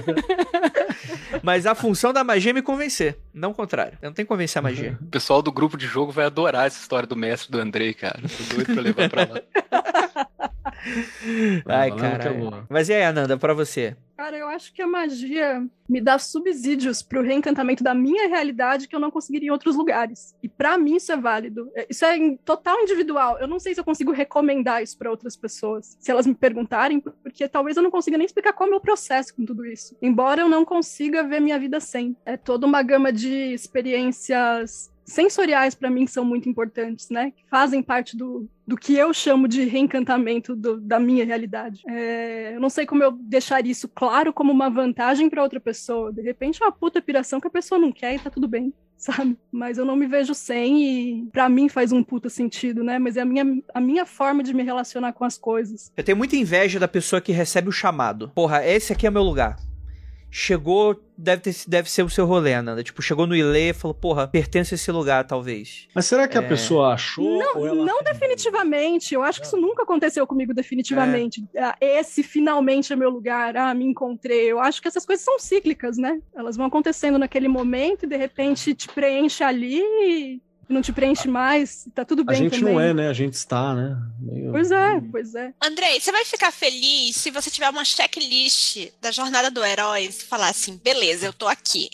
Mas a função da magia é me convencer, não o contrário. Eu não tenho que convencer a magia. O pessoal do grupo de jogo vai adorar essa história do mestre do Andrei, cara. Tô doido pra levar pra lá. Ai, Lembra que é boa. Mas e aí, Ananda, pra você? Cara, eu acho que a magia me dá subsídios pro reencantamento da minha realidade que eu não conseguiria em outros lugares. E pra mim isso é válido. É- Isso é em total individual. Eu não sei se eu consigo recomendar isso pra outras pessoas, se elas me perguntarem, porque talvez eu não consiga nem explicar qual é o meu processo com tudo isso. Embora eu não consiga ver minha vida sem. É toda uma gama de experiências sensoriais pra mim que são muito importantes, né? Que fazem parte do, do que eu chamo de reencantamento do- da minha realidade. É, eu não sei como eu deixaria isso claro como uma vantagem para outra pessoa. De repente é uma puta piração que a pessoa não quer e tá tudo bem, sabe? Mas eu não me vejo sem e para mim faz um puta sentido, né? Mas é a minha, a minha forma de me relacionar com as coisas. Eu tenho muita inveja da pessoa que recebe o chamado. Porra, esse aqui é o meu lugar. Chegou, deve, ter, deve ser o seu rolê, Ananda. Tipo, chegou no Ilê e falou, porra, pertence a esse lugar, talvez. Mas será que a É. pessoa achou? Não, ou ela... não definitivamente. Eu acho que isso nunca aconteceu comigo definitivamente. Ah, Esse finalmente é meu lugar. Ah, me encontrei. Eu acho que essas coisas são cíclicas, né? Elas vão acontecendo naquele momento e de repente te preenche ali e não te preenche mais. Tá tudo A bem gente também. não é, né? A gente está, né? Meio- Pois é, pois é. Andrei, você vai ficar feliz se você tiver uma checklist da jornada do herói e falar assim, beleza, eu tô aqui.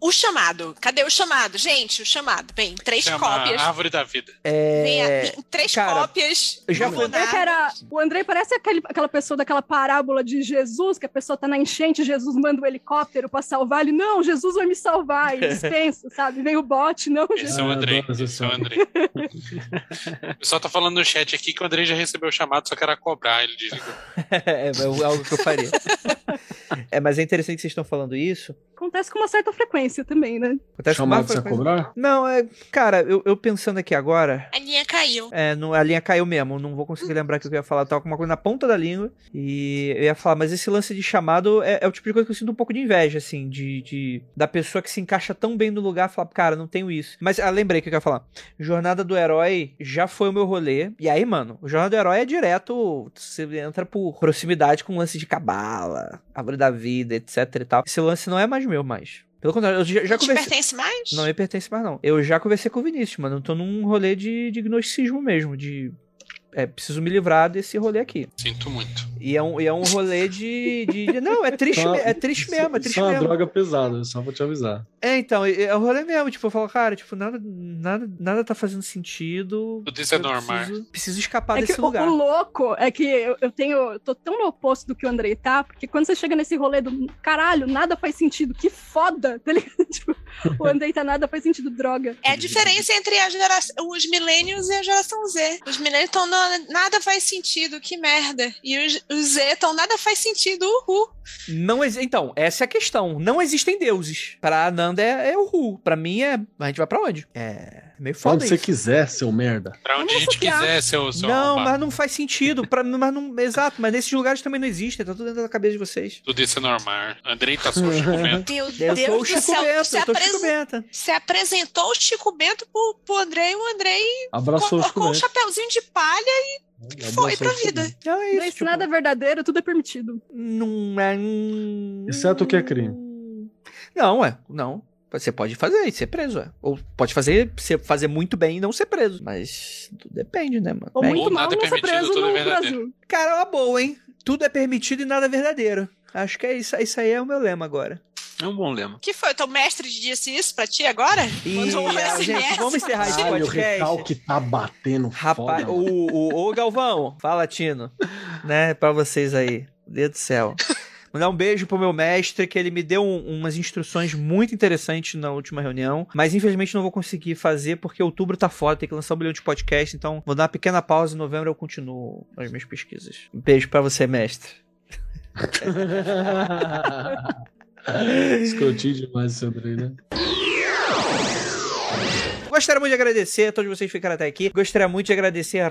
O chamado. Cadê o chamado? Gente, o chamado. Vem, três Chama cópias. Árvore da Vida. Vem, a- É. vem três cara, cópias. eu já O André, que Leonardo. era, o André parece aquele, aquela pessoa daquela parábola de Jesus, que a pessoa tá na enchente, Jesus manda um helicóptero pra salvar ele. Não, Jesus vai me salvar. E dispensa, sabe? Vem o bote, não, Jesus. Esse é o essa Esse é o. Andrei. O pessoal tá falando no chat aqui que o Andrei já recebeu o chamado, só que era cobrar, ele desligou. é, é algo que eu faria. é, mas é interessante que vocês estão falando isso. Acontece com uma certa frequência também, né? Acontece com Chamado mais você cobrar? Não, é. Cara, eu, eu pensando aqui agora. A linha caiu. É, não- a linha caiu mesmo, não vou conseguir lembrar o que eu ia falar. Tava com uma coisa na ponta da língua. E eu ia falar, mas esse lance de chamado é, é o tipo de coisa que eu sinto um pouco de inveja, assim, de, de- da pessoa que se encaixa tão bem no lugar falar, cara, não tenho isso. Mas ah, lembrei o que eu ia falar. Jornada do Herói já foi o meu rolê. E aí, mano, o Jornada do Herói é direto. Você entra por proximidade com o lance de cabala, árvore da vida, etc e tal. Esse lance não é mais meu mais. Pelo contrário, eu já, já não conversei. pertence mais? Não me pertence mais, não. Eu já conversei com o Vinícius, mano. Eu tô num rolê de, de gnosticismo mesmo, de. É, preciso me livrar desse rolê aqui. Sinto muito. E é um, e é um rolê de, de, de- Não, é triste, Só- é triste mesmo, é triste é uma mesmo. droga pesada, só pra te avisar. É, então, é é o rolê mesmo. Tipo, eu falo, cara, tipo, nada, nada, nada tá fazendo sentido. Tudo isso é normal. Preciso, preciso escapar É desse o, lugar. o louco é que eu, eu tenho. Eu tô tão no oposto do que o Andrei tá, porque quando você chega nesse rolê do caralho, nada faz sentido, que foda, tá ligado? Tipo, o Andrei tá nada faz sentido, droga. É a diferença entre a gera... os millennials e a geração Z. Os millennials estão nada faz sentido, que merda. E os, os Z estão nada faz sentido, uhul. Não Então, essa é a questão. Não existem deuses. Pra Ananda é, é o Ru. Pra mim é. A gente vai pra onde? É. Meio foda Onde você quiser, seu merda. Pra onde a gente copiar. quiser, seu, seu Não, arrombado. mas não faz sentido. Pra, mas não, exato, mas nesses lugares também não existem. Tá tudo dentro da cabeça de vocês. Tudo isso é normal. Andrei tá só o Chico Bento. Meu Eu Deus sou o do Chico céu. Bento, Você, eu tô Chico Bento. você apresentou o Chico Bento pro, pro Andrei, o Andrei Abraçou o Chico colocou um Bento. chapeuzinho de palha foi pra vida. Não é Mas isso. se Tipo, nada é verdadeiro, tudo é permitido. Não é. Exceto o que é crime. Não, é. Não. Você pode fazer e ser preso, é. Ou pode fazer, ser- fazer muito bem e não ser preso. Mas tudo depende, né, mano? Ou Bem, muito Ou mal nada é não ser permitido, preso tudo é no verdadeiro. Brasil. Cara, é uma boa, hein? Tudo é permitido e nada é verdadeiro. Acho que é isso, isso aí é o meu lema agora. É um bom lema. que foi? Teu mestre disse isso pra ti agora? E, um gente, vamos encerrar esse Ai, o podcast. recalque tá batendo Rapaz, foda. o, o, o Galvão, fala, Tino. Né, pra vocês aí. Deus do céu. Mandar um beijo pro meu mestre, que ele me deu um- umas instruções muito interessantes na última reunião, mas infelizmente não vou conseguir fazer porque outubro tá foda, tem que lançar um bilhão de podcast, então vou dar uma pequena pausa em novembro eu continuo as minhas pesquisas. Um beijo pra você, mestre. Escrotinho demais esse Andrei, né? Gostaria muito de agradecer a todos vocês que ficaram até aqui. Gostaria muito de agradecer a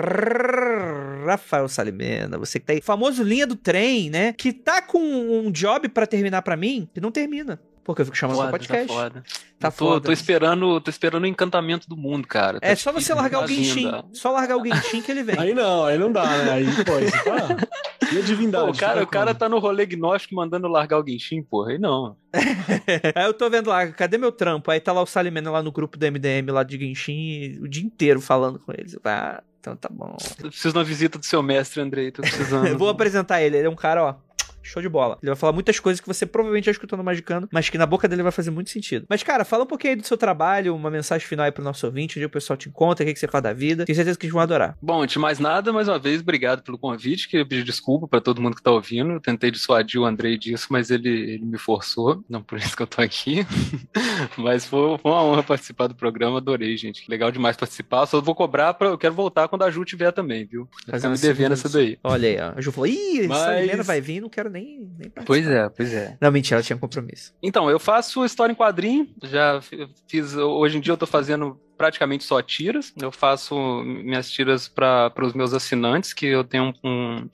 Rafael Salimena, você que tá aí, famoso linha do trem, né? Que tá com um job pra terminar pra mim e não termina. Porque eu fico chamando pra Foda, podcast. tá foda. Tá Eu tô, foda. tô esperando, tô esperando o encantamento do mundo, cara. Tá É só você largar o tá linda. Só largar o guinchim que ele vem. Aí não, aí não dá, né? Aí, pô, isso tá. E a divindade? Pô, o cara, o cara tá no rolê gnóstico mandando largar o guinchim, porra. Aí não. Aí eu tô vendo lá, cadê meu trampo? Aí tá lá o Salimena lá no grupo do MDM lá de guinchim o dia inteiro falando com eles. Ah, então tá bom. Eu preciso de uma visita do seu mestre, Andrei. Tô precisando. Eu vou apresentar ele. Ele é um cara, ó. Show de bola. Ele vai falar muitas coisas que você provavelmente já escutou no Magicano, mas que na boca dele vai fazer muito sentido. Mas, cara, fala um pouquinho aí do seu trabalho, uma mensagem final aí pro nosso ouvinte, onde o pessoal te encontra, o que, que você faz da vida. Tenho certeza que eles vão adorar. Bom, antes de mais nada, mais uma vez, obrigado pelo convite. Queria pedir desculpa pra todo mundo que tá ouvindo. Eu tentei dissuadir o Andrei disso, mas ele, ele me forçou. Não por isso que eu tô aqui. mas foi, foi uma honra participar do programa. Adorei, gente. Legal demais participar. Só vou cobrar pra. Eu quero voltar quando a Ju tiver também, viu? Tá Fazendo me devendo essa- essa daí. Olha aí, ó. A Ju falou: ih, Mas- Salimena vai vir, não quero nem, nem participar. Pois é, pois é. Não, mentira, ela tinha compromisso. Então, eu faço história em quadrinho, já fi- fiz, hoje em dia eu tô fazendo praticamente só tiras, eu faço minhas tiras para os meus assinantes, que eu tenho um, um-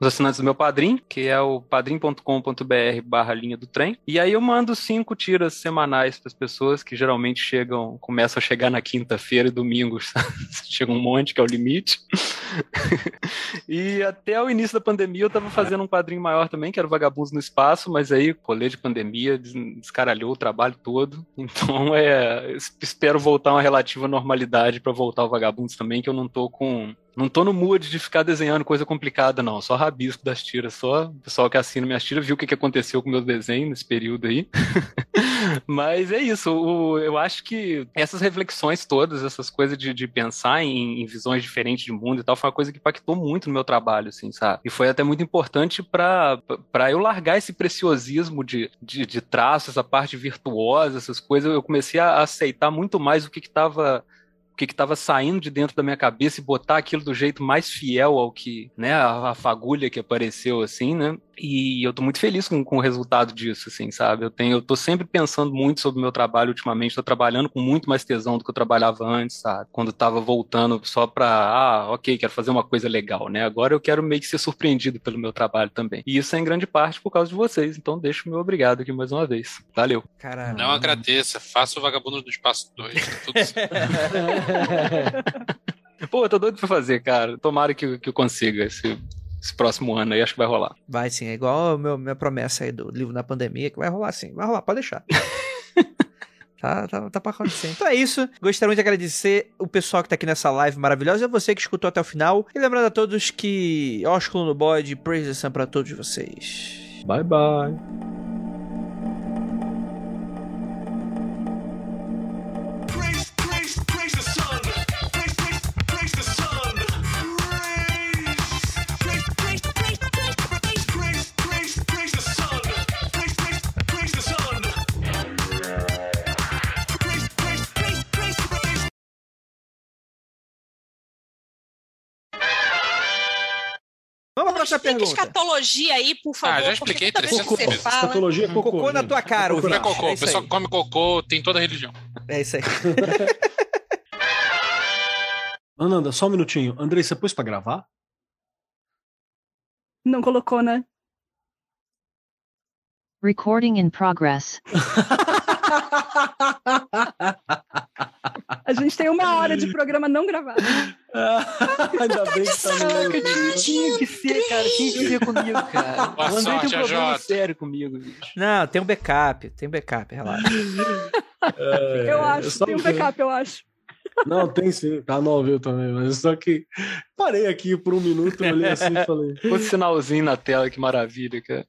os assinantes do meu padrinho, que é o padrim.com.br barra linha do trem, e aí eu mando cinco tiras semanais para as pessoas, que geralmente chegam, começam a chegar na quinta-feira e domingo, chega um monte, que é o limite, e até o início da pandemia eu tava fazendo um quadrinho maior também, que era o Vagabundos no Espaço, mas aí rolê de pandemia des- descaralhou o trabalho todo. Então é, es- espero voltar uma relativa normalidade pra voltar ao Vagabundos também, que eu não tô com não tô no mood de ficar desenhando coisa complicada, não. Só rabisco das tiras. Só o pessoal que assina minhas tiras viu o que, que aconteceu com meus desenhos nesse período aí. Mas é isso. o- eu acho que essas reflexões todas, essas coisas de, de pensar em, em visões diferentes de mundo e tal, foi uma coisa que impactou muito no meu trabalho, assim, sabe? E foi até muito importante para eu largar esse preciosismo de, de, de traço, essa parte virtuosa, essas coisas. Eu comecei a aceitar muito mais o que estava o que estava saindo de dentro da minha cabeça e botar aquilo do jeito mais fiel ao que, né, a, a fagulha que apareceu, assim, né? E eu tô muito feliz com, com o resultado disso, assim, sabe? Eu tenho, eu tô sempre pensando muito sobre o meu trabalho ultimamente, tô trabalhando com muito mais tesão do que eu trabalhava antes, sabe? Quando eu tava voltando só pra, ah, ok, quero fazer uma coisa legal, né? Agora eu quero meio que ser surpreendido pelo meu trabalho também. E isso é em grande parte por causa de vocês, então deixo o meu obrigado aqui mais uma vez. Valeu. Cara. Não agradeça, faça o Vagabundo do Espaço 2. Tá tudo certo. Pô, eu tô doido pra fazer, cara. Tomara que, que eu consiga esse, esse próximo ano aí, acho que vai rolar. Vai sim, é igual a meu, minha promessa aí do livro na pandemia, que vai rolar sim. Vai rolar, pode deixar. Tá, tá, tá pra acontecer. Então é isso. Gostaria muito de agradecer o pessoal que tá aqui nessa live maravilhosa e a você que escutou até o final. E lembrando a todos que ósculo no bode, praise the sun pra todos vocês. Bye, bye. Explica pergunta. escatologia aí, por favor. Ah, já expliquei toda vez que 300 você vezes. fala... Escatologia é cocô. Cocô na gente. tua cara, Vou procurar. Não é cocô, É o isso pessoal come cocô tem toda a religião. É isso aí. Ananda, só um minutinho. Andrei, você pôs pra gravar? Não colocou, né? Recording in progress. A gente tem uma hora de programa não gravado. Ainda bem que tá no meu tinha, que ser, cara. Tinha que ser comigo, cara. Boa o André sorte, tem um problema sério comigo, bicho. Não, tem um backup. Tem um backup, relaxa. É, Eu acho. só Tem um backup, eu acho. Não, tem sim. Tá no ao vivo também. Mas só que parei aqui por um minuto, olhei assim e falei. O sinalzinho na tela, que maravilha, cara.